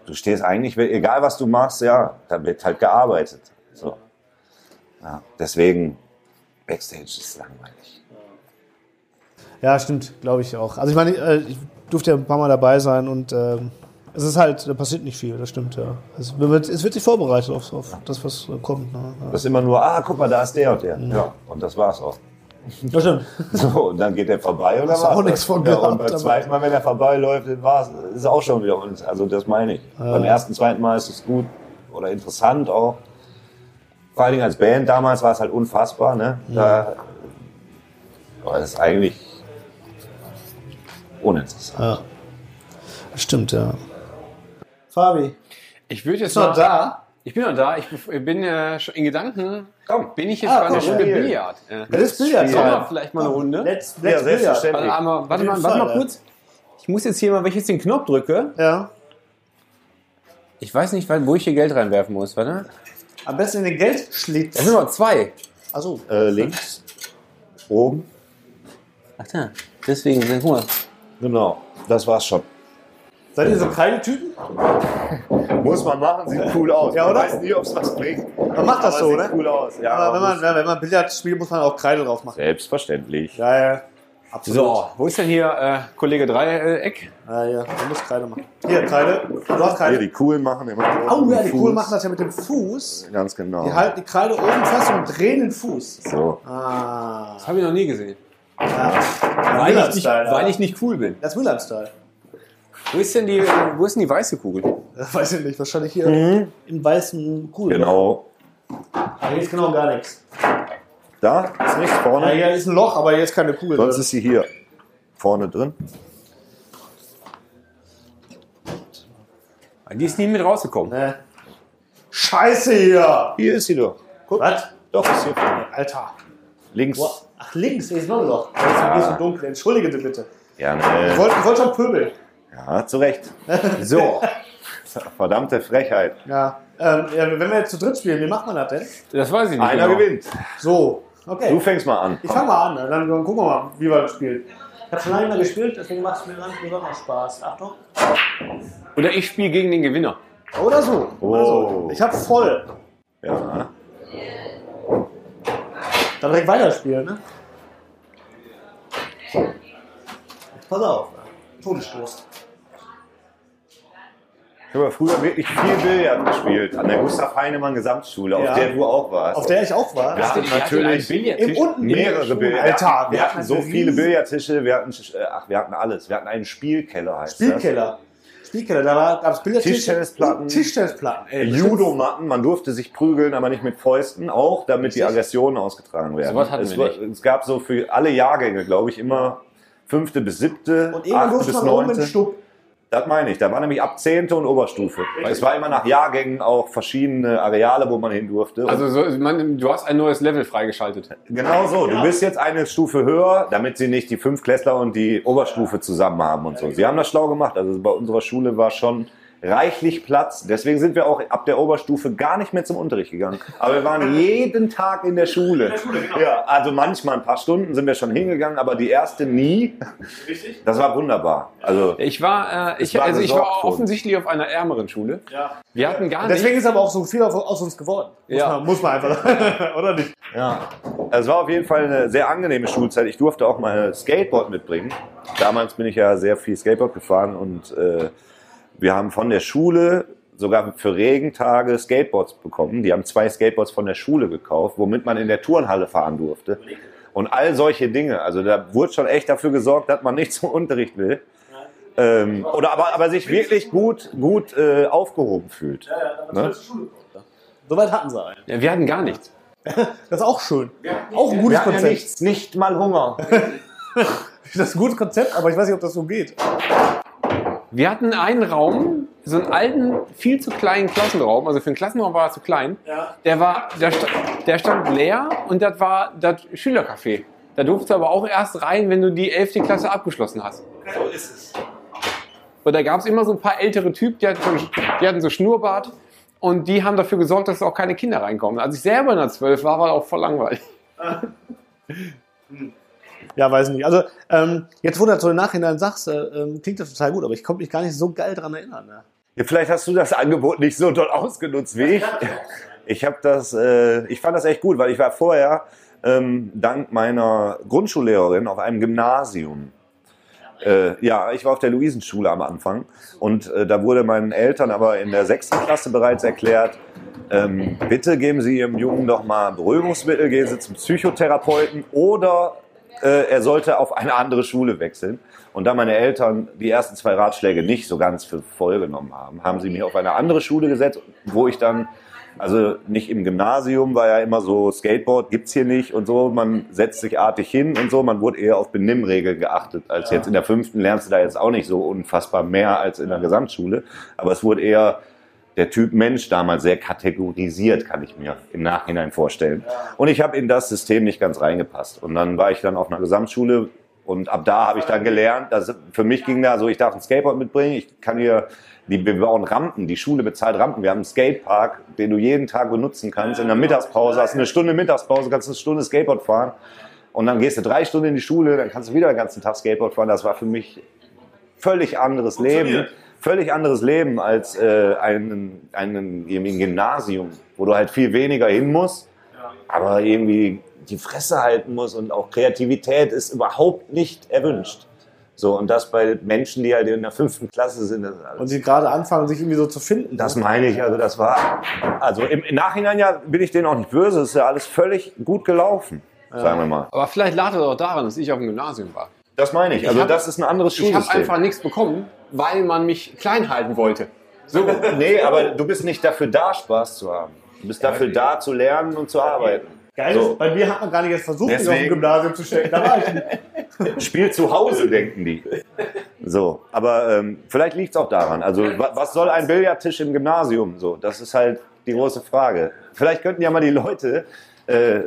du stehst eigentlich, egal was du machst, ja, da wird halt gearbeitet. So. Ja, deswegen, Backstage ist langweilig. Ja, stimmt, glaube ich auch. Also ich meine, äh, ich durfte ja ein paar Mal dabei sein und ähm, es ist halt, da passiert nicht viel, das stimmt, ja. Es wird, es wird sich vorbereitet auf, auf das, was äh, kommt. Ne? Das ist immer nur, ah, guck mal, da ist der und der. Ja, und das war's auch. Ja, das stimmt. So, und dann geht er vorbei Hast du war's auch nichts von ja, gehabt, Und beim zweiten Mal, wenn er vorbeiläuft, war's, ist auch schon wieder uns. Also das meine ich. Beim ersten, zweiten Mal ist es gut. oder interessant auch. Vor allen Dingen als Band damals war es halt unfassbar. Ne? Da war es eigentlich uninteressant. Ja. Stimmt, ja. Fabi, Ich würde jetzt noch mal- da? Ich bin noch da. Ich bin äh, schon in Gedanken. Komm. bin ich jetzt Ah, bei einer Runde Spiel. Billard. Äh, Das ist Billard. Sollen wir ja. vielleicht mal eine Runde? Let's, Ja, let's Billard. selbstverständlich. Warte, einmal, warte, mal, warte mal kurz. Ich muss jetzt hier mal, wenn ich jetzt den Knopf drücke, Ja. ich weiß nicht, wo ich hier Geld reinwerfen muss. Warte. Am besten in den Geldschlitz. Das sind noch zwei. Achso. Äh, links, oben, Ach da, deswegen, guck mal. genau. Das war's schon. Seid ihr so kleine Typen? Muss man machen, sieht cool aus. Ja, oder? Man weiß nie, ob es was bringt. Man macht das Aber so, sieht ne? cool aus. Ja, Aber wenn man, wenn man Billard spielt, muss man auch Kreide drauf machen. Selbstverständlich. Ja, ja. Absolut. So, wo ist denn hier äh, Kollege Dreieck? Ja, ja. Man muss Kreide machen. Hier, Kreide. Du hast Hier, Kreide. die coolen machen immer Oh ja, die Fuß. Coolen machen das ja mit dem Fuß. Ganz genau. Die halten die Kreide oben fest und drehen den Fuß. So. Ah. Das habe ich noch nie gesehen. Ja. Weil ich, nicht, weil ich nicht cool bin. Das ist Willard-Style. Wo ist denn die, wo ist denn die weiße Kugel? Das weiß ich nicht. Wahrscheinlich hier im weißen Kuhl. Genau. Hier ist genau gar nichts. Da ist nichts Ja, vorne. hier ist ein Loch, aber hier ist keine Kugel Sonst drin. ist sie hier vorne drin. Die ist nie mit rausgekommen. Ne. Scheiße hier. Hier ist sie doch. Guck. Was? Doch, ist hier vorne. Alter. Links. Boah. Ach, links, hier ist noch ein Loch. Das ist hier so dunkel. Entschuldige bitte. Ich Gerne. wollte ich wollte schon pöbeln. Ja, zu Recht. So, Verdammte Frechheit. Ja. Ähm, ja. Wenn wir jetzt zu dritt spielen, wie macht man das denn? das weiß ich nicht. Einer genau. gewinnt. So. Okay. Du fängst mal an. Ich fange mal an, ne? dann, gucken wir mal, wie wir das spielen. Ich habe schon lange nicht mehr gespielt, deswegen macht es mir ganz besonders Spaß. Achtung. Oder ich spiele gegen den Gewinner. Oder so. Oder Oh. so. Ich habe voll. Ja. Dann direkt weiterspielen, ne? Pass auf. Todesstoß. Ich habe früher wirklich viel Billard gespielt. An der Gustav Heinemann Gesamtschule, auf Ja. der du auch warst. Auf der ich auch war. Wir hatten natürlich Im unten mehrere. Alter, Wir hatten so viele Billardtische, wir hatten, äh, ach, wir hatten alles. Wir hatten einen Spielkeller, heißt Spielkeller. Spielkeller, da gab es Billardtische. Tischtennisplatten. Tischtennisplatten. das. Judomatten, man durfte sich prügeln, aber nicht mit Fäusten, auch damit die Richtig. Aggressionen ausgetragen werden. Sowas hatten es, wir war- nicht. es gab so für alle Jahrgänge, glaube ich, immer fünfte bis siebte, Und irgendwann achte durfte bis man oben mit neunte. Stub. Das meine ich. Da war nämlich ab zehnte und Oberstufe. Es war immer nach Jahrgängen auch verschiedene Areale, wo man hin durfte. Also so, man, du hast ein neues Level freigeschaltet. Genau so. Du bist jetzt eine Stufe höher, damit sie nicht die Fünfklässler und die Oberstufe zusammen haben und so. Sie haben das schlau gemacht. Also bei unserer Schule war schon reichlich Platz. Deswegen sind wir auch ab der Oberstufe gar nicht mehr zum Unterricht gegangen. Aber wir waren jeden Tag in der Schule. Ja, also manchmal ein paar Stunden sind wir schon hingegangen, aber die erste nie. Das war wunderbar. Also Ich war, äh, ich, war also ich war offensichtlich auf einer ärmeren Schule. Ja. Wir hatten gar Deswegen nicht. ist aber auch so viel aus uns geworden. Muss, Ja. man, muss man einfach sagen. Oder nicht? Ja. Es war auf jeden Fall eine sehr angenehme Schulzeit. Ich durfte auch mal Skateboard mitbringen. Damals bin ich ja sehr viel Skateboard gefahren und äh, wir haben von der Schule sogar für Regentage Skateboards bekommen. Die haben zwei Skateboards von der Schule gekauft, womit man in der Turnhalle fahren durfte. Und all solche Dinge. Also da wurde schon echt dafür gesorgt, dass man nicht zum Unterricht will. Ähm, oder aber, aber sich wirklich gut, gut äh, aufgehoben fühlt. Ne? Soweit hatten sie einen. Ja, wir hatten gar nichts. Das ist auch schön. Auch ein gutes Konzept. nichts, nicht mal Hunger. Das ist ein gutes Konzept, aber ich weiß nicht, ob das so geht. Wir hatten einen Raum, so einen alten, viel zu kleinen Klassenraum. Also für einen Klassenraum war er zu klein. Ja. Der war, der, der stand leer und das war das Schülercafé. Da durfst du aber auch erst rein, wenn du die 11. Klasse abgeschlossen hast. So ist es. Und da gab es immer so ein paar ältere Typen, die hatten, so, die hatten so Schnurrbart und die haben dafür gesorgt, dass auch keine Kinder reinkommen. Als ich selber in der 12 war, war auch voll langweilig. Ja, weiß nicht. Also, ähm, jetzt, wo du das so im Nachhinein sagst, äh, ähm, klingt das total gut, aber ich konnte mich gar nicht so geil dran erinnern. Ne? Ja, vielleicht hast du das Angebot nicht so doll ausgenutzt wie ich. Ich habe das, äh, ich fand das echt gut, weil ich war vorher ähm, dank meiner Grundschullehrerin auf einem Gymnasium. Äh, ja, ich war auf der Luisenschule am Anfang und äh, da wurde meinen Eltern aber in der sechsten Klasse bereits erklärt, ähm, bitte geben Sie Ihrem Jungen doch mal Beruhigungsmittel, gehen Sie zum Psychotherapeuten oder äh, er sollte auf eine andere Schule wechseln. Und da meine Eltern die ersten zwei Ratschläge nicht so ganz für voll genommen haben, haben sie mich auf eine andere Schule gesetzt, wo ich dann, also nicht im Gymnasium, war ja immer so, Skateboard gibt's hier nicht und so, man setzt sich artig hin und so, man wurde eher auf Benimmregeln geachtet, als jetzt in der fünften lernst du da jetzt auch nicht so unfassbar mehr als in der Gesamtschule, aber es wurde eher der Typ Mensch damals sehr kategorisiert, kann ich mir im Nachhinein vorstellen. Und ich habe in das System nicht ganz reingepasst. Und dann war ich dann auf einer Gesamtschule und ab da habe ich dann gelernt, dass für mich ging da so, ich darf ein Skateboard mitbringen, ich kann hier, die, wir bauen Rampen, die Schule bezahlt Rampen, wir haben einen Skatepark, den du jeden Tag benutzen kannst, in der Mittagspause, hast eine Stunde Mittagspause, kannst eine Stunde Skateboard fahren und dann gehst du drei Stunden in die Schule, dann kannst du wieder den ganzen Tag Skateboard fahren, das war für mich völlig anderes Leben. Völlig anderes Leben als äh, einen, einen, irgendwie ein Gymnasium, wo du halt viel weniger hin musst, aber irgendwie die Fresse halten musst und auch Kreativität ist überhaupt nicht erwünscht. So, und das bei Menschen, die halt in der fünften Klasse sind. Das, ist alles- Und sie gerade anfangen, sich irgendwie so zu finden. das meine ich, also das war, also im, im Nachhinein ja bin ich denen auch nicht böse, es ist ja alles völlig gut gelaufen, sagen wir mal. Aber vielleicht lag das auch daran, dass ich auf dem Gymnasium war. Das meine ich, also hab- das ist ein anderes Ich habe Schulsystem. einfach nichts bekommen, weil man mich klein halten wollte. So, Nee, aber du bist nicht dafür da, Spaß zu haben. Du bist dafür da, zu lernen und zu arbeiten. Geil So. bei mir hat man gar nicht erst versucht, mich auf dem Deswegen- Gymnasium zu stecken. Da war ich nicht. Spiel zu Hause, denken die. So, aber ähm, vielleicht liegt es auch daran. Also, wa was soll ein Billardtisch im Gymnasium? So, das ist halt die große Frage. Vielleicht könnten ja mal die Leute äh,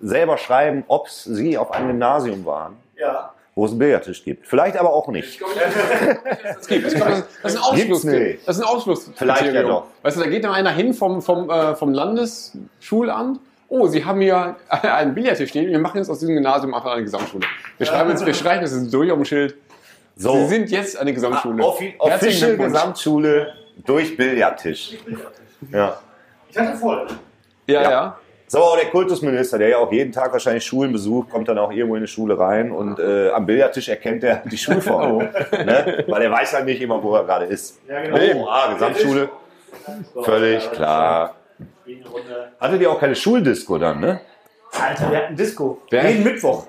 selber schreiben, ob sie auf einem Gymnasium waren, Ja. Wo es einen Billardtisch gibt. Vielleicht aber auch nicht. das gibt. Glaube, das, ist ein Ausschluss. nicht. Das ist ein Ausschluss. Vielleicht ja doch. Weißt du, da geht dann einer hin vom, vom, äh, vom Landesschulamt. Oh, Sie haben hier einen Billardtisch stehen. Wir machen jetzt aus diesem Gymnasium einfach eine Gesamtschule. Wir schreiben jetzt, wir schreiben das jetzt durch auf dem Schild. So, Sie sind jetzt eine Gesamtschule. Offi Herzlichen Official. Gesamtschule durch Billardtisch. Ja. Ich hatte voll. Ja, Ja. ja. So, der Kultusminister, der ja auch jeden Tag wahrscheinlich Schulen besucht, kommt dann auch irgendwo in eine Schule rein und äh, am Billardtisch erkennt er die Schulform. ne? Weil er weiß ja nicht immer, wo er gerade ist. Ja, genau. Oh, ah, Gesamtschule. Völlig klar. Hattet ihr auch keine Schuldisco dann, ne? Alter, wir hatten Disco. Wer? Jeden Mittwoch.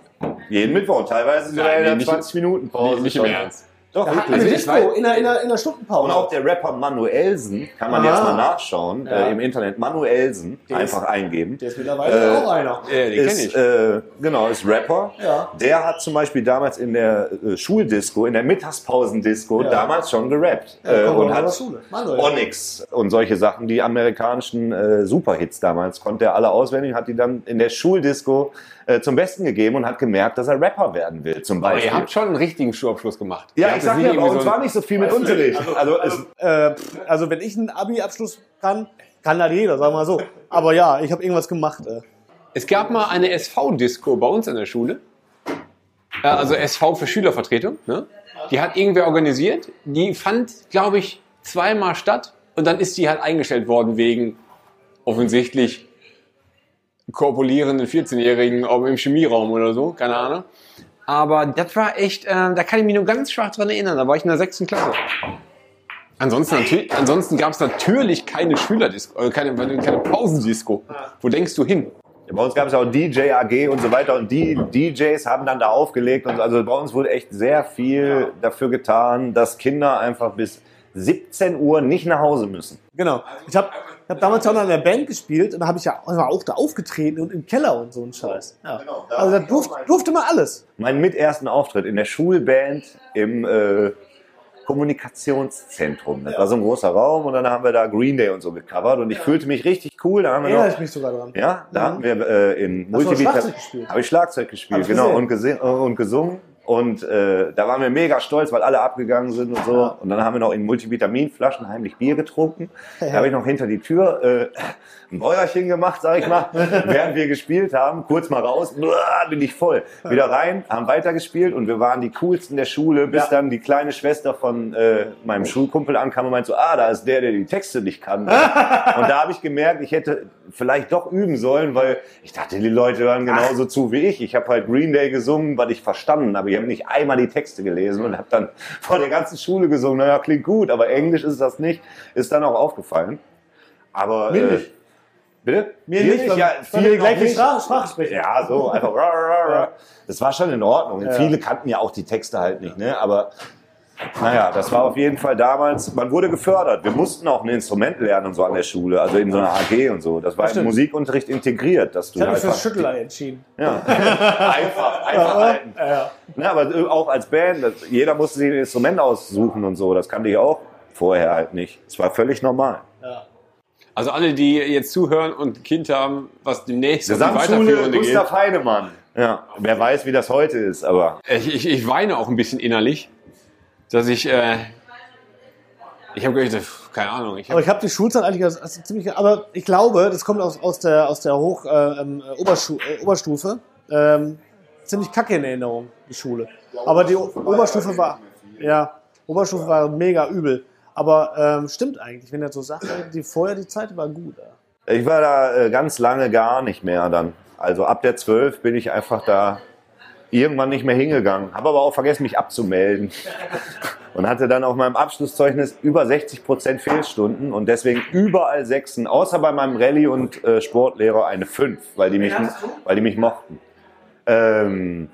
Jeden Mittwoch, teilweise sogar in der nicht- 20 Minuten Pause. Nicht im Ernst. Doch, Da wirklich. Disco in der, in der, in der Stundenpause. Und auch der Rapper Manuelsen, kann man Ah. jetzt mal nachschauen, Ja. äh, im Internet, Manuelsen, Der einfach ist- eingeben. Der ist mittlerweile auch einer. Kenne ist, ich. äh, genau, ist Rapper. Ja. Der hat zum Beispiel damals in der äh, Schuldisco, in der Mittagspausendisco, Ja. damals schon gerappt. Ja, äh, und hat. Manuel. Onyx und solche Sachen, die amerikanischen äh, Superhits damals, konnte er alle auswendig, hat die dann in der Schuldisco äh, zum Besten gegeben und hat gemerkt, dass er Rapper werden will, zum Aber Beispiel. ihr habt schon einen richtigen Schulabschluss gemacht. ja, ich sag ja, bei irgendwie uns so war nicht so viel mit Unterricht. Also, es, Äh, pff, also wenn ich einen Abi-Abschluss kann, kann das jeder, sagen wir mal so. Aber ja, ich habe irgendwas gemacht. Äh. Es gab mal eine SV-Disco bei uns in der Schule. Äh, Also SV für Schülervertretung. Ne? Die hat irgendwer organisiert. Die fand, glaube ich, zweimal statt. Und dann ist die halt eingestellt worden wegen offensichtlich korpulierenden 14-Jährigen auch im Chemieraum oder so. Keine Ahnung. Aber das war echt, äh, da kann ich mich nur ganz schwach dran erinnern. Da war ich in der sechsten Klasse. Ansonsten, natür- ansonsten gab es natürlich keine Schülerdisco, äh, keine, keine Pausendisco. Wo denkst du hin? Bei uns gab es auch DJ AG und so weiter und die DJs haben dann da aufgelegt und so. also bei uns wurde echt sehr viel dafür getan, dass Kinder einfach bis 17 Uhr nicht nach Hause müssen. Genau. Ich habe ich hab damals ja auch noch in der Band gespielt und da habe ich ja war auch da aufgetreten und im Keller und so ein Scheiß. Ja. Also da durfte, durfte man alles. Mein mit ersten Auftritt in der Schulband im äh, Kommunikationszentrum. Das war so ein großer Raum und dann haben wir da Green Day und so gecovert und ich fühlte mich richtig cool. Da haben wir Erinnere noch, ich mich sogar dran. Ja, da hatten wir äh, in Hast du Multivita Schlagzeug gespielt? habe ich Schlagzeug gespielt, Hab ich genau gesehen. und, gese äh, und gesungen und äh, da waren wir mega stolz, weil alle abgegangen sind und so und dann haben wir noch in Multivitaminflaschen heimlich Bier getrunken. Da habe ich noch hinter die Tür äh, ein Bäuerchen gemacht, sag ich mal, während wir gespielt haben, kurz mal raus, bin ich voll, wieder rein, haben weitergespielt und wir waren die coolsten der Schule, bis Ja. dann die kleine Schwester von äh, meinem Schulkumpel ankam und meinte so, ah, da ist der, der die Texte nicht kann. Und da habe ich gemerkt, ich hätte vielleicht doch üben sollen, weil ich dachte, die Leute hören genauso zu wie ich. Ich habe halt Green Day gesungen, was ich verstanden habe. Ich habe nicht einmal die Texte gelesen und habe dann vor der ganzen Schule gesungen. Naja, klingt gut, aber Englisch ist das nicht. Ist dann auch aufgefallen. Aber Mir äh, nicht. Bitte? Mir Dir nicht, ja, viele gleiche. Sprache, Sprache sprechen. Ja, so einfach. Das war schon in Ordnung. Ja. Viele kannten ja auch die Texte halt nicht, ne? Aber naja, das war auf jeden Fall damals. Man wurde gefördert. Wir mussten auch ein Instrument lernen und so an der Schule, also in so einer AG und so. Das war im stimmt. Musikunterricht integriert, dass du Ich habe mich einfach fürs Schüttelei entschieden. ja. einfach, einfach halten. Ja, ja. Ne, aber auch als Band, das, jeder musste sich ein Instrument aussuchen und so. Das kannte ich auch vorher halt nicht. Es war völlig normal. Also alle, die jetzt zuhören und ein Kind haben, was demnächst Gesamtschule Weiterführende geht. Gustav Heinemann. Ja, wer weiß, wie das heute ist, aber Ich, ich, ich weine auch ein bisschen innerlich, dass ich, äh, ich habe gedacht, keine Ahnung, ich Aber hab, ich habe die Schulzeit eigentlich als, als ziemlich. Aber ich glaube, das kommt aus, aus der, aus der Hoch, äh, ähm, äh, Oberschu äh, Oberstufe. Ähm, ziemlich kacke in Erinnerung, die Schule. Aber die O- Oberstufe war. Ja, Oberstufe war mega übel. Aber ähm, stimmt eigentlich, wenn er so sagt, die vorher die Zeit war gut. Ja. ich war da äh, ganz lange gar nicht mehr dann. Also ab der 12 bin ich einfach da irgendwann nicht mehr hingegangen. Habe aber auch vergessen, mich abzumelden. Und hatte dann auf meinem Abschlusszeugnis über 60 Prozent Fehlstunden und deswegen überall Sechsen, außer bei meinem Rallye- und äh, Sportlehrer eine 5, weil die mich, weil die mich mochten. Ähm,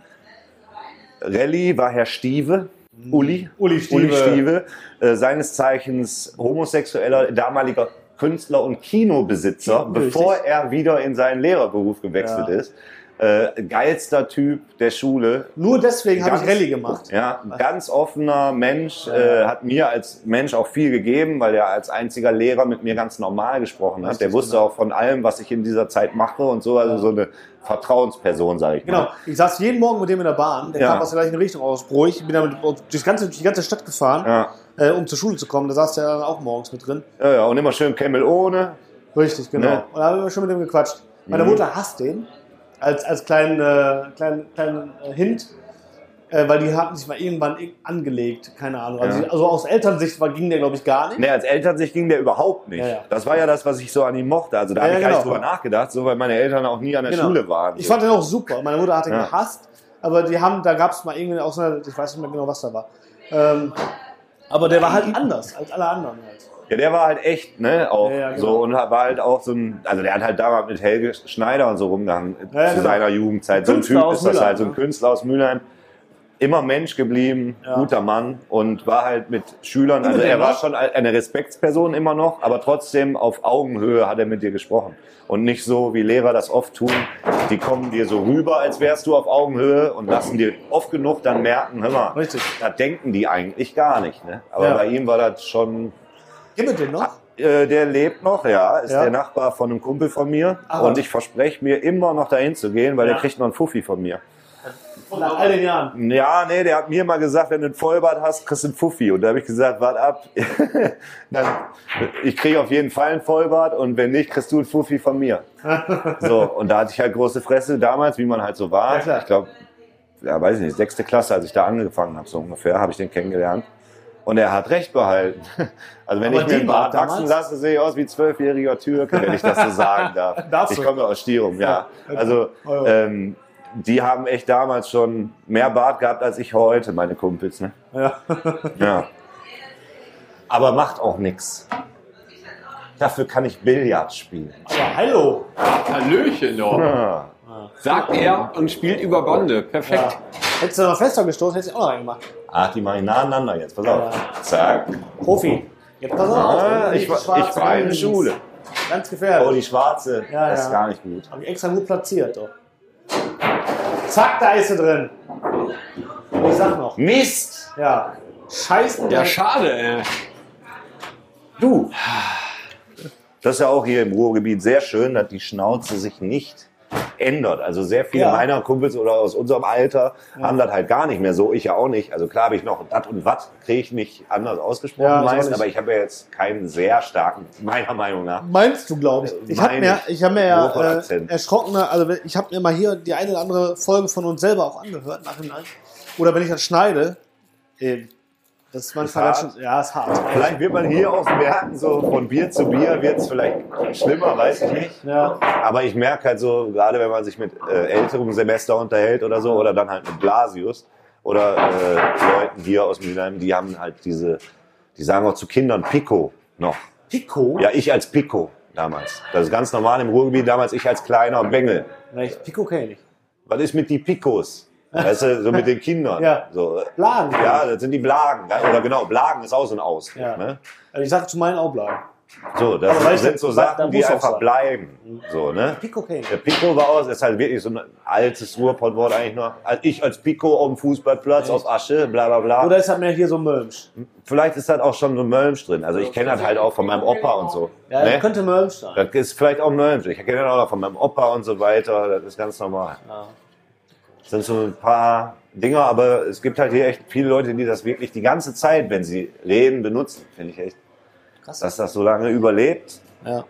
Rallye war Herr Stieve, Uli. Uli Stieve. Uli Stieve äh, seines Zeichens homosexueller damaliger Künstler und Kinobesitzer, Richtig. bevor er wieder in seinen Lehrerberuf gewechselt Ja. ist. Äh, geilster Typ der Schule, Nur deswegen habe ich Rallye gemacht. ja, ganz offener Mensch, äh, hat mir als Mensch auch viel gegeben, weil er als einziger Lehrer mit mir ganz normal gesprochen hat. Der wusste auch von allem, was ich in dieser Zeit mache und so, also so eine Vertrauensperson, sage ich Genau. mal. Ich saß jeden Morgen mit dem in der Bahn. Der Ja. kam aus der gleichen Richtung aus Bruch. Ich bin damit durch die ganze, durch die ganze Stadt gefahren, Ja. äh, um zur Schule zu kommen. Da saß der auch morgens mit drin. Ja, ja, und immer schön Camel ohne. Richtig, genau. Ne? Und da haben wir schon mit dem gequatscht. Meine Mhm. Mutter hasst den. Als, als kleinen, äh, kleinen, kleinen äh, Hint. Äh, weil die hatten sich mal irgendwann ir- angelegt. Keine Ahnung. Also, Ja. also aus Elternsicht war, ging der, glaube ich, gar nicht. Nee, als Elternsicht ging der überhaupt nicht. Ja, ja. Das war ja das, was ich so an ihm mochte. Also da habe ich ja, gar nicht genau. drüber nachgedacht, so weil meine Eltern auch nie an der Genau. Schule waren. Ich so. fand den auch super. Meine Mutter hat ihn gehasst. Aber die haben, da gab es mal irgendwie auch so eine, ich weiß nicht mehr genau, was da war. Ähm, aber der war halt anders als alle anderen. Halt. Ja, der war halt echt, ne, auch Ja, ja, genau. so und war halt auch so ein, also der hat halt damals mit Helge Schneider und so rumgehangen Ja, zu genau. seiner Jugendzeit. So ein Künstler Typ ist das Mülheim, halt, so ein ne? Künstler aus Mülheim. Immer Mensch geblieben, guter Mann und war halt mit Schülern, also er war ne? schon eine Respektsperson immer noch, aber trotzdem auf Augenhöhe hat er mit dir gesprochen. Und nicht so, wie Lehrer das oft tun, die kommen dir so rüber, als wärst du auf Augenhöhe und lassen dir oft genug dann merken, hör mal, Richtig. das denken die eigentlich gar nicht. Ne? Aber bei ihm war das schon Gibt es den noch? äh, der lebt noch, ja, ist Ja. der Nachbar von einem Kumpel von mir. Ach, und ich verspreche mir immer noch dahin zu gehen, weil Ja. der kriegt noch einen Fuffi von mir. Nach all den Jahren. Ja, nee, der hat mir mal gesagt, wenn du ein Vollbart hast, kriegst du einen Fuffi. Und da habe ich gesagt, wart ab. Dann, ich kriege auf jeden Fall einen Vollbart und wenn nicht, kriegst du einen Fuffi von mir. so, und da hatte ich halt große Fresse damals, wie man halt so war. Ja. Ich glaube, ja, weiß ich nicht, sechste Klasse, als ich da angefangen habe, so ungefähr, habe ich den kennengelernt. Und er hat recht behalten. Also wenn Aber ich mir einen Bart wachsen damals- lasse, sehe ich aus wie ein zwölfjähriger Türke, wenn ich das so sagen darf. Darfst ich komme aus Stierum, ja. Ja. Also Ja. ähm, die haben echt damals schon mehr Bart gehabt als ich heute, meine Kumpels. Ne? Ja. Ja. Aber macht auch nichts. Dafür kann ich Billard spielen. Aber hallo. Hallöchen doch. Ah. Sagt er und spielt über Bande. Perfekt. Ja. Hättest du noch fester gestoßen, hättest du auch noch reingemacht. Ach, die mache ich nacheinander jetzt. Pass auf. Zack. Profi. Jetzt pass auf. Ah, ich, war, schwarze ich war in der. Schule. Ganz gefährlich. Oh, die schwarze. Ja, das ja. ist gar nicht gut. Hab ich extra gut platziert, doch. Zack, da ist sie drin. Und ich sag noch, Mist! ja, scheißen. Ja, schade, ey. Du! Das ist ja auch hier im Ruhrgebiet sehr schön, dass die Schnauze sich nicht ändert. Also sehr viele Ja. meiner Kumpels oder aus unserem Alter haben das halt gar nicht mehr so. Ich ja auch nicht. Also klar habe ich noch dat und wat, kriege ich nicht anders ausgesprochen Ja, meist, aber ich habe ja jetzt keinen sehr starken, meiner Meinung nach. Meinst du, glaube ich. Ich habe mir, ich hab mir ja äh, erschrockene, also ich habe mir mal hier die eine oder andere Folge von uns selber auch angehört, nachhinein. Oder wenn ich das schneide, äh, das ist manchmal Ist schön, ja, ist hart. Vielleicht wird man hier auch merken, so von Bier zu Bier wird es vielleicht schlimmer, weiß ich nicht. Ja, Aber ich merke halt so, gerade wenn man sich mit äh, älterem Semester unterhält oder so, oder dann halt mit Blasius oder äh, Leuten hier aus Mülheim, die haben halt diese, die sagen auch zu Kindern Pico noch. Pico. Ja, ich als Pico. damals. Das ist ganz normal im Ruhrgebiet, damals ich als kleiner Bengel. Pico kenne ich. Was ist mit die Picos? Weißt du, so mit den Kindern. Ja. So, Blagen. Ja, das sind die Blagen. Oder genau, Blagen ist auch so ein Ausdruck. Ja. Ne? Also ich sage zu meinen auch Blagen. So, das Aber sind so Sachen, die einfach sein. bleiben. So, ne? Pico ich. Der Pico war aus, ist halt wirklich so ein altes Ruhrpottwort eigentlich noch. Also ich als Pico auf dem Fußballplatz auf Asche, bla bla bla. Oder ist das mehr hier so Mölmsch? Vielleicht ist das auch schon so Mölmsch drin. Also ich kenne das halt auch von meinem Opa und so. Ja, ne? das könnte Mölmsch sein. Das ist vielleicht auch Mölmsch. Ich kenne das auch noch von meinem Opa und so weiter. Das ist ganz normal. Das sind so ein paar Dinger, aber es gibt halt hier echt viele Leute, die das wirklich die ganze Zeit, wenn sie reden, benutzen. Finde ich echt, Krass. dass das so lange überlebt. Ja.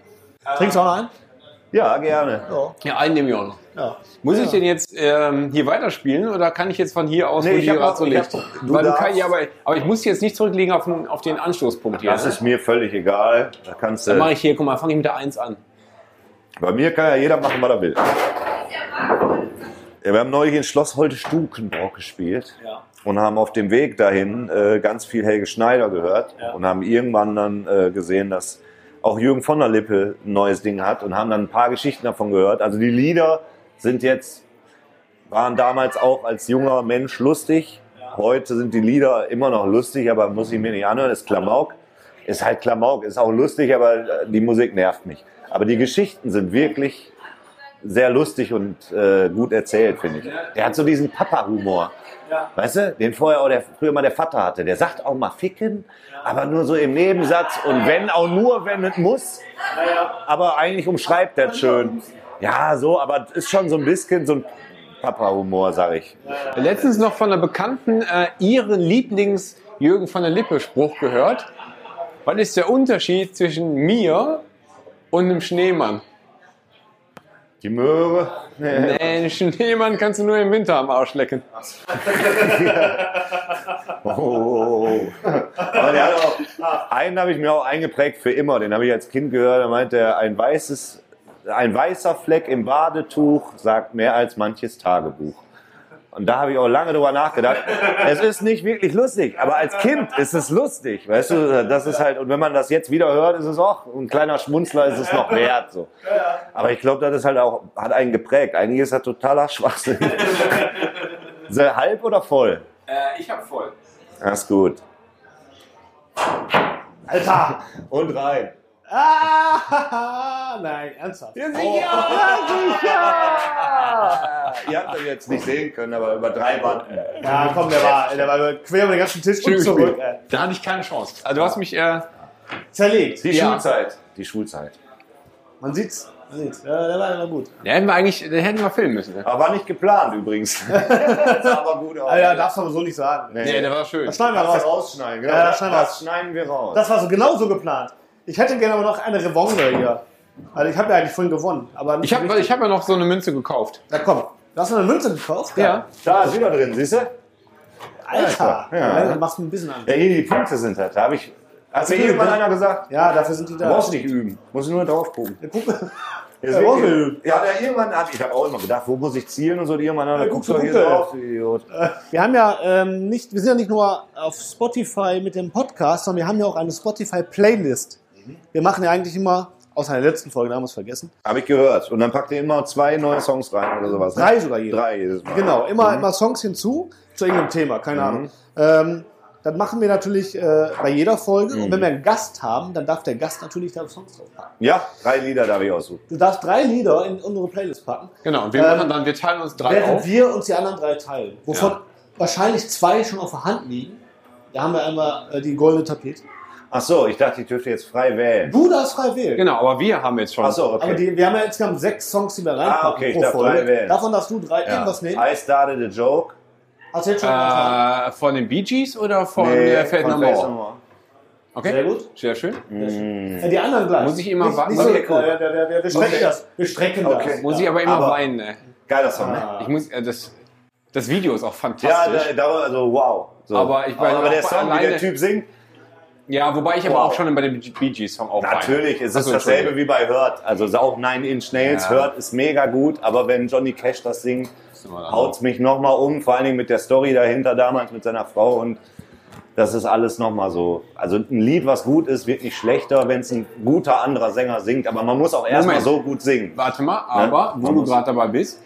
Trinkst du auch noch einen? Ja, gerne. Ja, einen nehme ich auch noch. Ja. Muss ich denn jetzt ähm, hier weiterspielen oder kann ich jetzt von hier aus, Nee, wo ich die gerade so ich liegt? hab- du Weil du darfst- kann, ja, aber, aber ich muss jetzt nicht zurücklegen auf den, auf den Anstoßpunkt hier. Das ne? ist mir völlig egal. Da kannst Dann mache ich hier, guck mal, fange ich mit der 1 an. Bei mir kann ja jeder machen, was er will. Ja, wir haben neulich in Schloss Holte Stukenbrock gespielt Ja. und haben auf dem Weg dahin äh, ganz viel Helge Schneider gehört Ja. und haben irgendwann dann äh, gesehen, dass auch Jürgen von der Lippe ein neues Ding hat und haben dann ein paar Geschichten davon gehört. Also die Lieder sind jetzt, waren damals auch als junger Mensch lustig. Heute sind die Lieder immer noch lustig, aber muss ich mir nicht anhören. Ist Klamauk. Ist halt Klamauk, ist auch lustig, aber äh, die Musik nervt mich. Aber die Geschichten sind wirklich sehr lustig und äh, gut erzählt, finde ich. Der hat so diesen Papa-Humor. Weißt du, den vorher auch der, früher mal der Vater hatte. Der sagt auch mal ficken, aber nur so im Nebensatz und wenn auch nur, wenn es muss. Aber eigentlich umschreibt das schön. Ja, so, aber es ist schon so ein bisschen so ein Papa-Humor, sag ich. Letztens noch von einer Bekannten äh, ihren Lieblings-Jürgen von der Lippe-Spruch gehört. Was ist der Unterschied zwischen mir und einem Schneemann? Die Möhre. Nee, einen Schneemann kannst du nur im Winter am Arsch lecken. Oh. Aber der hat auch, einen habe ich mir auch eingeprägt für immer. Den habe ich als Kind gehört. Da meinte er, ein weißes, ein weißer Fleck im Badetuch sagt mehr als manches Tagebuch. Und da habe ich auch lange drüber nachgedacht. Es ist nicht wirklich lustig, aber als Kind ist es lustig, weißt du? Das ist halt, und wenn man das jetzt wieder hört, ist es auch ein kleiner Schmunzler, ist es noch wert, so. Aber ich glaube, das ist halt auch, hat einen geprägt. Eigentlich ist das totaler Schwachsinn. Sehr halb oder voll? Äh, ich hab voll. Das ist gut. Alter! Und rein. Ah, nein, ernsthaft. Ja, sicher! Ihr habt das jetzt nicht sehen können, aber über drei Banden. Ja, komm, der war, der war quer über den ganzen Tisch und zurück. Ey. Da hatte ich keine Chance. Also du hast mich, äh, Zerlegt. Die Ja. Schulzeit. Die Schulzeit. Man sieht's. Man sieht's. Ja, der war, war gut. den hätten wir eigentlich, den hätten wir filmen müssen. Ne? Aber war nicht geplant übrigens. das sah aber gut aus. Ah, ja, darfst du aber so nicht sagen. Nee, der war schön. Das schneiden wir raus. rausschneiden. Genau. Ja, das das, schneiden wir das raus. schneiden wir raus. Das war so genau so geplant. Ich hätte gerne aber noch eine Revanche hier. Also ich habe ja eigentlich vorhin gewonnen. Aber Ich habe ich hab ja noch so eine Münze gekauft. Na komm, du hast noch eine Münze gekauft? Ja. da ist wieder drin, siehst du? Alter! Ja. Ja. Machst du ein bisschen an. Ja, hier die Punkte sind halt. Da habe ich. Hat mir irgendwann einer gesagt, Ja, dafür sind die da. brauchst du nicht üben. Musst du nur drauf gucken. Ja, guck. Jetzt Ja. Ja, der irgendwann hat, ich habe auch immer gedacht, wo muss ich zielen und so, die irgendwann, ja, guckst du hier drauf, du Idiot. Wir haben ja ähm, nicht, wir sind ja nicht nur auf Spotify mit dem Podcast, sondern wir haben ja auch eine Spotify-Playlist. Wir machen ja eigentlich immer, außer in der letzten Folge, da haben wir es vergessen, Habe ich gehört. Und dann packt ihr immer zwei neue Songs rein oder sowas. ne? drei sogar jeder. Drei jedes Mal. Genau, immer, immer Songs hinzu zu irgendeinem Thema, keine Ahnung. Ähm, das machen wir natürlich äh, bei jeder Folge. Und wenn wir einen Gast haben, dann darf der Gast natürlich da Songs drauf packen. Ja, drei Lieder darf ich aussuchen. Du darfst drei Lieder in unsere Playlist packen, Genau, und wir Ähm, machen dann, wir teilen uns drei während auf. wir uns die anderen drei teilen. Wovon Ja. wahrscheinlich zwei schon auf der Hand liegen. Da haben wir einmal äh, die goldene Tapete. Ach so, ich dachte, ich dürfte jetzt frei wählen. Du darfst frei wählen. Genau, aber wir haben jetzt schon. Ach so, okay. Aber die, wir haben ja insgesamt sechs Songs, die wir reinpacken Ah, okay, ich pro darf Folge. drei wählen. Davon darfst du drei ja. irgendwas nehmen. I started a joke. Hast du jetzt schon? Äh, von den Bee Gees oder von Nee, äh, Fate No More? Okay, Sehr gut. Sehr schön. Ja, die anderen gleich. Muss ich immer nicht, wa- nicht muss so, ich- ja, ja, ja, ja, Wir strecken ich- das. Wir strecken Okay. das. Muss ich aber immer Aber- weinen. Ne? Geiler Song, ne? Ah. Ich muss, äh, das, das Video ist auch Ja, fantastisch. da, da, also wow. So. Aber ich meine, aber der Song, wie alleine- der Typ singt, Ja, wobei ich aber Wow. auch schon bei dem Bee Gees Song auch natürlich, es ist dasselbe wie bei Hurt. Also es ist auch Nine Inch Nails, Ja. Hurt ist mega gut, aber wenn Johnny Cash das singt, ein haut's mich nochmal um, vor allen Dingen mit der Story dahinter damals mit seiner Frau und Das ist alles nochmal so. Also ein Lied, was gut ist, wird nicht schlechter, wenn es ein guter anderer Sänger singt. Aber man muss auch erstmal so gut singen. Warte mal, aber wo du gerade dabei bist,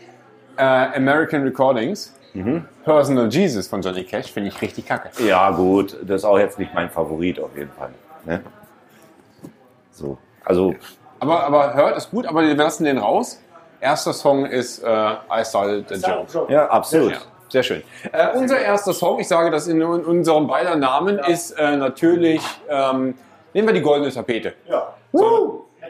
äh, American Recordings, Mhm. Personal Jesus von Johnny Cash finde ich richtig kacke. Ja, gut, das ist auch jetzt nicht mein Favorit auf jeden Fall. Ne? So. Also, Aber, aber Hurt ist gut, aber wir lassen den raus. Erster Song ist äh, I Started the Joke. ja, absolut. Ja, sehr schön. Äh, unser erster Song, ich sage das in, in unserem beider Namen, ist äh, natürlich, ähm, nehmen wir die goldene Tapete. Ja.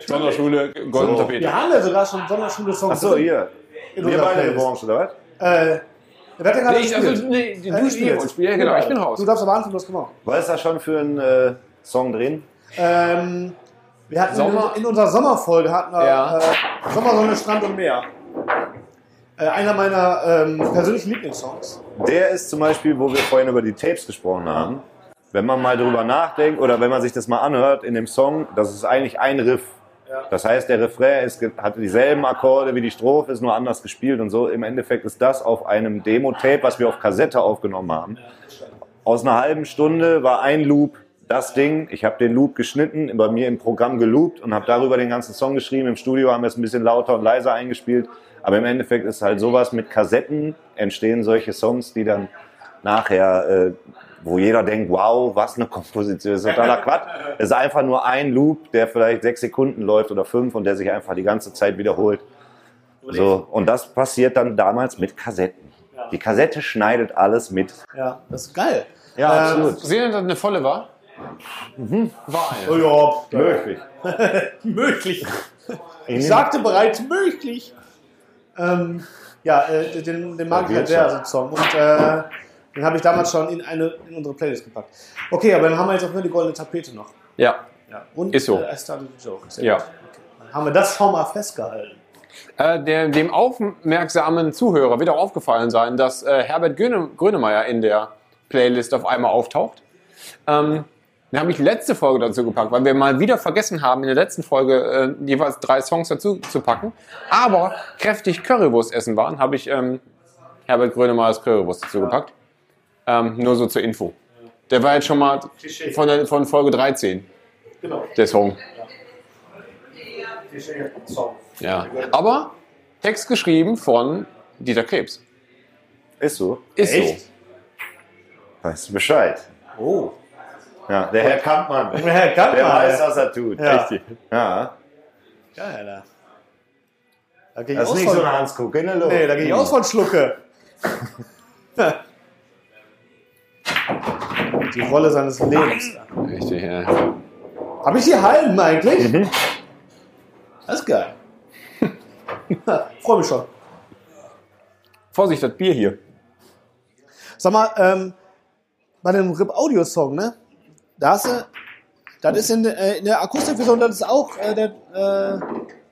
Sonderschule, goldene So. Tapete. Wir haben ja sogar schon Sonderschule-Songs. Achso, hier. In Wir beide Playlist. Orange, oder was? Äh, wer hat denn gerade Nee, ich, also, gespielt? nee, Äh, du spiel spielst. Ja, genau, ich bin raus. Du darfst aber anfangen, du hast gemacht. Was ist da schon für ein äh, Song drin? Ähm, wir hatten Sommer- in, in unserer Sommerfolge hatten wir Ja. äh, Sommer, Sonne, Strand und Meer. Äh, einer meiner ähm, persönlichen Lieblingssongs. Der ist zum Beispiel, wo wir vorhin über die Tapes gesprochen haben. Wenn man mal drüber nachdenkt oder wenn man sich das mal anhört in dem Song, das ist eigentlich ein Riff. Das heißt, der Refrain ist, ge- hat dieselben Akkorde wie die Strophe, ist nur anders gespielt und so. Im Endeffekt ist das auf einem Demo-Tape, was wir auf Kassette aufgenommen haben. Aus einer halben Stunde war ein Loop das Ding. Ich habe den Loop geschnitten, bei mir im Programm geloopt und habe darüber den ganzen Song geschrieben. Im Studio haben wir es ein bisschen lauter und leiser eingespielt. Aber im Endeffekt ist halt sowas mit Kassetten entstehen solche Songs, die dann nachher, äh, wo jeder denkt, wow, was eine Komposition, das ist totaler Quatsch. Es ist einfach nur ein Loop, der vielleicht sechs Sekunden läuft oder fünf und der sich einfach die ganze Zeit wiederholt. So, und das passiert dann damals mit Kassetten. Die Kassette schneidet alles mit. Ja, das ist geil. Ja, Ähm, absolut. Sehen Sie, dass das eine volle war? War eine. Oh ja, Möglich. möglich. Ich sagte bereits möglich. Ähm, ja, äh, den, den mag ich halt sehr, den Song. Und äh, den habe ich damals schon in, eine, in unsere Playlist gepackt. Okay, aber dann haben wir jetzt auch nur die goldene Tapete noch. Ja. Ja. Und Ist so. Äh, I started a joke. Sehr Ja. gut. Dann haben wir das schon mal festgehalten. Äh, der, dem aufmerksamen Zuhörer wird auch aufgefallen sein, dass äh, Herbert Gröne, Grönemeyer in der Playlist auf einmal auftaucht. Ähm, den habe ich letzte Folge dazu gepackt, weil wir mal wieder vergessen haben, in der letzten Folge äh, jeweils drei Songs dazu zu packen. Aber kräftig Currywurst essen waren, habe ich ähm, Herbert Grönemeyers Currywurst dazu gepackt. Ähm, nur so zur Info. Der war jetzt schon mal von, der, von Folge 13, Genau. der Song. Ja. Aber Text geschrieben von Dieter Krebs. Ist so. Ist Echt? so. Weißt du Bescheid. Oh. Ja, der Herr Kampmann. Herr Kampmann. Der weiß, was er tut. Ja. Richtig. Ja. Geil, Alter. Da ich Das ist nicht von, so ein Hans Kuck in der Luft. Nee, da gehe ich aus von Schlucke. Die Rolle seines Lebens. Richtig, ja. Habe ich hier Halben eigentlich? Mhm. Das ist geil. Freue mich schon. Vorsicht, das Bier hier. Sag mal, ähm, bei dem Rip Audio Song, ne? Da hast du, das ist in, der- äh, in der Akustikversion, das ist auch äh, der äh,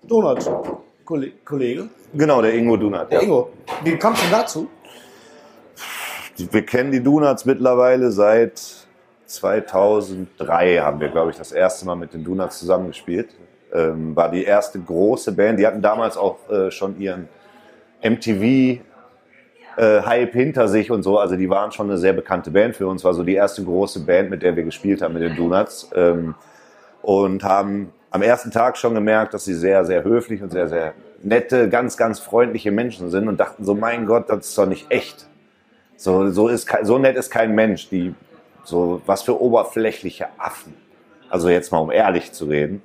Donut-Kollege, Genau, der Ingo Dunat. der Ja. Ingo. Wie kamst du dazu? Wir kennen die Donuts mittlerweile seit 2003 haben wir, glaube ich, das erste Mal mit den Donuts zusammengespielt. Ähm, war die erste große Band. Die hatten damals auch äh, schon ihren MTV äh, Hype hinter sich und so. Also die waren schon eine sehr bekannte Band für uns. War so die erste große Band, mit der wir gespielt haben mit den Donuts. Ähm, und haben am ersten Tag schon gemerkt, dass sie sehr, sehr höflich und sehr, sehr nette, ganz, ganz freundliche Menschen sind und dachten so, mein Gott, das ist doch nicht echt. So, so, ist, so nett ist kein Mensch. Die, so, was für oberflächliche Affen. Also jetzt mal, um ehrlich zu reden.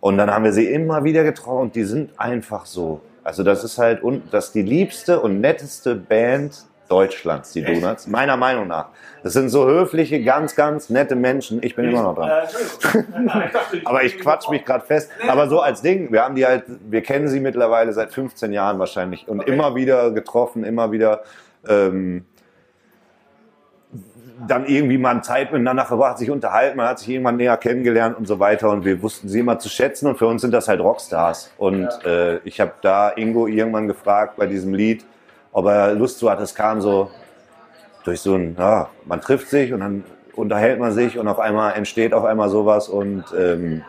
Und dann haben wir sie immer wieder getroffen und die sind einfach so. Also das ist halt, und das ist die liebste und netteste Band Deutschlands, die Donuts. Meiner Meinung nach. Das sind so höfliche, ganz, ganz nette Menschen. Ich bin immer noch dran. Aber ich quatsch mich gerade fest. Aber so als Ding, wir haben die halt, wir kennen sie mittlerweile seit 15 Jahren wahrscheinlich und immer wieder getroffen, immer wieder ähm, dann irgendwie mal Zeit miteinander verbracht, sich unterhalten, man hat sich irgendwann näher kennengelernt und so weiter und wir wussten sie immer zu schätzen und für uns sind das halt Rockstars. Und äh, ich habe da Ingo irgendwann gefragt bei diesem Lied, ob er Lust zu hat. Es kam so durch so ein, ja, man trifft sich und dann unterhält man sich und auf einmal entsteht auf einmal sowas und ähm,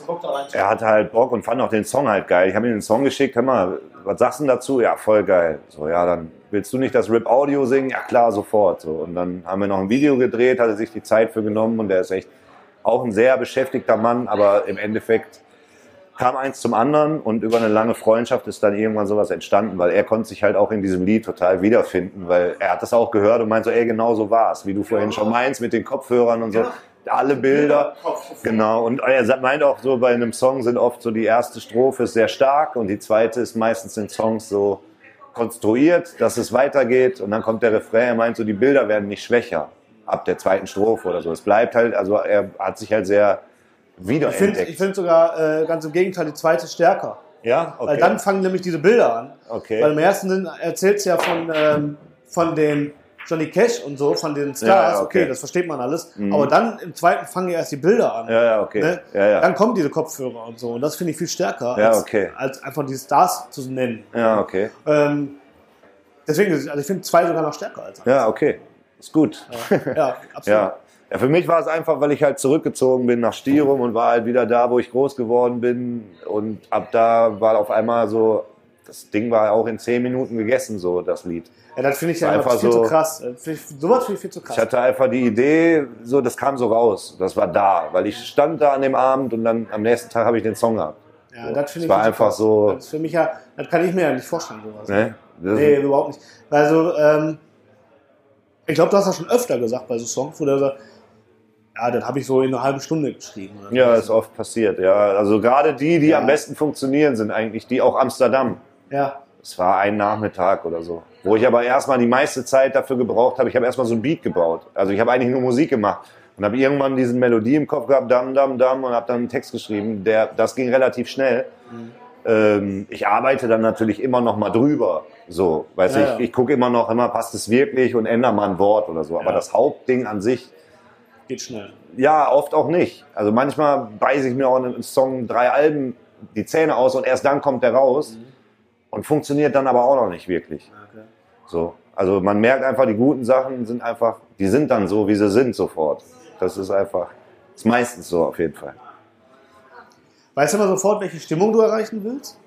Hast du Bock da rein? er hatte halt Bock und fand auch den Song halt geil. Ich habe ihm den Song geschickt, hör mal, was sagst du denn dazu? Ja, voll geil. So, ja, dann willst du nicht das Rip Audio singen? Ja, klar, sofort. So, und dann haben wir noch ein Video gedreht, hat er sich die Zeit für genommen und der ist echt auch ein sehr beschäftigter Mann, aber im Endeffekt kam eins zum anderen und über eine lange Freundschaft ist dann irgendwann sowas entstanden, weil er konnte sich halt auch in diesem Lied total wiederfinden, weil er hat das auch gehört und meint so, ey, genau so war's, wie du vorhin schon meinst mit den Kopfhörern und so. Alle Bilder, genau. Und er meint auch so, bei einem Song sind oft so die erste Strophe ist sehr stark und die zweite ist meistens in Songs so konstruiert, dass es weitergeht und dann kommt der Refrain. Er meint so, die Bilder werden nicht schwächer ab der zweiten Strophe oder so. Es bleibt halt, also er hat sich halt sehr Ich finde wiederentdeckt. ich find sogar äh, ganz im Gegenteil die zweite stärker. ja, okay. Weil dann fangen nämlich diese Bilder an. Okay. Weil im ersten erzählt es ja von, ähm, von den Johnny Cash und so, von den Stars. Ja, ja, okay. okay. das versteht man alles. Aber dann im zweiten fangen ja erst die Bilder an. ja, ja, okay. Ne? Ja, ja. Dann kommen diese Kopfhörer und so. Und das finde ich viel stärker, Ja, als, okay. als einfach die Stars zu nennen. ja, okay. Ähm, deswegen, also ich finde zwei sogar noch stärker als eins. Ja, okay. Ist gut. Ja, absolut. Ja. ja, für mich war es einfach, weil ich halt zurückgezogen bin nach Stierum und war halt wieder da, wo ich groß geworden bin. Und ab da war auf einmal so, das Ding war auch in zehn Minuten gegessen, so das Lied. Ja, das finde ich ja Einfach viel so- zu krass. Äh, ich- Sowas finde ich viel zu krass. Ich hatte einfach die Idee, so das kam so raus, das war da, weil ich stand da an dem Abend und dann am nächsten Tag habe ich den Song gehabt. ja, so. das finde ich war einfach krass. so- Das ist für mich ja, das kann ich mir ja nicht vorstellen, sowas. Ne? Das Nee, überhaupt nicht. Also, ähm, ich glaube, du hast das schon öfter gesagt bei so Songs, wo der sagt, ja, das habe ich so in einer halben Stunde geschrieben. Oder Ja, ist oft passiert. Ja, also gerade die, die Ja. am besten funktionieren, sind eigentlich die auch Amsterdam. Ja. Es war ein Nachmittag oder so, wo ich aber erstmal die meiste Zeit dafür gebraucht habe. Ich habe erstmal so ein Beat gebaut. Also ich habe eigentlich nur Musik gemacht und habe irgendwann diesen Melodie im Kopf gehabt, dam dam dam und habe dann einen Text geschrieben. Der, das ging relativ schnell. Ähm, ich arbeite dann natürlich immer noch mal drüber. So, weiß Ja, ich, ja. ich gucke immer noch immer, passt es wirklich und ändere mal ein Wort oder so. Aber Ja. das Hauptding an sich Geht schnell. ja, oft auch nicht. Also manchmal beiße ich mir auch in einem Song drei Alben die Zähne aus und erst dann kommt der raus und funktioniert dann aber auch noch nicht wirklich. Okay. So, also man merkt einfach, die guten Sachen sind einfach, die sind dann so, wie sie sind sofort. Das ist einfach, ist meistens so auf jeden Fall. Weißt du immer sofort, welche Stimmung du erreichen willst?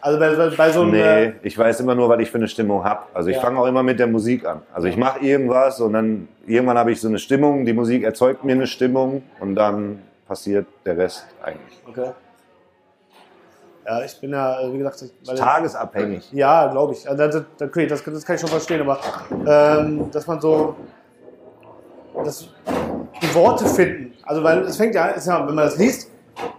Also bei, bei, bei so einem. Nee, äh, ich weiß immer nur, was ich für eine Stimmung habe. Also ich Ja. fange auch immer mit der Musik an. Also ich mache irgendwas und dann irgendwann habe ich so eine Stimmung, die Musik erzeugt mir eine Stimmung und dann passiert der Rest eigentlich. Okay. Ja, ich bin ja, äh, wie gesagt, weil, Tagesabhängig. Ja, glaube ich. Also Das, das, das, das kann ich schon verstehen, aber ähm, dass man so dass die Worte finden. Also weil es fängt ja, ist ja, wenn man das liest,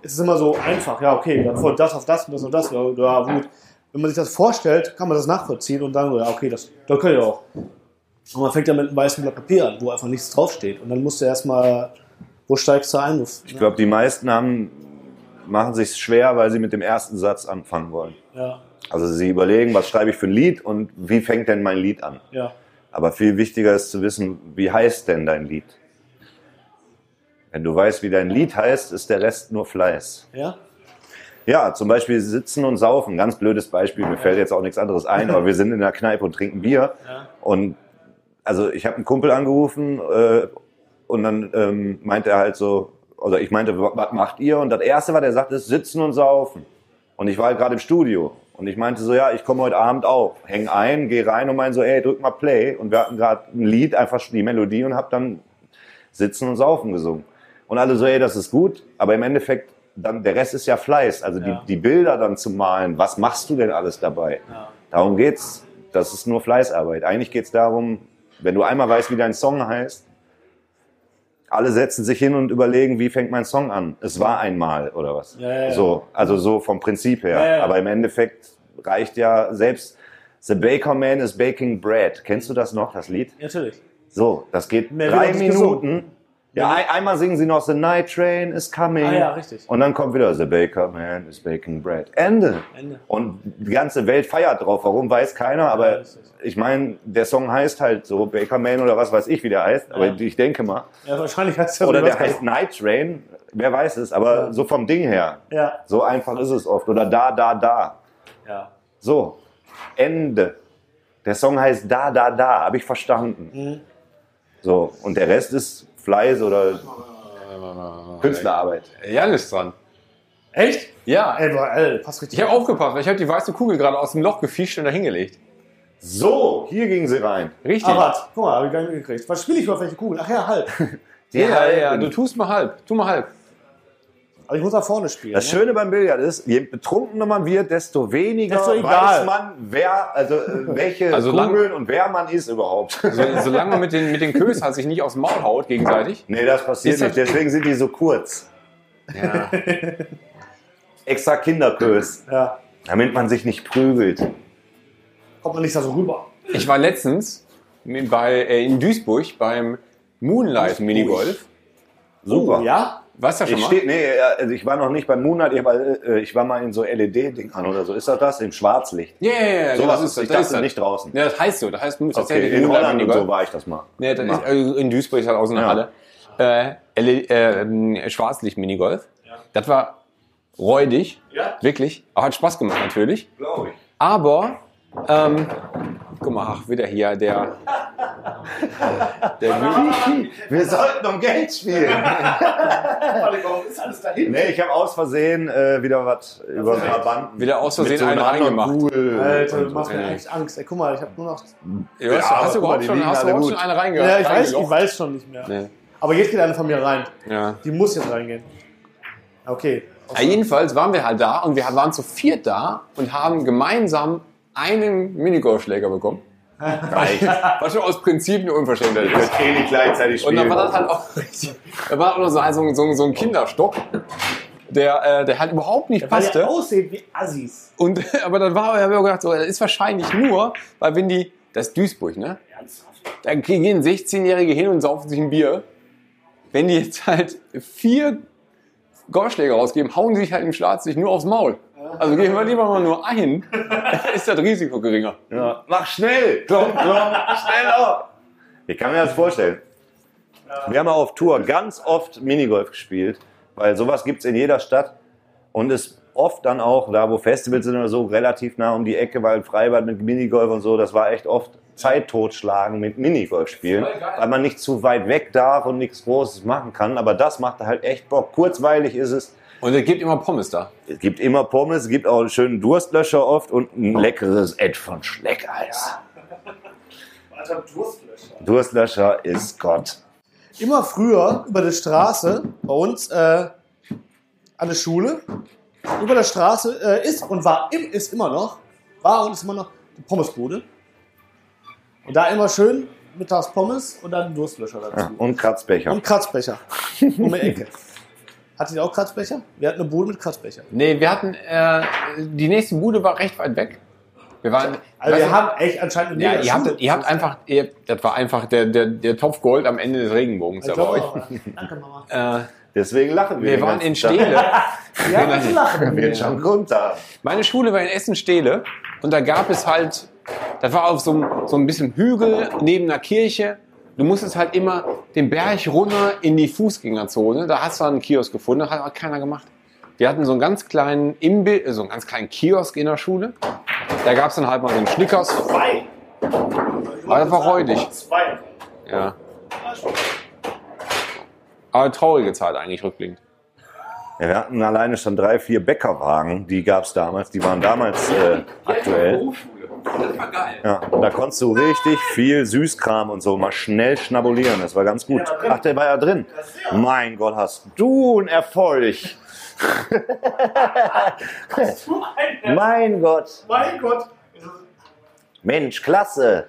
ist es immer so einfach. Ja, okay, dann folgt das auf das und das und das. Ja, ja, gut. Wenn man sich das vorstellt, kann man das nachvollziehen und dann ja, okay, das, das kann ich auch. Und man fängt ja mit einem weißen Blatt Papier an, wo einfach nichts draufsteht. Und dann musst du erstmal, wo steigst du ein? Ich glaube, die meisten haben, machen sich schwer, weil sie mit dem ersten Satz anfangen wollen. Ja, Also sie überlegen, was schreibe ich für ein Lied und wie fängt denn mein Lied an? ja. Aber viel wichtiger ist zu wissen, wie heißt denn dein Lied? Wenn du weißt, wie dein Lied heißt, ist der Rest nur Fleiß. Ja? Ja, zum Beispiel sitzen und saufen. Ganz blödes Beispiel. Mir fällt jetzt auch nichts anderes ein, aber wir sind in der Kneipe und trinken Bier. Ja. Und also ich habe einen Kumpel angerufen äh, und dann ähm, meinte er halt so, oder ich meinte, "Wa- was macht ihr? Und das Erste, was er sagt, ist sitzen und saufen. Und ich war halt gerade im Studio. Und ich meinte so, ja, ich komme heute Abend auf. Häng ein, geh rein und meinte so, ey, drück mal Play. Und wir hatten gerade ein Lied, einfach die Melodie und hab dann Sitzen und Saufen gesungen. Und alle so, ey, das ist gut. Aber im Endeffekt, dann, der Rest ist ja Fleiß. Also Ja. die, die Bilder dann zu malen, was machst du denn alles dabei? Darum geht's. Das ist nur Fleißarbeit. Eigentlich geht's darum, wenn du einmal weißt, wie dein Song heißt, alle setzen sich hin und überlegen, wie fängt mein Song an? Es war einmal oder was? Ja, ja, ja. So, also so vom Prinzip her. Aber im Endeffekt reicht ja selbst The Baker Man is Baking Bread. Kennst du das noch, das Lied? Natürlich. So, das geht Mehr drei nicht gesungen. Ja, ein, einmal singen sie noch The Night Train is coming. Ah ja, richtig. Und dann kommt wieder The Baker Man is baking bread. Ende. Ende. Und die ganze Welt feiert drauf. Warum weiß keiner, aber richtig. ich meine, der Song heißt halt so Baker Man oder was weiß ich, wie der heißt. Aber Ja. ich denke mal. Ja, wahrscheinlich heißt das Oder der heißt Night Train. Wer weiß es. Aber so vom Ding her. Ja, So einfach ist es oft. Oder da, da, da. ja. So. Ende. Der Song heißt da, da, da. Habe ich verstanden. Mhm. So. Und der Rest ist Fleiß oder Künstlerarbeit. Jan ist dran. Echt? Ja. Ey, passt richtig. Ich habe aufgepasst, weil ich habe die weiße Kugel gerade aus dem Loch gefischt und da hingelegt. So, hier ging sie rein. Richtig. Ah, warte, guck mal, hab ich gar nicht mitgekriegt. Was spiele ich überhaupt welche Kugel? Ach ja, halb. Ja, ja, ja, du tust mal halb. Tu mal halb. Aber ich muss nach vorne spielen. Das ne? Schöne beim Billard ist, je betrunkener man wird, desto weniger Desto weiß man, wer, also äh, welche Also lang- Kugeln und wer man ist überhaupt. So, solange man mit den, mit den Kös halt sich nicht aufs Maul haut gegenseitig. nee, das passiert nicht, deswegen sind die so kurz. Ja. Extra Kinderkös, Ja, damit man sich nicht prügelt. kommt man nicht da so rüber. Ich war letztens bei, äh, in Duisburg beim Moonlight Minigolf. Super. Oh, ja? Warst du schon Ich, mal? steh, nee, also ich war noch nicht beim Moonlight, ich war, äh, ich war mal in so LED-Dingern oder so. Ist das das? Im Schwarzlicht. Ja, ja, ja. So das was ist, ich das dachte das. nicht draußen. Ja, das heißt so. Das heißt, das Okay, heißt in Moonlight Holland und so war ich das mal. Nee, das ist, also in Duisburg ist halt auch so eine Ja. Halle. Äh, L- äh, ähm, Schwarzlicht-Minigolf. Das war räudig. Ja. Wirklich. Aber hat Spaß gemacht natürlich. Glaube ich. Aber, ähm, guck mal, ach, wieder hier der. der Wir sollten um Geld spielen. Warum ist alles dahin? nee, ich habe aus Versehen äh, wieder was über Trabanden. wieder aus Versehen so einen reingemacht. Pool Alter, du machst mir echt Angst. Ey, guck mal, ich habe nur noch. Ja, hast, aber hast du mal, überhaupt schon, hast du überhaupt schon eine reinge Ja, ich weiß, ich weiß schon nicht mehr. Nee. Aber jetzt geht eine von mir rein. Ja. Die muss jetzt reingehen. Okay. Ja, jedenfalls waren wir halt da und wir waren zu viert da und haben gemeinsam einen Minigolfschläger bekommen. Reicht. Was schon aus Prinzip eine Unverschämtheit ist. Eh nicht gleichzeitig Und dann war das halt auch richtig. Da war auch noch so ein, so so so ein Kinderstock, der, äh, der halt überhaupt nicht Weil passte. der aussieht wie Assis. Und, aber dann war, habe ich auch gedacht, so, das ist wahrscheinlich nur, weil wenn die, das ist Duisburg, ne? Da gehen 16-Jährige hin und saufen sich ein Bier. Wenn die jetzt halt vier Golfschläger rausgeben, hauen sie sich halt im Schwarzlicht nur aufs Maul. Also gehen wir lieber mal nur ein, ist das Risiko geringer. Ja. Mach schnell! Klom, klom, schneller! Ich kann mir das vorstellen. Wir haben auf Tour ganz oft Minigolf gespielt, weil sowas gibt es in jeder Stadt und ist oft dann auch, da wo Festivals sind oder so, relativ nah um die Ecke, weil Freibad mit Minigolf und so, das war echt oft Zeit totschlagen mit Minigolf spielen, weil man nicht zu weit weg darf und nichts Großes machen kann, aber das macht halt echt Bock. Kurzweilig ist es, Und es gibt immer Pommes da. es gibt immer Pommes, es gibt auch einen schönen Durstlöscher oft und ein leckeres Ed von Schleckeis. Alter, Durstlöcher. Durstlöscher ist Gott. Immer früher über die Straße bei uns äh, an der Schule. Über der Straße äh, ist und war im, ist immer noch, war und ist immer noch die Pommesbude. Und da immer schön mittags Pommes und dann Durstlöscher dazu. Und Kratzbecher. Und Kratzbecher. Um die Ecke. Hattet ihr auch Kratzbecher? Wir hatten eine Bude mit Kratzbecher. Nee, wir hatten, äh, die nächste Bude war recht weit weg. Wir waren, Also wir haben echt anscheinend eine ja, ihr habt, ihr habt einfach, ihr, das war einfach der, der, der Topf Gold am Ende des Regenbogens Ich glaube auch. Danke, Mama. Äh, Deswegen lachen wir. wir waren in Tag. Steele. Ja, wir lachen. Wird schon runter. Meine Schule war in Essen-Steele und da gab es halt, das war auf so einem, so ein bisschen Hügel neben einer Kirche. Du musstest halt immer den Berg runter in die Fußgängerzone. Da hast du einen Kiosk gefunden, hat auch keiner gemacht. Wir hatten so einen ganz kleinen Imbi so einen ganz kleinen Kiosk in der Schule. Da gab es dann halt mal so einen Schnickers. Zwei. Aber das war räudig. Zwei. Ja. Aber traurige Zeit eigentlich rückblickend. Ja, wir hatten alleine schon drei, vier Bäckerwagen, die gab es damals. Die waren damals äh, aktuell. Das war geil. Ja, da konntest du richtig viel Süßkram und so mal schnell schnabulieren. Das war ganz gut. Ach, der war ja drin. Mein Gott, hast du einen Erfolg. mein Gott. Mein Gott. Mensch, klasse.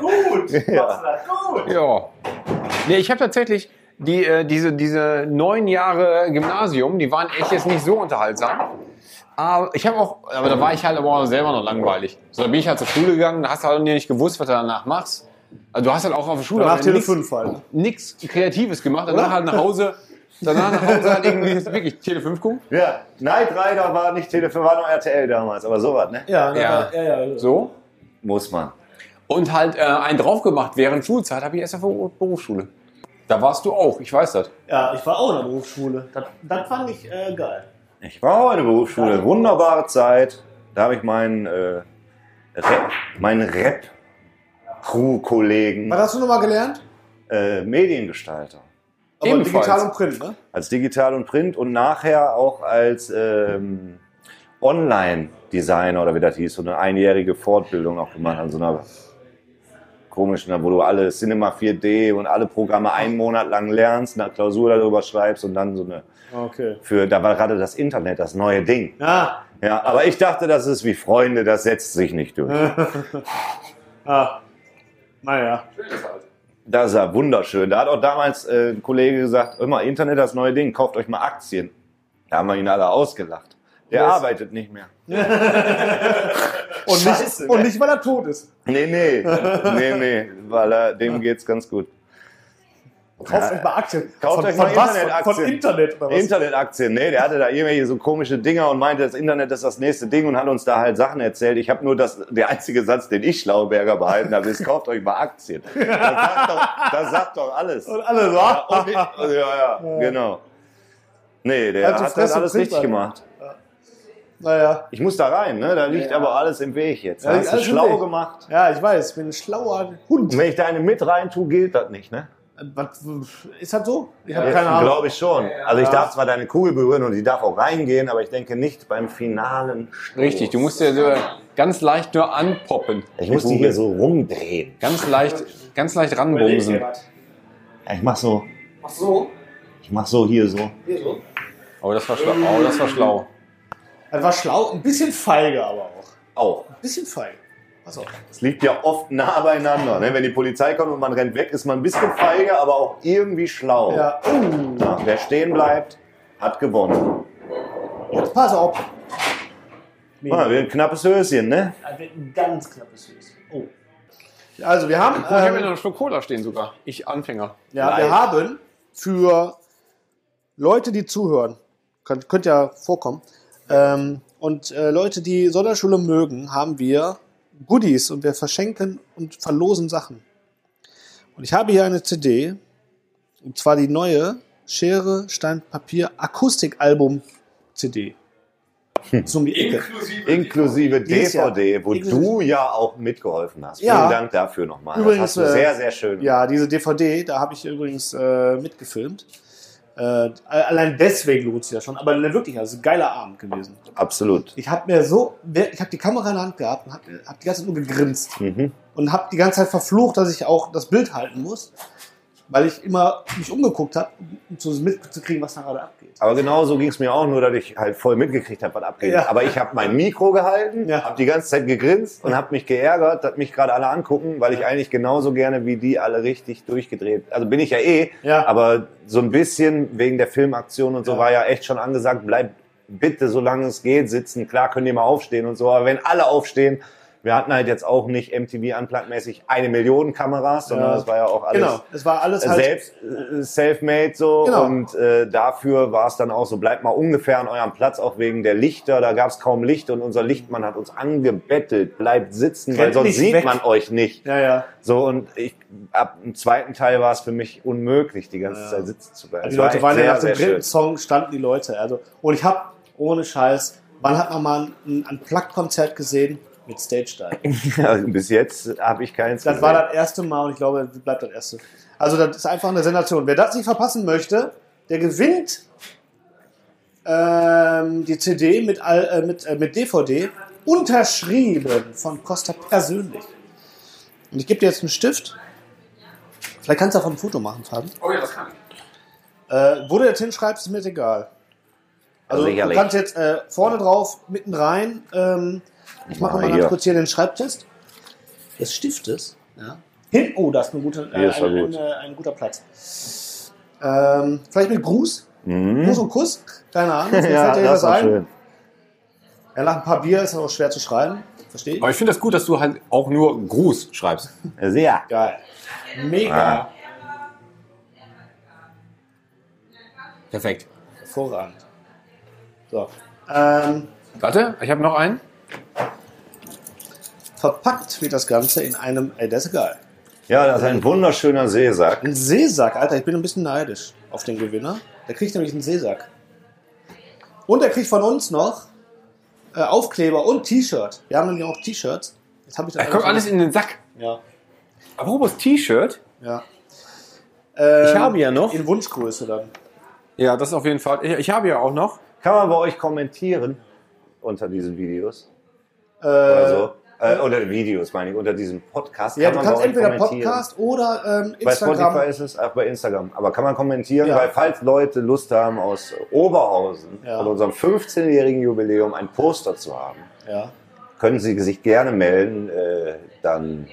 Gut. Ja. Gut. Ja. Nee, ich habe tatsächlich die, äh, diese, diese neun Jahre Gymnasium, die waren echt jetzt nicht so unterhaltsam. Aber ich habe auch, aber da war ich halt aber auch selber noch langweilig. So, da bin ich halt zur Schule gegangen, da hast du halt nicht gewusst, was du danach machst. Also du hast halt auch auf der Schule Danach Tele 5 halt. nichts Kreatives gemacht. Danach halt nach Hause, danach nach Hause halt irgendwie wirklich Tele 5 gucken. Ja, Knight Rider war nicht Telefon, war noch RTL damals, aber sowas, ne? Ja, Ja. ja, ja. ja. So. Muss man. Und halt äh, einen drauf gemacht während Schulzeit habe ich erst auf der Berufsschule. Da warst du auch, ich weiß das. Ja, ich war auch in der Berufsschule. Das, das fand ich äh, geil. Ich war auch in der Berufsschule, wunderbare Zeit. Da habe ich meinen, äh, Rap, meinen Rap-Crew-Kollegen, Was hast du nochmal gelernt? äh, Mediengestalter. Aber Ebenfalls. digital und Print, ne? Als digital und Print und nachher auch als ähm, Online-Designer oder wie das hieß, so eine einjährige Fortbildung auch gemacht an so einer komischen, wo du alle Cinema 4D und alle Programme einen Monat lang lernst, eine Klausur darüber schreibst und dann so eine Okay. für, da war gerade das Internet das neue Ding. Ja. Ja, aber ich dachte, das ist wie Freunde, das setzt sich nicht durch. Ah. Naja. Das ist ja wunderschön. Da hat auch damals äh, ein Kollege gesagt, immer Internet das neue Ding, kauft euch mal Aktien. Da haben wir ihn alle ausgelacht. Der arbeitet nicht mehr. Und, Scheiße, nicht, und ne? nicht, weil er tot ist. Nee, nee, nee, nee, weil er, dem geht's ganz gut. Kauft euch mal Aktien. Kauft von, euch von mal was? Von, Internetaktien. von Internet oder was? Internetaktien, nee, der hatte da irgendwelche so komische Dinger und meinte, das Internet ist das nächste Ding und hat uns da halt Sachen erzählt. Ich habe nur das, der einzige Satz, den ich Schlauberger behalten habe, ist, kauft euch mal Aktien. Das sagt doch, das sagt doch alles. Und alle so. Ja, und ich, ja, ja, genau. Nee, der Also hat das alles richtig gemacht. Naja. Ich muss da rein, ne? Da liegt aber alles im Weg jetzt. Da Ja, hast du schlau Weg. gemacht. Ja, ich weiß, ich bin ein schlauer Hund. Und wenn ich da eine mit rein tue, gilt das nicht, ne? Was, ist das so? Ich habe keine Ahnung. Glaube ich schon. Also ich darf zwar deine Kugel berühren und die darf auch reingehen, aber ich denke nicht beim finalen Stoß. Richtig, du musst ja so ganz leicht nur anpoppen. Ich muss die hier so rumdrehen. Ganz leicht, ganz leicht ranbumsen. Ja, ich mach so. Ach so. Ich mach so hier so. Hier so. Oh, das war schlau. Oh, das war schlau. Das war schlau, ein bisschen feige aber auch. Auch. Ein bisschen feige. Pass auf. Es liegt ja oft nah beieinander. Ne? Wenn die Polizei kommt und man rennt weg, ist man ein bisschen feige, aber auch irgendwie schlau. Ja. Uh, Ja, wer stehen bleibt, hat gewonnen. pass auf. Ah, wir ein knappes Höschen, ne? Ein ganz knappes Höschen. Oh. Also wir haben, Oh, ich habe ähm, ja noch einen Schluck Cola stehen sogar. Ich Anfänger. ja, wir live. haben für Leute, die zuhören, könnt, könnt ja vorkommen, ähm, und äh, Leute, die Sonderschule mögen, haben wir Goodies und wir verschenken und verlosen Sachen. Und ich habe hier eine CD, und zwar die neue Schere, Stein, Papier Akustikalbum CD. So um die Ecke. Inklusive Jahr. DVD, wo Inklusive- du ja auch mitgeholfen hast. Ja. Vielen Dank dafür nochmal. Übrigens, das hast du äh, sehr, sehr schön. Ja, diese DVD, da habe ich übrigens äh, mitgefilmt. Äh, allein deswegen lohnt sich ja schon. Aber wirklich, also ein geiler Abend gewesen. Absolut. Ich habe mir so, ich habe die Kamera in der Hand gehabt und habe hab die ganze Zeit nur gegrinst Mhm. und habe die ganze Zeit verflucht, dass ich auch das Bild halten muss, weil ich immer mich umgeguckt habe, um zu mitzukriegen, was da gerade abgeht. Aber genau so ging es mir auch, nur dass ich halt voll mitgekriegt habe, was abgeht. Ja. Aber ich habe mein Mikro gehalten, Ja. habe die ganze Zeit gegrinst und habe mich geärgert, dass mich gerade alle angucken, weil ich eigentlich genauso gerne wie die alle richtig durchgedreht. Also bin ich ja eh, Ja. aber so ein bisschen wegen der Filmaktion und so war ja echt schon angesagt, bleib bitte, solange es geht, sitzen. Klar könnt ihr mal aufstehen und so, aber wenn alle aufstehen, wir hatten halt jetzt auch nicht MTV Unplugged-mäßig eine Million Kameras, sondern Ja. das war ja auch alles Genau, es war alles halt. selbst äh, self-made so Genau. und äh, dafür war es dann auch so, bleibt mal ungefähr an eurem Platz, auch wegen der Lichter, da gab es kaum Licht und unser Lichtmann hat uns angebettelt, bleibt sitzen, weil Rennt sonst sieht weg. man euch nicht. Ja, ja. So und ich, ab dem zweiten Teil war es für mich unmöglich, die ganze Zeit sitzen zu bleiben. Die Es war Leute waren ja nach dem dritten schön. Song standen die Leute. Also, und ich habe ohne Scheiß, wann hat man mal ein, ein Plug-Konzert gesehen mit Stage Dive? Ja, bis jetzt habe ich keins Das gesehen. war das erste Mal und ich glaube, das bleibt das erste. Also das ist einfach eine Sensation. Wer das nicht verpassen möchte, der gewinnt ähm, die CD mit, all- äh, mit, äh, mit DVD, unterschrieben von Costa persönlich. Und ich gebe dir jetzt einen Stift. Vielleicht kannst du davon ein Foto machen, Fabi. Oh ja, das kann ich. Äh, wo du jetzt hinschreibst, ist mir egal. Also Sicherlich. du kannst jetzt äh, vorne drauf, mitten rein. Ähm, ich mache Mal ganz kurz hier den Schreibtest des Stiftes. Ja. Hin, oh, das ist, eine gute, äh, ist ein, gut. ein, ein guter Platz. Ähm, vielleicht mit Gruß. Gruß und Kuss. Keine Ahnung. Mhm. ja, dir das ein. schön. Ja, nach ein paar Bier ist es auch schwer zu schreiben. Verstehe ich. Aber ich finde das gut, dass du halt auch nur Gruß schreibst. Sehr. Geil. Mega. Ah. Perfekt. Hervorragend. So. Ähm, Warte, ich habe noch einen. Verpackt wird das Ganze in einem, ey, das ist geil. Ja, das ist ein wunderschöner Seesack. Ein Seesack, Alter, ich bin ein bisschen neidisch auf den Gewinner. Der kriegt nämlich einen Seesack. Und er kriegt von uns noch äh, Aufkleber und T-Shirt. Wir haben nämlich auch T-Shirts. Jetzt habe ich das Da kommt alles in den Sack. Ja, Apropos T-Shirt. ja. Ähm, Ich habe ja noch. In Wunschgröße dann. Ja, das auf jeden Fall. Ich, ich habe ja auch noch. Kann man bei euch kommentieren unter diesen Videos? Äh, Oder so? Äh, oder Videos, meine ich, unter diesem Podcast. Ja, kann du man kannst bei entweder. Podcast oder ähm, Bei Instagram. Spotify ist es, auch bei Instagram. Aber kann man kommentieren, Ja. weil falls Leute Lust haben, aus Oberhausen Ja. von unserem 15-jährigen Jubiläum ein Poster zu haben, Ja. können sie sich gerne melden. Äh, dann,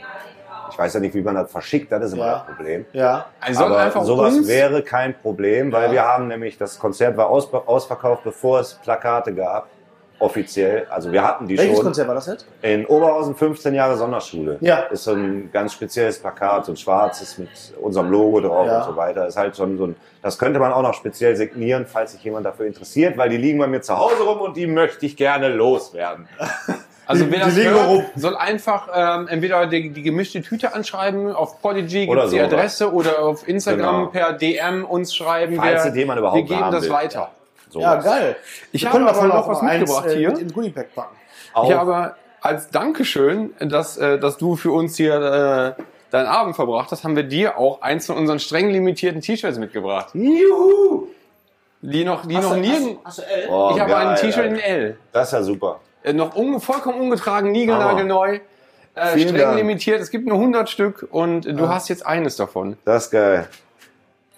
ich weiß ja nicht, wie man das verschickt, das ist immer Ja. das Problem. Ja. Also Aber einfach sowas uns, wäre kein Problem, weil Ja. wir haben nämlich, das Konzert war aus, ausverkauft, bevor es Plakate gab. Offiziell. Also wir hatten die Welches schon. Konzert war das jetzt? In Oberhausen 15 Jahre Sonderschule. Ja. Ist so ein ganz spezielles Plakat, so ein schwarzes mit unserem Logo drauf Ja. und so weiter. Ist halt schon so ein, das könnte man auch noch speziell signieren, falls sich jemand dafür interessiert, weil die liegen bei mir zu Hause rum und die möchte ich gerne loswerden. also Die- wer die das hört, soll einfach ähm, entweder die, die gemischte Tüte anschreiben, auf Podigy gibt die sowas. Adresse oder auf Instagram Genau. per DM uns schreiben. Falls wir, das jemand überhaupt wir geben haben das will. weiter. So Ja, geil. Ich Wir habe aber davon noch auch was mitgebracht äh, hier. mit in packen. Auch, Ich habe als Dankeschön, dass, äh, dass du für uns hier äh, deinen Abend verbracht hast, haben wir dir auch eins von unseren streng limitierten T-Shirts mitgebracht. Juhu! Die noch, die noch nirgend. Hast du L? Oh, Ich habe geil, ein T-Shirt in. L. Das ist ja super. Äh, noch unge vollkommen ungetragen, niegelnagelneu. Äh, streng Dank. limitiert. Es gibt nur 100 Stück und du hast jetzt eines davon. Das ist geil.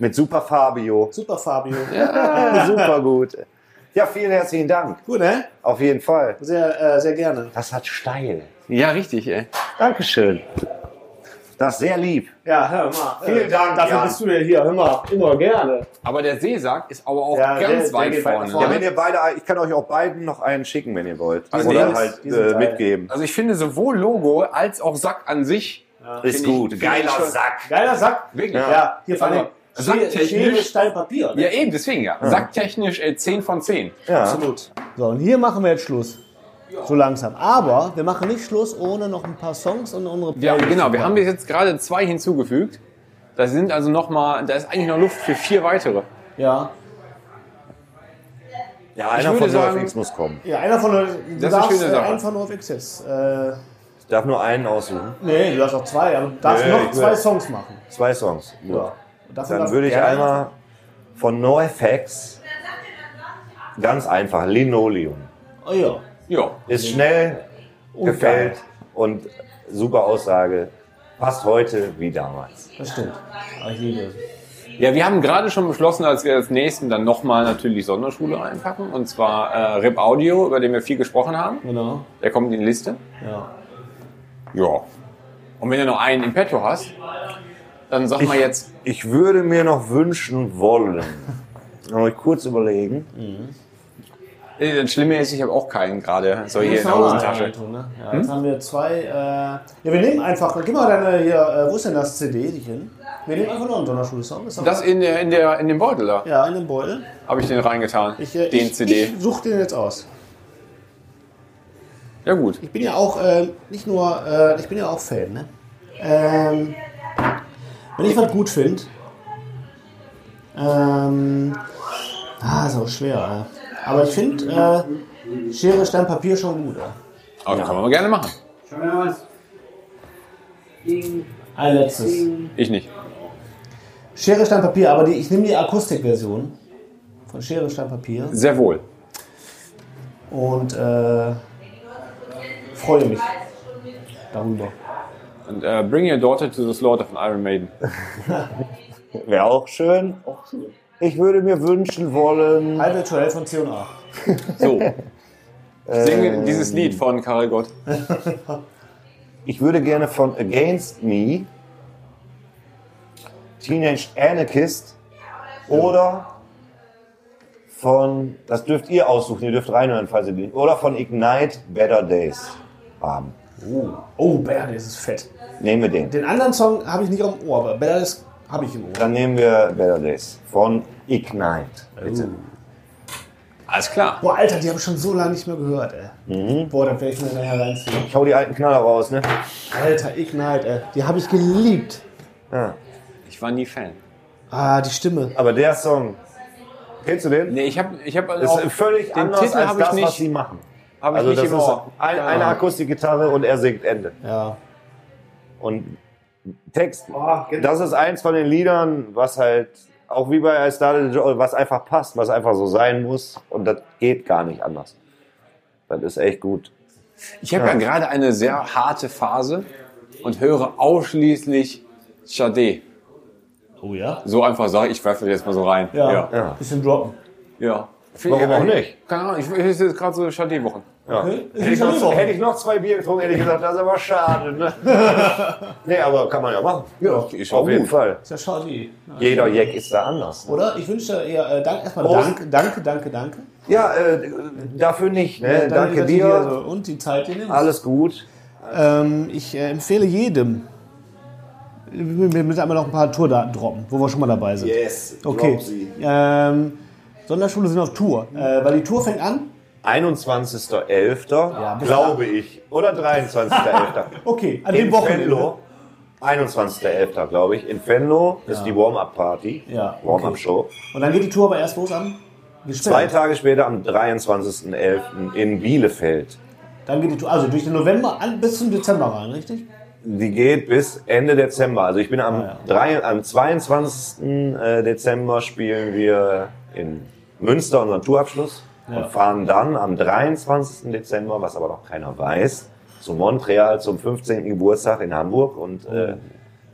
Mit Super Fabio. Super, Fabio. super gut. Ja, vielen herzlichen Dank. Gut, ne? Auf jeden Fall. Sehr, äh, sehr gerne. Das hat steil. Ja, richtig, ey. Dankeschön. Das ist sehr lieb. Ja, hör mal. Vielen Dank, Dafür Jan. bist du ja hier. Hör mal, immer gerne. Aber der Seesack ist aber auch Ja, der- ganz der weit weit vorne. Ja, wenn ihr beide, ich kann euch auch beiden noch einen schicken, wenn ihr wollt. Also Oder die- halt äh, mitgeben. Also ich finde sowohl Logo als auch Sack an sich. Ist finde ich- gut. Geiler Sack. Geiler Sack. Wirklich. Ja, hier vor allem Also, sacktechnisch- Schere, Stein, Papier. Ne? Ja, eben, deswegen ja. Sacktechnisch äh, 10 von 10. Ja. Absolut. So, und hier machen wir jetzt Schluss. So langsam. Aber wir machen nicht Schluss ohne noch ein paar Songs und unsere Ja, Playlist genau. zu Wir haben jetzt gerade zwei hinzugefügt. Da sind also noch mal, da ist eigentlich noch Luft für vier weitere. Ja. Ja, einer von sagen- NoFX muss kommen. Ja, einer von euch. Du Das ist eine schöne äh, Sache. einen von NoFX jetzt. Äh, Ich darf nur einen aussuchen. nee, du darfst auch zwei, aber du darfst Nee, noch zwei Songs machen. Zwei Songs. Gut. Ja. Und dafür Dann würde ich einmal von NoFX ganz einfach Linoleum. Oh ja. Ja. Ist schnell, Und gefällt geil. und super Aussage. Passt heute wie damals. Das stimmt. Aber ich liebe es. Ja, wir haben gerade schon beschlossen, als wir als nächsten dann nochmal natürlich Sonderschule reinpacken. Und zwar äh, Rip Audio, über den wir viel gesprochen haben. Genau. Der kommt in die Liste. Ja. Ja. Und wenn du noch einen im Petto hast, dann sag mal jetzt, Ich würde mir noch wünschen wollen. Noch ich kurz überlegen. äh, das Schlimme ist, ich habe auch keinen gerade so hier in der Hosentasche. tun, ne? Ja, jetzt haben wir zwei. Äh, ja, wir nehmen einfach. Gib mal deine hier. Äh, wo ist denn das CD? Die hin? Wir nehmen einfach noch einen doch- Das in, der, in, der, in dem Beutel da ja, in den Beutel. habe ich den reingetan. Ich, äh, den ich, CD. Ich suche den jetzt aus. ja gut. Ich bin ja auch äh, nicht nur. Äh, ich bin ja auch Fan, ne? Ähm, wenn ich was gut finde. Ähm, ah, ist auch schwer. Äh. Aber ich finde äh, Schere, Stein, Papier schon gut. Äh. Aber kann man mal gerne machen. Schon mal was? Ein letztes. Ich nicht. Schere, Stein, Papier, aber die, ich nehme die Akustikversion von Schere, Stein, Papier Sehr wohl. und äh, freue mich darüber. Und äh, Bring Your Daughter to the Slaughter von Iron Maiden. Wäre auch schön. Ich würde mir wünschen wollen. Halb virtuell von C&A. So. Singe dieses Lied von Karel Gott. Ich würde gerne von Against Me, Teenage Anarchist oder von, das dürft ihr aussuchen, ihr dürft reinhören, falls ihr den, oder von Ignite Better Days haben. Oh, Bär, das ist fett. Nehmen wir den. Den anderen Song habe ich nicht auf dem Ohr, aber Bär, das habe ich im Ohr. Dann nehmen wir Better Days von Ignite. Bitte. Alles klar. Boah, Alter, die habe ich schon so lange nicht mehr gehört, ey. Boah, da werde ich mir nachher reinziehen. Ich hau die alten Knaller raus, ne? Alter, Ignite, ey. Die habe ich geliebt. Ja. Ich war nie Fan. Ah, die Stimme. Aber der Song, kennst du den? Nee, ich habe ich hab Ist auch völlig den anders Titel als habe ich das, was nicht, sie machen. hab ich Also nicht das im ist Ohr. ein, eine Akustikgitarre und er singt Ende. Ja. Und Text. Oh, genau. Das ist eins von den Liedern, was halt auch wie bei I Started, a Joke, was einfach passt, was einfach so sein muss. Und das geht gar nicht anders. Das ist echt gut. Ich habe ja. gerade eine sehr harte Phase und höre ausschließlich Sade. Oh ja? So einfach sage ich, ich werfe jetzt mal so rein. Ja. ja. Ja. Bisschen droppen. ja. Warum auch nicht? Keine Ahnung, ich, ich ist jetzt gerade so Sade-Wochen. Ja. Okay. Hätte, ich noch, so. hätte ich noch zwei Bier getrunken, hätte ich gesagt, das ist aber schade. Ne? nee, aber kann man ja machen. Ja, ist Auf jeden. Fall. Ist ja schade. Jeder Jack ist da anders. Ne? Oder? Ich wünsche dir eher äh, dank, erstmal Prost. Dank, danke, danke, danke. Ja, äh, dafür nicht. Ne? Äh, Danke du dir. so- Und die Zeit, die nimmst. Alles gut. Ähm, ich äh, empfehle jedem, wir müssen einmal noch ein paar Tourdaten droppen, wo wir schon mal dabei sind. Yes. Okay. Ähm, Sonderschule sind auf Tour, äh, weil die Tour fängt an. 21.11. bis glaube ich. Oder 23.11. Okay, an In dem Wochenende. Venlo. 21.11. glaube ich. In Venlo ist die Warm-Up-Party. Ja, okay. Warm-Up-Show. Und dann geht die Tour aber erst los Gesperrt. Zwei Tage später, am 23.11. in Bielefeld. Dann geht die Tour, also durch den November an, bis zum Dezember rein, richtig? Die geht bis Ende Dezember. Also ich bin am, Ah, ja. drei, am 22. äh, Dezember spielen wir in Münster unseren Tourabschluss Ja. und fahren dann am 23. Dezember, was aber noch keiner weiß, zu Montreal zum 15. Geburtstag in Hamburg und äh,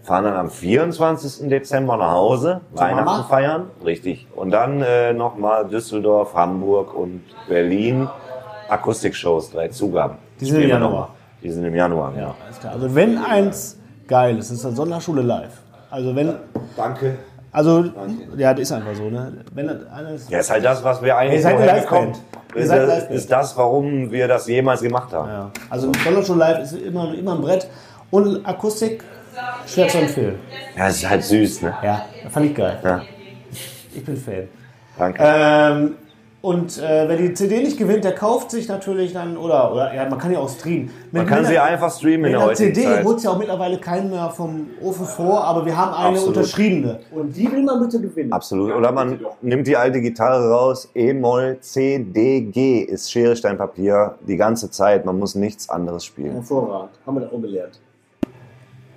fahren dann am 24. Dezember nach Hause, Weihnachten Mama? feiern, richtig. Und dann äh, nochmal Düsseldorf, Hamburg und Berlin Akustikshows, drei Zugaben. Die sind im Spielen Januar. Die sind im Januar, ja. Alles klar. Also wenn eins geil ist, ist das Sonderschule live. Also wenn, Danke. Also, ja, das ist einfach so, ne? Wenn das eines, Ja, ist halt das, was wir eigentlich Ihr seid eine woher Liveband. bekommen. Ihr Ist, das- ist das, warum wir das jemals gemacht haben. ja. Also Sonderschule live ist immer, immer ein Brett. Und Akustik, schwer zu empfehlen. Ja, es ist halt süß, ne? Ja, fand ich geil. Ja. Ich bin Fan. Danke. Ähm, und äh, wer die CD nicht gewinnt, der kauft sich natürlich dann, oder, oder ja, man kann ja auch streamen. Man kann sie einfach streamen Mit in der einer heutigen CD Zeit. holt ja auch mittlerweile keinen mehr vom Ofen vor, aber wir haben eine Absolut. unterschriebene. Und die will man bitte gewinnen. Absolut. Oder man nimmt die alte Gitarre raus, E-Moll, C, D, G ist Schere, Stein, Papier die ganze Zeit. Man muss nichts anderes spielen. Hervorragend. Haben wir da auch gelernt.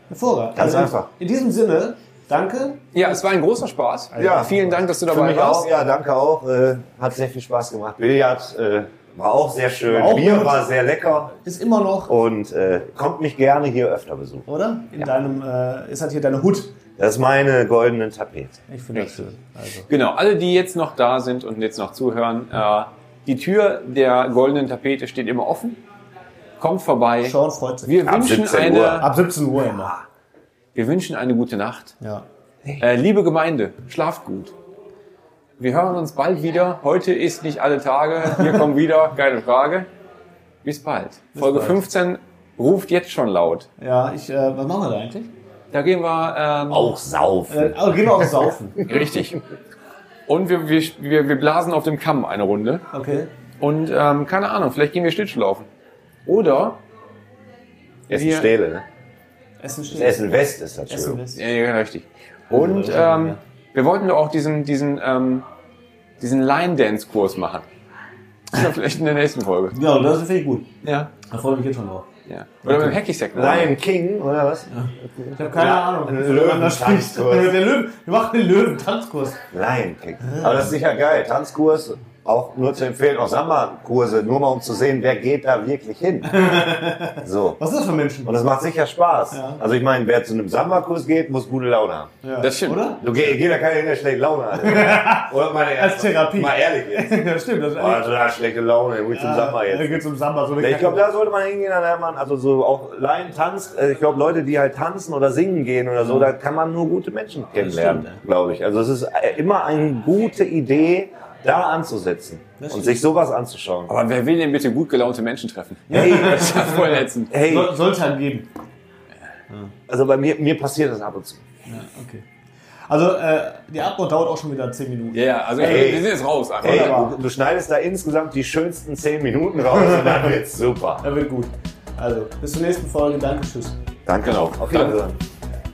Hervorragend. Ganz in- einfach. In diesem Sinne, danke. Ja, es war ein großer Spaß. Ja. Vielen Dank, dass du dabei warst. auch, ja, danke auch. Äh, hat sehr viel Spaß gemacht. Billard äh, war auch sehr schön. War auch Bier gut. war sehr lecker. Ist immer noch, Und äh, kommt mich gerne hier öfter besuchen. oder? In deinem, äh, ist halt hier deine Hut. Das ist meine goldene Tapete. Ich finde das schön. Also. Genau, alle, die jetzt noch da sind und jetzt noch zuhören, äh, die Tür der goldenen Tapete steht immer offen. Kommt vorbei. Sean freut sich. Wir Ab wünschen, 17 Uhr. eine, Ab 17 Uhr immer. Wir wünschen eine gute Nacht. Ja. Äh, liebe Gemeinde, schlaft gut. Wir hören uns bald wieder. Heute ist nicht alle Tage. Wir kommen wieder. Geile Frage. Bis bald. Folge bald. 15 ruft jetzt schon laut. Ja, ich, äh, was machen wir da eigentlich? Da gehen wir ähm, Auch saufen. Äh, aber gehen wir auch saufen. richtig. Und wir, wir, wir, wir blasen auf dem Kamm eine Runde. Okay. Und ähm, keine Ahnung, vielleicht gehen wir Schlittschuhlaufen. Oder Essen wir- Stähle, ne? Essen. Essen West ist das Essen. West. Ja, ja, richtig. Und ähm, wir wollten doch auch diesen, diesen, ähm, diesen Line-Dance-Kurs machen. Das ist ja vielleicht in der nächsten Folge. Ja, das finde ich gut. Ja. Da freue ich mich jetzt schon drauf. ja. Oder beim Hacky-Sack. Lion King, oder was? Ich habe keine Ahnung. ein. Löwentanzkurs. Der Löwen, wir machen den Löwen-Tanzkurs. Lion King. Aber das ist sicher geil. Tanzkurs, auch nur zu empfehlen, auch Samba-Kurse, nur mal um zu sehen, wer geht da wirklich hin. So. Was ist das für Menschen? Und das macht sicher Spaß. Ja. Also ich meine, wer zu einem Samba-Kurs geht, muss gute Laune haben. Ja. Das stimmt. Oder? Du geh- jeder kann ja nicht schlechte Laune haben. Oder mal Als Therapie. Mal ehrlich jetzt. ja, stimmt. Das ist Oh, total schlechte Laune, ich muss zum Samba Da jetzt. geht zum Samba. So Ich glaube, da sollte man hingehen, dann lernt man, also so auch Laien Tanz, äh, ich glaube, Leute, die halt tanzen oder singen gehen oder so, da kann man nur gute Menschen kennenlernen, glaube ich. Also es ist äh, immer eine gute Idee, da anzusetzen Das und sich sowas anzuschauen. Aber wer will denn bitte gut gelaunte Menschen treffen? Hey, Das ist ja voll ätzend. hey, Soll, sollte halt geben. also bei mir, mir passiert das ab und zu. Ja, okay. Also, äh, die Antwort dauert auch schon wieder 10 Minuten. Ja, ja, also Hey. wir sind jetzt raus. Einfach. Hey, du, du schneidest da insgesamt die schönsten 10 Minuten raus und dann wird's super. Er wird gut. Also, bis zur nächsten Folge. Danke, tschüss. Danke Genau. auch. Auf Wiedersehen.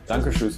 Danke, tschüss.